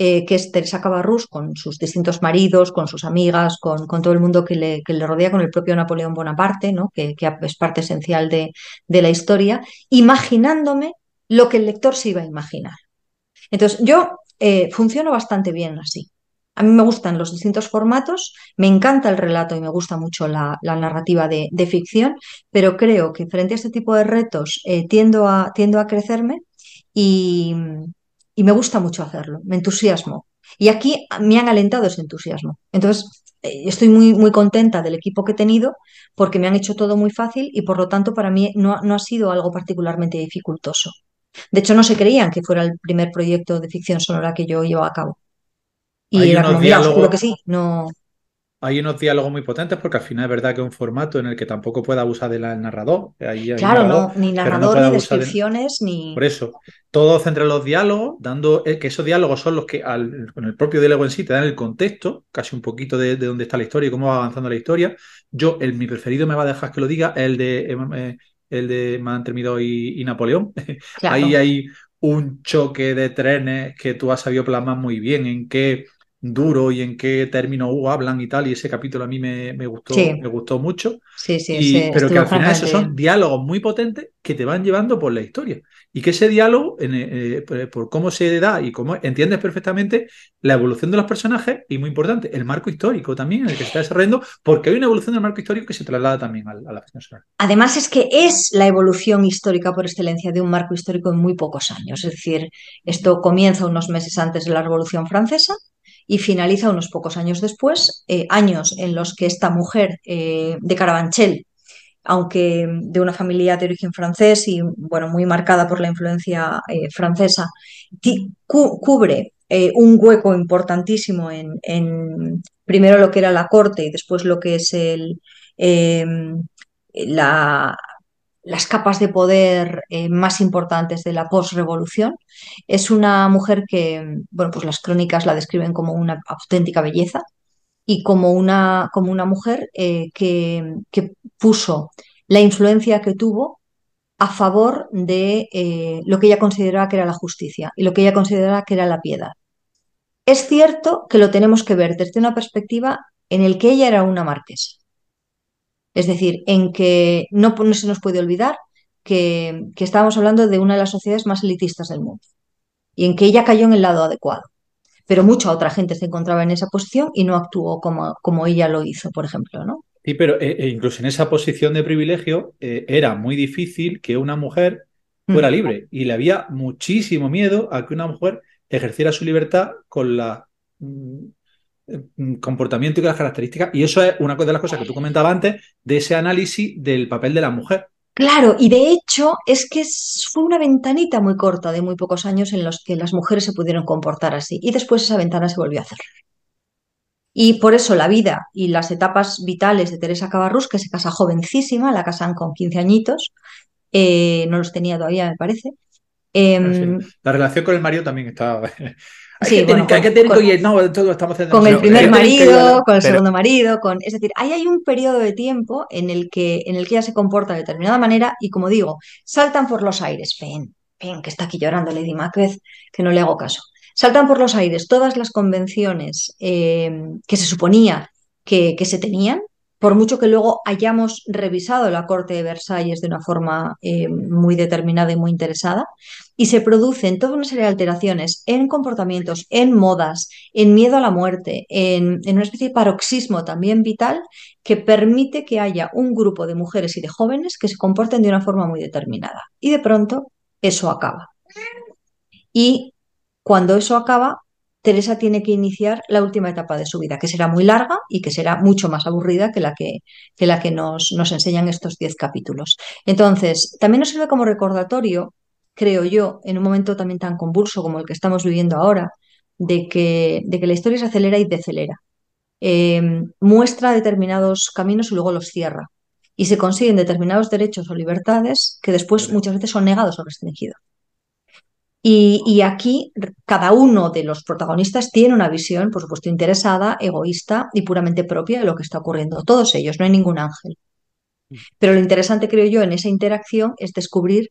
eh, que es Teresa Cabarrús, con sus distintos maridos, con sus amigas, con, con todo el mundo que le, que le rodea, con el propio Napoleón Bonaparte, ¿no? que, que es parte esencial de, de la historia, imaginándome lo que el lector se iba a imaginar. Entonces, yo eh, funciono bastante bien así. A mí me gustan los distintos formatos, me encanta el relato y me gusta mucho la, narrativa de, ficción, pero creo que frente a este tipo de retos eh, tiendo a, crecerme y, me gusta mucho hacerlo, me entusiasmo. Y aquí me han alentado ese entusiasmo. Entonces, eh, estoy muy, muy contenta del equipo que he tenido porque me han hecho todo muy fácil y por lo tanto para mí no ha sido algo particularmente dificultoso. De hecho, no se creían que fuera el primer proyecto de ficción sonora que yo llevaba a cabo. Y Hay era como, diálogos- juro que sí, no. Hay unos diálogos muy potentes porque al final es verdad que es un formato en el que tampoco puede abusar del narrador. Ahí hay Claro, narrador, no, ni no narrador, ni de- descripciones, ni. Por eso, todo centra en los diálogos, dando eh, que esos diálogos son los que al- con el propio diálogo en sí te dan el contexto, casi un poquito de, de dónde está la historia y cómo va avanzando la historia. Yo, el, mi preferido me va a dejar que lo diga, el de, eh, eh, el de Madame Termidor y, y Napoleón. (laughs) Claro. Ahí hay un choque de trenes que tú has sabido plasmar muy bien, en qué duro y en qué términos uh, hablan y tal, y ese capítulo a mí me, me gustó, Sí. me gustó mucho. Sí, sí, Y- ese pero que al final esos son diálogos muy potentes que te van llevando por la historia. Y que ese diálogo, en, eh, por, cómo se da y cómo entiendes perfectamente la evolución de los personajes, y muy importante, el marco histórico también en el que se está desarrollando, porque hay una evolución del marco histórico que se traslada también a, la ficción sonora. Además es que es la evolución histórica por excelencia de un marco histórico en muy pocos años. Es decir, esto comienza unos meses antes de la Revolución Francesa y finaliza unos pocos años después, eh, años en los que esta mujer eh, de Carabanchel, aunque de una familia de origen francés y bueno, muy marcada por la influencia eh, francesa, cubre un hueco importantísimo en, en primero lo que era la corte y después lo que es el, eh, la, las capas de poder eh, más importantes de la posrevolución. Es una mujer que, bueno, pues las crónicas la describen como una auténtica belleza y como una, como una mujer eh, que, que puso la influencia que tuvo a favor de eh, lo que ella consideraba que era la justicia y lo que ella consideraba que era la piedad. Es cierto que lo tenemos que ver desde una perspectiva en el que ella era una marquesa. Es decir, en que no, no se nos puede olvidar que, que estábamos hablando de una de las sociedades más elitistas del mundo y en que ella cayó en el lado adecuado. Pero mucha otra gente se encontraba en esa posición y no actuó como, como ella lo hizo, por ejemplo, ¿no? Sí, pero eh, eh, incluso en esa posición de privilegio eh, era muy difícil que una mujer fuera Mm. libre y le había muchísimo miedo a que una mujer ejerciera su libertad con la mm, comportamiento y las características. Y eso es una de las cosas que tú comentabas antes de ese análisis del papel de la mujer. Claro, y de hecho es que fue una ventanita muy corta de muy pocos años en los que las mujeres se pudieron comportar así y después esa ventana se volvió a cerrar. Y por eso la vida y las etapas vitales de Teresa Cabarrús, que se casa jovencísima, la casan con 15 añitos, eh, no los tenía todavía, me parece. Sí, Em, la relación con el marido también estaba. (laughs) Hay Sí, que tener, bueno, que- hay que con- tener con- oye, no, todo estamos haciendo con el primer marido, con el pero- segundo marido, con, es decir, ahí hay un periodo de tiempo en el que, en el que ella se comporta de determinada manera y como digo, saltan por los aires, ven, ven, que está aquí llorando Lady Macbeth, que no le hago caso. Saltan por los aires todas las convenciones eh, que se suponía que, que se tenían, por mucho que luego hayamos revisado la corte de Versalles de una forma eh, muy determinada y muy interesada, y se producen toda una serie de alteraciones en comportamientos, en modas, en miedo a la muerte, en, en una especie de paroxismo también vital que permite que haya un grupo de mujeres y de jóvenes que se comporten de una forma muy determinada. Y de pronto eso acaba. Y cuando eso acaba, Teresa tiene que iniciar la última etapa de su vida, que será muy larga y que será mucho más aburrida que la que, que, la que nos, nos enseñan estos diez capítulos. Entonces, también nos sirve como recordatorio, creo yo, en un momento también tan convulso como el que estamos viviendo ahora, de que, de que la historia se acelera y decelera. Eh, muestra determinados caminos y luego los cierra. Y se consiguen determinados derechos o libertades que después muchas veces son negados o restringidos. Y, y aquí cada uno de los protagonistas tiene una visión, por supuesto, interesada, egoísta y puramente propia de lo que está ocurriendo. Todos ellos, no hay ningún ángel. Pero lo interesante, creo yo, en esa interacción es descubrir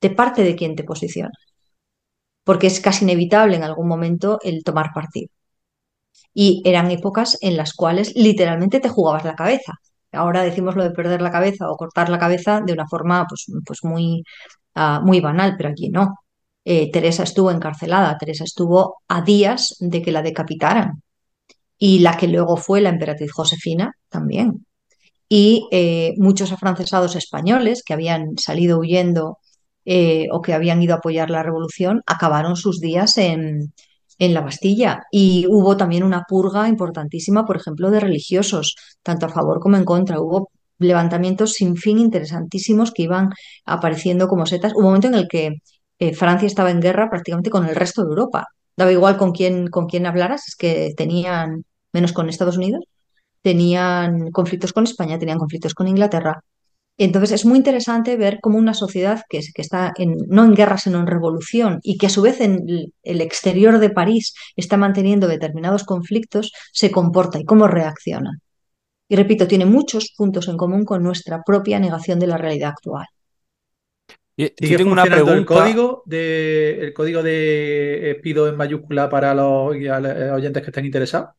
de parte de quién te posicionas. Porque es casi inevitable en algún momento el tomar partido. Y eran épocas en las cuales literalmente te jugabas la cabeza. Ahora decimos lo de perder la cabeza o cortar la cabeza de una forma pues, pues muy, ah, muy banal, pero aquí no. Eh, Teresa estuvo encarcelada, Teresa estuvo a días de que la decapitaran. Y la que luego fue la emperatriz Josefina también. Y eh, muchos afrancesados españoles que habían salido huyendo eh, o que habían ido a apoyar la revolución acabaron sus días en, en la Bastilla. Y hubo también una purga importantísima, por ejemplo, de religiosos, tanto a favor como en contra. Hubo levantamientos sin fin interesantísimos que iban apareciendo como setas. Un momento en el que eh, Francia estaba en guerra prácticamente con el resto de Europa. Daba igual con quién, con quién hablaras, es que tenían, menos con Estados Unidos, tenían conflictos con España, tenían conflictos con Inglaterra. Entonces es muy interesante ver cómo una sociedad que, que está en, no en guerra, sino en revolución y que a su vez en el exterior de París está manteniendo determinados conflictos, se comporta y cómo reacciona. Y repito, tiene muchos puntos en común con nuestra propia negación de la realidad actual. Y- ¿Sigue yo tengo una pregunta. el código de el código de eh, pido en mayúscula para los los oyentes que estén interesados?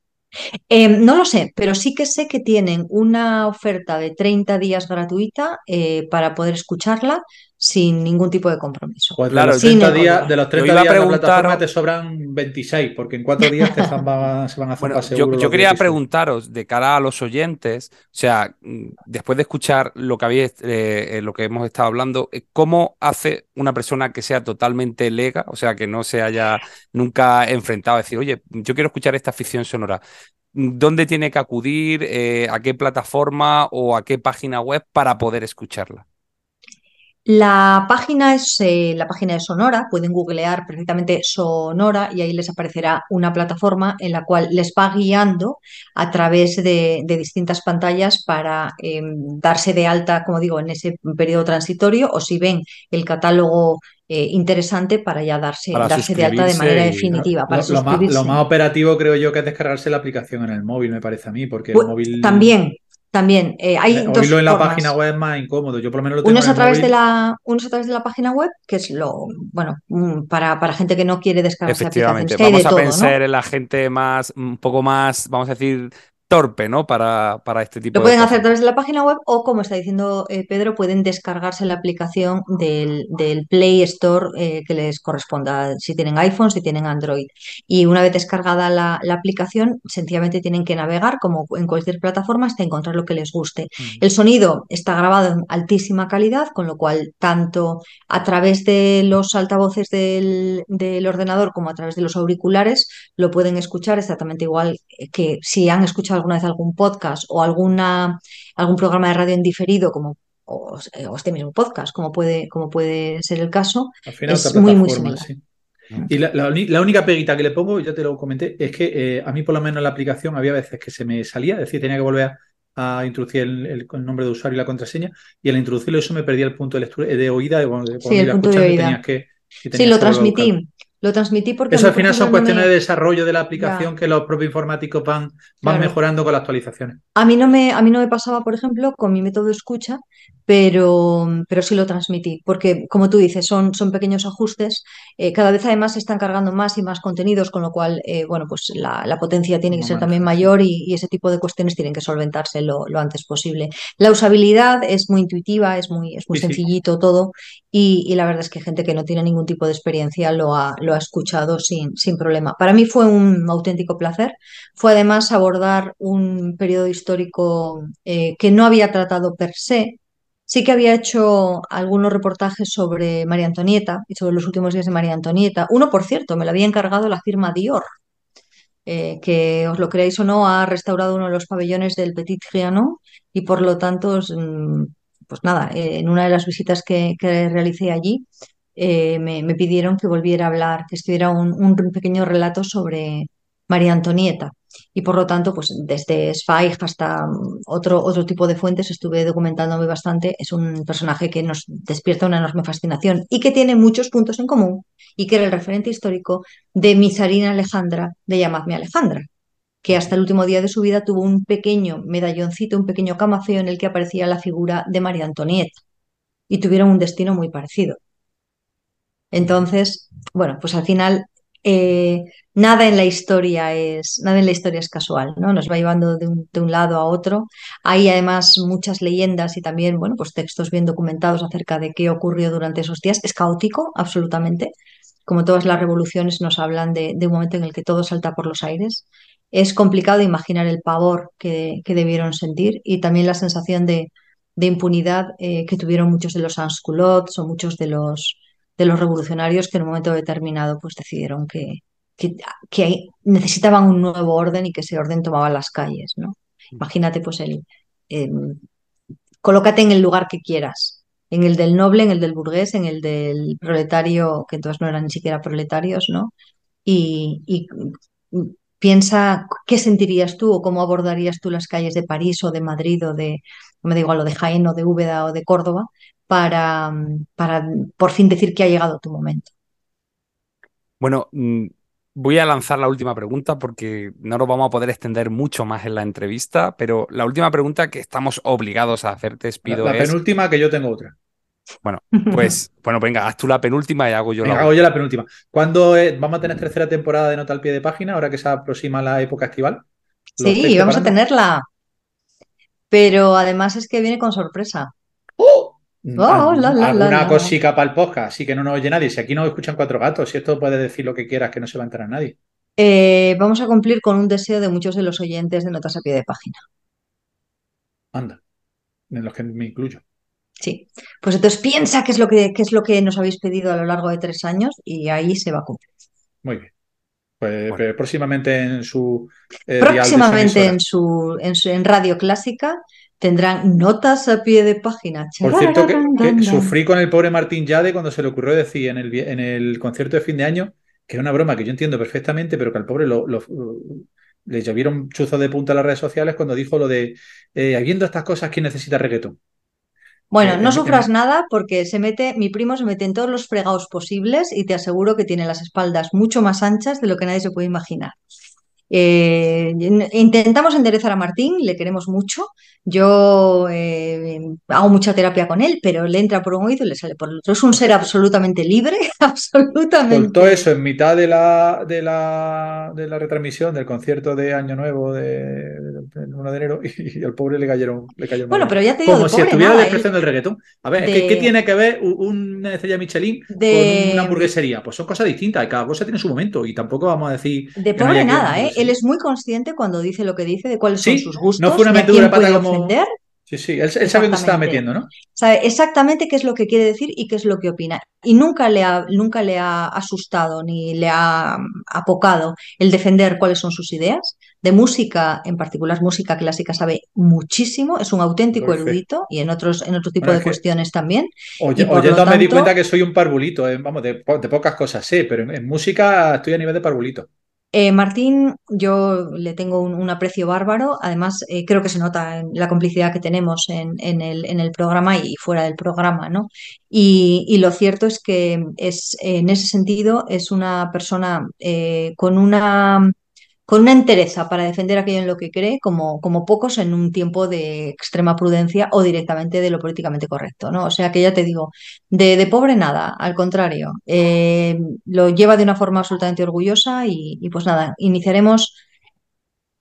Eh, no lo sé, pero sí que sé que tienen una oferta de 30 días gratuita eh, para poder escucharla sin ningún tipo de compromiso. Pues de Claro, los sin 30 el días, código. de los Yo 30 iba a días de la preguntar- plataforma te sobran 26, porque en cuatro días te (laughs) zan- van- se van a Bueno, zampar yo, quería 16. preguntaros de cara a los oyentes, o sea, mm, después de escuchar lo que habéis, eh, eh, lo que hemos estado hablando, eh, ¿cómo hace una persona que sea totalmente lega, o sea, que no se haya nunca enfrentado a decir, oye, yo quiero escuchar esta ficción sonora? ¿Dónde tiene que acudir? eh, ¿a qué plataforma o a qué página web para poder escucharla? La página es eh, la página de Sonora, pueden googlear perfectamente Sonora y ahí les aparecerá una plataforma en la cual les va guiando a través de, de distintas pantallas para eh, darse de alta, como digo, en ese periodo transitorio o si ven el catálogo eh, interesante para ya darse, Para darse de alta de manera definitiva, para Lo, lo más, suscribirse. lo más operativo creo yo que es descargarse la aplicación en el móvil, me parece a mí, porque el Pu- móvil... También, también. eh, hay eh, dos oírlo en la formas. página web es más incómodo. Yo por lo menos lo tengo Uno es a través de la, uno es a través de la página web, que es lo, bueno, mm, para, para gente que no quiere descargarse Efectivamente, aplicaciones, que vamos a todo, ¿no? pensar en la gente más, un poco más, vamos a decir, torpe, ¿no? Para, para este tipo Lo de pueden hacer a través de la página web o, como está diciendo eh, Pedro, pueden descargarse la aplicación del, del Play Store eh, que les corresponda, si tienen iPhone, si tienen Android. Y una vez descargada la, la aplicación, sencillamente tienen que navegar, como en cualquier plataforma, hasta encontrar lo que les guste. El sonido está grabado en altísima calidad, con lo cual, tanto a través de los altavoces del, del ordenador como a través de los auriculares, lo pueden escuchar exactamente igual que si han escuchado alguna vez algún podcast o alguna, algún programa de radio en diferido, como o, o este mismo podcast, como puede, como puede ser el caso, Al final es muy, muy similar. sí. Y la, la uni- la única peguita que le pongo, ya te lo comenté, es que eh, a mí por lo menos en la aplicación había veces que se me salía, es decir, tenía que volver a, a introducir el, el- el nombre de usuario y la contraseña, y al introducirlo eso me perdía el punto de lectura, de oída, el iba punto de escuchando y oída. tenías que, y Sí, lo transmití. Lo transmití porque Eso al final son no cuestiones me- de desarrollo de la aplicación Ya. que los propios informáticos van, van Claro. mejorando con las actualizaciones. A mí no me, a mí no me pasaba, por ejemplo, con mi método de escucha, pero, pero sí lo transmití, porque como tú dices, son, son pequeños ajustes. eh, cada vez además se están cargando más y más contenidos, con lo cual, eh, bueno, pues la, la potencia tiene que ser también mayor y, y ese tipo de cuestiones tienen que solventarse lo, lo antes posible. La usabilidad es muy intuitiva, es muy, es muy Sí, sí. sencillito todo y, y la verdad es que gente que no tiene ningún tipo de experiencia lo ha, lo ha escuchado sin, sin problema. Para mí fue un auténtico placer. Fue además abordar un periodo histórico eh, que no había tratado per se. Sí que había hecho algunos reportajes sobre María Antonieta y sobre los últimos días de María Antonieta. Uno, por cierto, me lo había encargado la firma Dior, eh, que os lo creáis o no, ha restaurado uno de los pabellones del Petit Trianon y por lo tanto, mm, pues nada, eh, en una de las visitas que, que realicé allí, eh, me, me pidieron que volviera a hablar, que escribiera un, un pequeño relato sobre María Antonieta. Y por lo tanto, pues desde Zweig hasta mm, otro, otro tipo de fuentes estuve documentándome bastante. Es un personaje que nos despierta una enorme fascinación y que tiene muchos puntos en común y que era el referente histórico de mi zarina Alejandra, de llamadme Alejandra, que hasta el último día de su vida tuvo un pequeño medalloncito, un pequeño camafeo en el que aparecía la figura de María Antonieta y tuvieron un destino muy parecido. Entonces, bueno, pues al final eh, nada en la historia es nada en la historia es casual, ¿no? Nos va llevando de un, de un lado a otro. Hay además muchas leyendas y también, bueno, pues textos bien documentados acerca de qué ocurrió durante esos días. Es caótico, absolutamente. Como todas las revoluciones nos hablan de, de un momento en el que todo salta por los aires. Es complicado imaginar el pavor que, que debieron sentir y también la sensación de, de impunidad eh, que tuvieron muchos de los sans-culottes o muchos de los, de los revolucionarios que en un momento determinado pues decidieron que, que, que necesitaban un nuevo orden y que ese orden tomaba las calles, ¿no? Imagínate pues el, el- colócate en el lugar que quieras, en el del noble, en el del burgués, en el del proletario, que entonces no eran ni siquiera proletarios, ¿no? Y, y piensa qué sentirías tú o cómo abordarías tú las calles de París o de Madrid o de, no me da igual, o de Jaén o de Úbeda o de Córdoba para, para por fin decir que ha llegado tu momento. Bueno, mm, voy a lanzar la última pregunta porque no nos vamos a poder extender mucho más en la entrevista, pero la última pregunta que estamos obligados a hacerte, La, Espido, la es, penúltima que yo tengo otra. Bueno, (laughs) pues, bueno, venga, haz tú la penúltima y hago yo Venga, la hago yo la penúltima. ¿Cuándo eh, vamos a tener tercera temporada de Nota al pie de página, ahora que se aproxima la época estival? ¿Lo estáis Sí, vamos a tenerla, pero además es que viene con sorpresa. Oh, al- la, la, la, alguna la. cosica para el podcast, así que no nos oye nadie. Si aquí no escuchan cuatro gatos, si esto puedes decir lo que quieras, que no se va a enterar nadie. Eh, vamos a cumplir con un deseo de muchos de los oyentes de Notas a pie de página. Anda, en los que me incluyo. Sí, pues entonces piensa qué es lo que, qué es lo que nos habéis pedido a lo largo de tres años y ahí se va a cumplir. Muy bien. Pues, Bueno. pues próximamente en su eh, Próximamente en su, en su- en Radio Clásica tendrán notas a pie de página. Por cierto, que, sufrí con el pobre Martín Yade cuando se le ocurrió decir en el, en el concierto de fin de año que es una broma que yo entiendo perfectamente, pero que al pobre lo, lo- le llovieron chuzos de punta a las redes sociales cuando dijo lo de eh, habiendo estas cosas, ¿quién necesita reggaetón? Bueno, Eh, no sufras nada porque se mete, mi primo se mete en todos los fregados posibles y te aseguro que tiene las espaldas mucho más anchas de lo que nadie se puede imaginar. Eh, intentamos enderezar a Martín, le queremos mucho. Yo eh, hago mucha terapia con él, pero le entra por un oído y le sale por el otro. Es un ser absolutamente libre, (laughs) Soltó absolutamente. eso en mitad de la, de la, de la retransmisión del concierto de Año Nuevo de, del 1 de enero y, al pobre le cayeron, le cayó Bueno, pero ya te digo, Como si estuviera nada, él despreciando el reggaetón. A ver, de- ¿qué tiene que ver una estrella Michelin con una hamburguesería? Pues son cosas distintas cada cosa tiene su momento y tampoco vamos a decir De no pobre que una nada, ¿eh? Él es muy consciente cuando dice lo que dice, de cuáles son sus no gustos, fue una metedura pata como... ofender. Sí, sí, él, él sabe dónde estaba metiendo, ¿no? Sabe exactamente qué es lo que quiere decir y qué es lo que opina. Y nunca le ha, nunca le ha asustado ni le ha mm, apocado el defender cuáles son sus ideas. De música, en particular música clásica, sabe muchísimo, es un auténtico erudito y en otros, en otro tipo Bueno, de cuestiones también. oye- oyendo me di tanto, cuenta que soy un parvulito, eh, Vamos, de pocas cosas sé, pero en, en música estoy a nivel de parvulito. Eh, Martín, yo le tengo un, aprecio bárbaro. Además, eh, creo que se nota en la complicidad que tenemos en, el, programa y fuera del programa, ¿no? Y, y lo cierto es que es, en ese sentido es una persona eh, con una, con una entereza para defender aquello en lo que cree, como, como pocos en un tiempo de extrema prudencia o directamente de lo políticamente correcto, ¿no? O sea que ya te digo, de, de pobre nada, al contrario, eh, lo lleva de una forma absolutamente orgullosa y, y pues nada, iniciaremos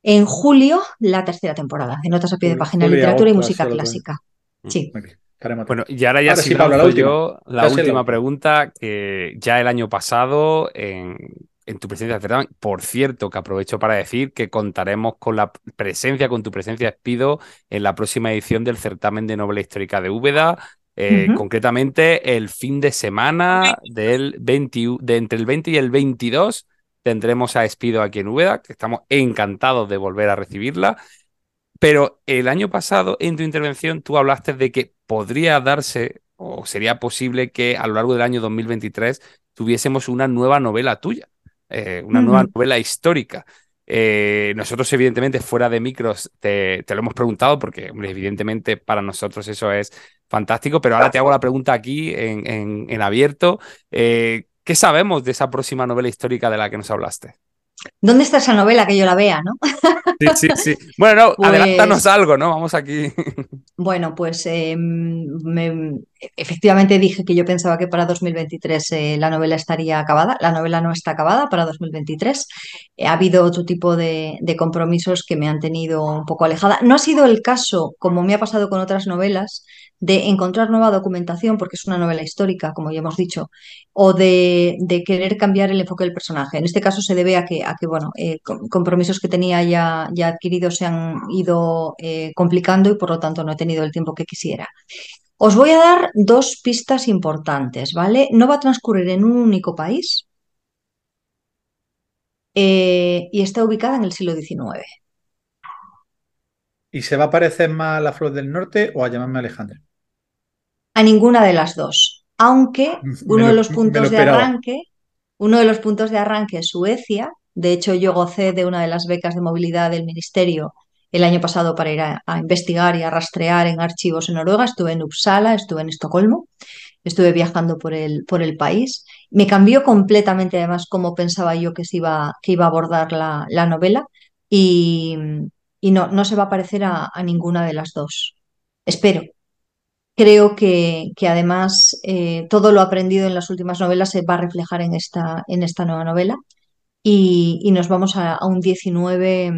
en julio la tercera temporada de Notas a pie de página, julio literatura y música clásica. Sí. Bien, estaremos Bueno, y ahora ya Ahora sí sí, Pablo, la última. yo la última. pregunta que ya el año pasado en, en tu presencia de certamen, por cierto, que aprovecho para decir que contaremos con la presencia, con tu presencia, Espido, en la próxima edición del certamen de novela histórica de Úbeda. eh, concretamente el fin de semana del 20 de entre el 20 y el 22 tendremos a Espido aquí en Úbeda, que estamos encantados de volver a recibirla. Pero el año pasado, en tu intervención, tú hablaste de que podría darse o sería posible que a lo largo del año 2023 tuviésemos una nueva novela tuya, eh, una nueva novela histórica. Eh, nosotros, evidentemente, fuera de micros, te, te lo hemos preguntado porque, hombre, evidentemente, para nosotros eso es fantástico, pero ahora te hago la pregunta aquí en, en- en abierto. Eh, ¿qué sabemos de esa próxima novela histórica de la que nos hablaste? ¿Dónde está esa novela que yo la vea, no? Sí, sí, sí. Bueno, no, Pues- adelántanos algo, ¿no? Vamos aquí. Bueno, pues eh, me- efectivamente dije que yo pensaba que para 2023 eh, la novela estaría acabada. La novela no está acabada para 2023. Eh, ha habido otro tipo de, de compromisos que me han tenido un poco alejada. No ha sido el caso, como me ha pasado con otras novelas, de encontrar nueva documentación, porque es una novela histórica, como ya hemos dicho, o de, de querer cambiar el enfoque del personaje. En este caso se debe a que, a que bueno, eh, com- compromisos que tenía ya, ya adquiridos se han ido eh, complicando y por lo tanto no he tenido el tiempo que quisiera. Os voy a dar dos pistas importantes, ¿vale? No va a transcurrir en un único país eh, y está ubicada en el siglo XIX. ¿Y se va a parecer más a la Flor del Norte o a llamarme Alejandra? A ninguna de las dos, aunque (laughs) uno lo- de los puntos de arranque, uno de los puntos de arranque es Suecia. De hecho, yo gocé de una de las becas de movilidad del ministerio el año pasado para ir a, a investigar y a rastrear en archivos en Noruega. Estuve en Uppsala, estuve en Estocolmo, estuve viajando por el, por el país. Me cambió completamente, además, cómo pensaba yo que se iba, que iba a abordar la, la novela y, y no, no se va a parecer a, a ninguna de las dos. Espero. Creo que, que además eh, todo lo aprendido en las últimas novelas se va a reflejar en esta, en esta nueva novela y, y nos vamos a, un 19,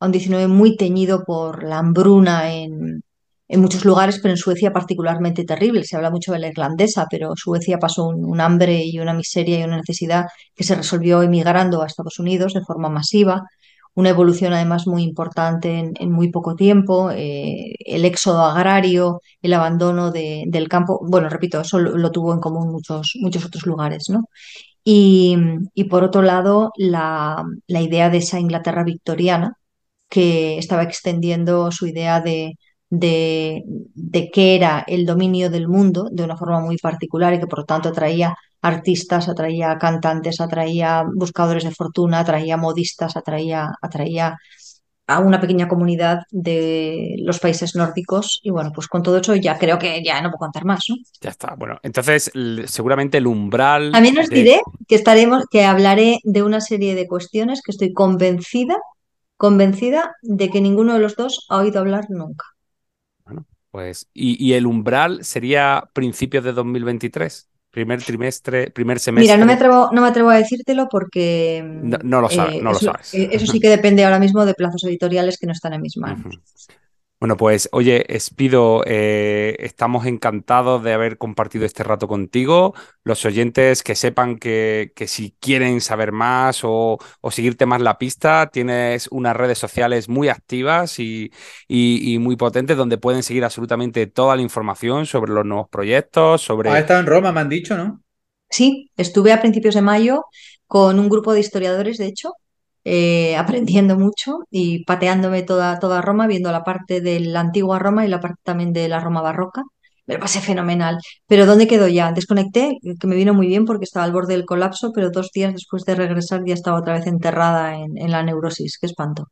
a un 19 muy teñido por la hambruna en, en muchos lugares, pero en Suecia particularmente terrible. Se habla mucho de la irlandesa, pero Suecia pasó un, un hambre y una miseria y una necesidad que se resolvió emigrando a Estados Unidos de forma masiva. Una evolución además muy importante en, muy poco tiempo, eh, el éxodo agrario, el abandono de- del campo. Bueno, repito, eso lo, tuvo en común muchos, muchos otros lugares, ¿no? Y, y por otro lado, la, la idea de esa Inglaterra victoriana que estaba extendiendo su idea de, de, de qué era el dominio del mundo de una forma muy particular y que por lo tanto atraía artistas, atraía cantantes, atraía buscadores de fortuna, atraía modistas, atraía, atraía a una pequeña comunidad de los países nórdicos y bueno, pues con todo eso ya creo que ya no puedo contar más, ¿no? Ya está. Bueno, entonces seguramente el umbral. También os de- diré que estaremos, que hablaré de una serie de cuestiones que estoy convencida, convencida de que ninguno de los dos ha oído hablar nunca. Pues, y, y el umbral sería principios de 2023, primer trimestre, primer semestre. Mira, no me atrevo, no me atrevo a decírtelo porque No, no lo sabes, eh, no lo eso, sabes. eso sí que depende ahora mismo de plazos editoriales que no están en mis manos. Bueno, pues oye, Espido, eh, estamos encantados de haber compartido este rato contigo. Los oyentes que sepan que, que si quieren saber más o, o seguirte más la pista, tienes unas redes sociales muy activas y, y- y muy potentes donde pueden seguir absolutamente toda la información sobre los nuevos proyectos, sobre... Has estado en Roma, me han dicho, ¿no? Sí, estuve a principios de mayo con un grupo de historiadores, de hecho, eh, aprendiendo mucho y pateándome toda, toda Roma, viendo la parte de la antigua Roma y la parte también de la Roma barroca. Me lo pasé fenomenal. Pero ¿dónde quedó ya? Desconecté, que me vino muy bien porque estaba al borde del colapso, pero dos días después de regresar ya estaba otra vez enterrada en, en la neurosis. Qué espanto.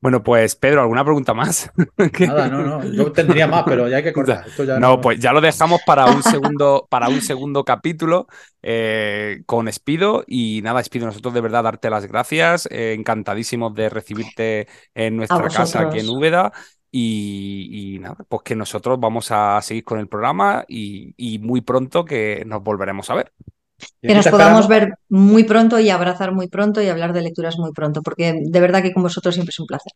Bueno, pues Pedro, ¿alguna pregunta más? (laughs) Nada, no, no. Yo tendría más, pero ya hay que cortar. Esto ya No, pues ya lo dejamos para un segundo, para un segundo capítulo eh, con Espido. Y nada, Espido, nosotros de verdad darte las gracias. eh, encantadísimos de recibirte en nuestra casa aquí en. Úbeda. Y, y nada, pues que nosotros vamos a seguir con el programa y, y muy pronto que nos volveremos a ver. Que nos podamos ver muy pronto y abrazar muy pronto y hablar de lecturas muy pronto, porque de verdad que con vosotros siempre es un placer.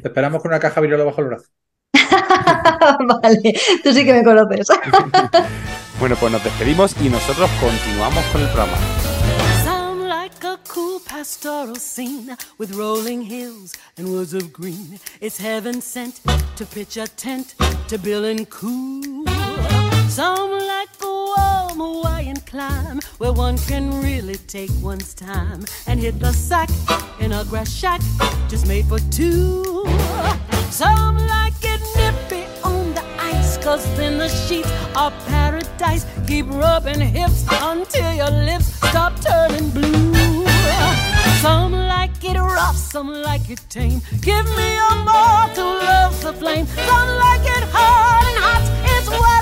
Te esperamos con una caja virola bajo el brazo. (laughs) Vale, tú sí que me conoces. (laughs) Bueno, pues nos despedimos y nosotros continuamos con el programa. Sound like a cool pastoral scene with rolling hills and woods of green. It's heaven sent to pitch a tent to Bill and cool. Some like the warm Hawaiian climb where one can really take one's time and hit the sack in a grass shack just made for two. Some like it nippy on the ice cause then the sheets are paradise. Keep rubbing hips until your lips stop turning blue. Some like it rough, some like it tame. Give me a more to love the flame. Some like it hard and hot. It's what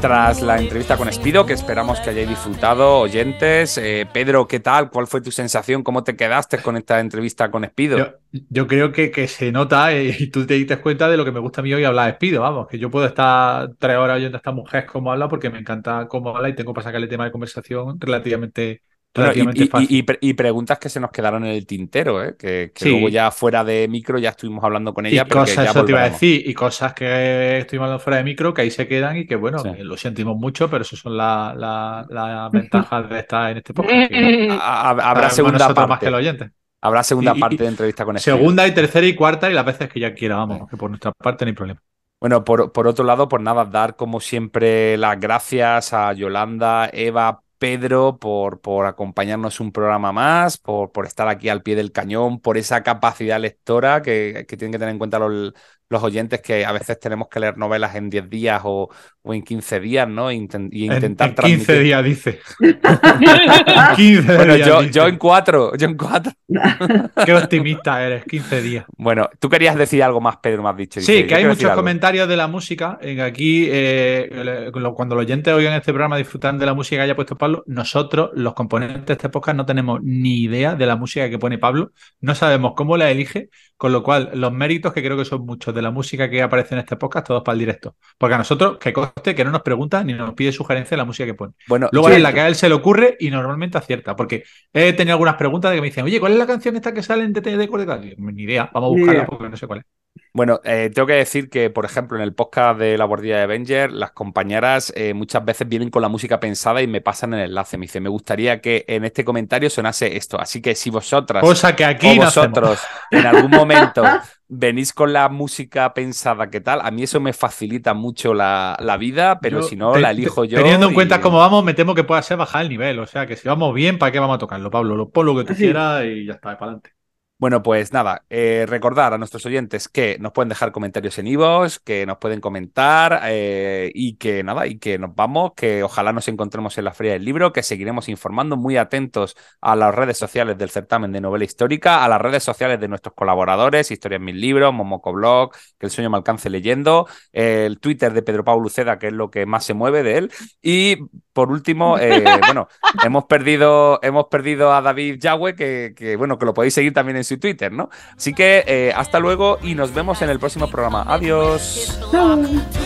Tras la entrevista con Espido, que esperamos que hayáis disfrutado, oyentes. eh, Pedro, ¿qué tal? ¿Cuál fue tu sensación? ¿Cómo te quedaste con esta entrevista con Espido? Yo, creo que, que se nota eh, y tú te diste cuenta de lo que me gusta a mí hoy hablar de Espido, vamos, que yo puedo estar tres horas oyendo a esta mujer cómo habla porque me encanta cómo habla y tengo para sacarle tema de conversación relativamente, Bueno, y, y- fácil. y- y y preguntas que se nos quedaron en el tintero, ¿eh? que, que Sí. luego ya fuera de micro ya estuvimos hablando con Y ella, que cosas, ya eso te iba a decir, y cosas que estoy hablando fuera de micro que ahí se quedan y que bueno, Sí. que lo sentimos mucho, pero eso son las la, la (laughs) ventajas de estar en este podcast. que Ha- ha- Habrá segunda más parte. que. Habrá segunda Y- y- parte de entrevista con Espido. Segunda y tercera y cuarta y las veces que ya quiera, vamos, que por nuestra parte no hay problema. Bueno, por, por otro lado, pues nada, dar como siempre las gracias a Yolanda, Eva, Pedro por, por acompañarnos un programa más, por, por estar aquí al pie del cañón, por esa capacidad lectora que, que tienen que tener en cuenta los, los oyentes que a veces tenemos que leer novelas en 10 días o, o en 15 días, ¿no? Inten- y En, intentar en 15 transmitir- días, dice. (laughs) 15 Bueno, días. yo, dice. yo en cuatro, yo en cuatro. (laughs) Qué optimista eres, 15 días. Bueno, tú querías decir algo más, Pedro, me has dicho. Sí, que hay muchos comentarios de la música. En aquí, eh, cuando los oyentes oigan este programa disfrutan de la música que haya puesto Pablo, nosotros, los componentes de este podcast, no tenemos ni idea de la música que pone Pablo. No sabemos cómo la elige, con lo cual los méritos, que creo que son muchos de la música que aparece en este podcast, todos para el directo. Porque a nosotros, que coste que no nos pregunta ni nos pide sugerencia de la música que pone. Bueno, Luego es la que a él se le ocurre y normalmente acierta. Porque he tenido algunas preguntas de que me dicen, oye, ¿cuál es la canción esta que sale en TT de? Ni idea, vamos a buscarla porque no sé cuál es. Bueno, eh, tengo que decir que, por ejemplo, en el podcast de la guardia de Avenger, las compañeras eh, muchas veces vienen con la música pensada y me pasan el enlace. Me dice, me gustaría que en este comentario sonase esto. Así que si vosotras Cosa que aquí o no vosotros en algún momento venís con la música pensada, ¿qué tal? A mí eso me facilita mucho la, la vida, pero Yo, si no, te- la te- elijo yo. Teniendo en y- cuenta cómo vamos, me temo que pueda ser bajar el nivel. O sea, que si vamos bien, ¿para qué vamos a tocarlo, Pablo? Lo pon lo que tú Sí. quieras y ya está, para adelante. Bueno, pues nada, eh, recordar a nuestros oyentes que nos pueden dejar comentarios en iVoox, que nos pueden comentar eh, y que nada, y que nos vamos, que ojalá nos encontremos en la Feria del Libro, que seguiremos informando muy atentos a las redes sociales del certamen de novela histórica, a las redes sociales de nuestros colaboradores, Historias Mil Libros, Momoco Blog, que el sueño me alcance leyendo, el Twitter de Pedro Pablo Luceda, que es lo que más se mueve de él, y por último, (laughs) eh, bueno, hemos perdido, hemos perdido a David Yagüe, que, que, bueno, que lo podéis seguir también en su Twitter, ¿no? Así que eh, hasta luego y nos vemos en el próximo programa. Adiós.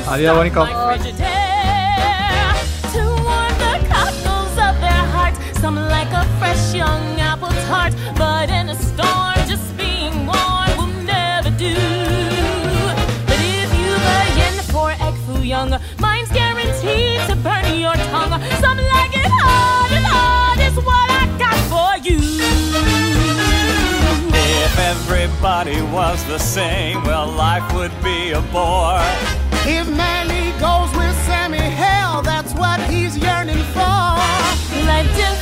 Adiós, bonito. everybody was the same, well, life would be a bore. If Manny goes with Sammy, hell, that's what he's yearning for. Life just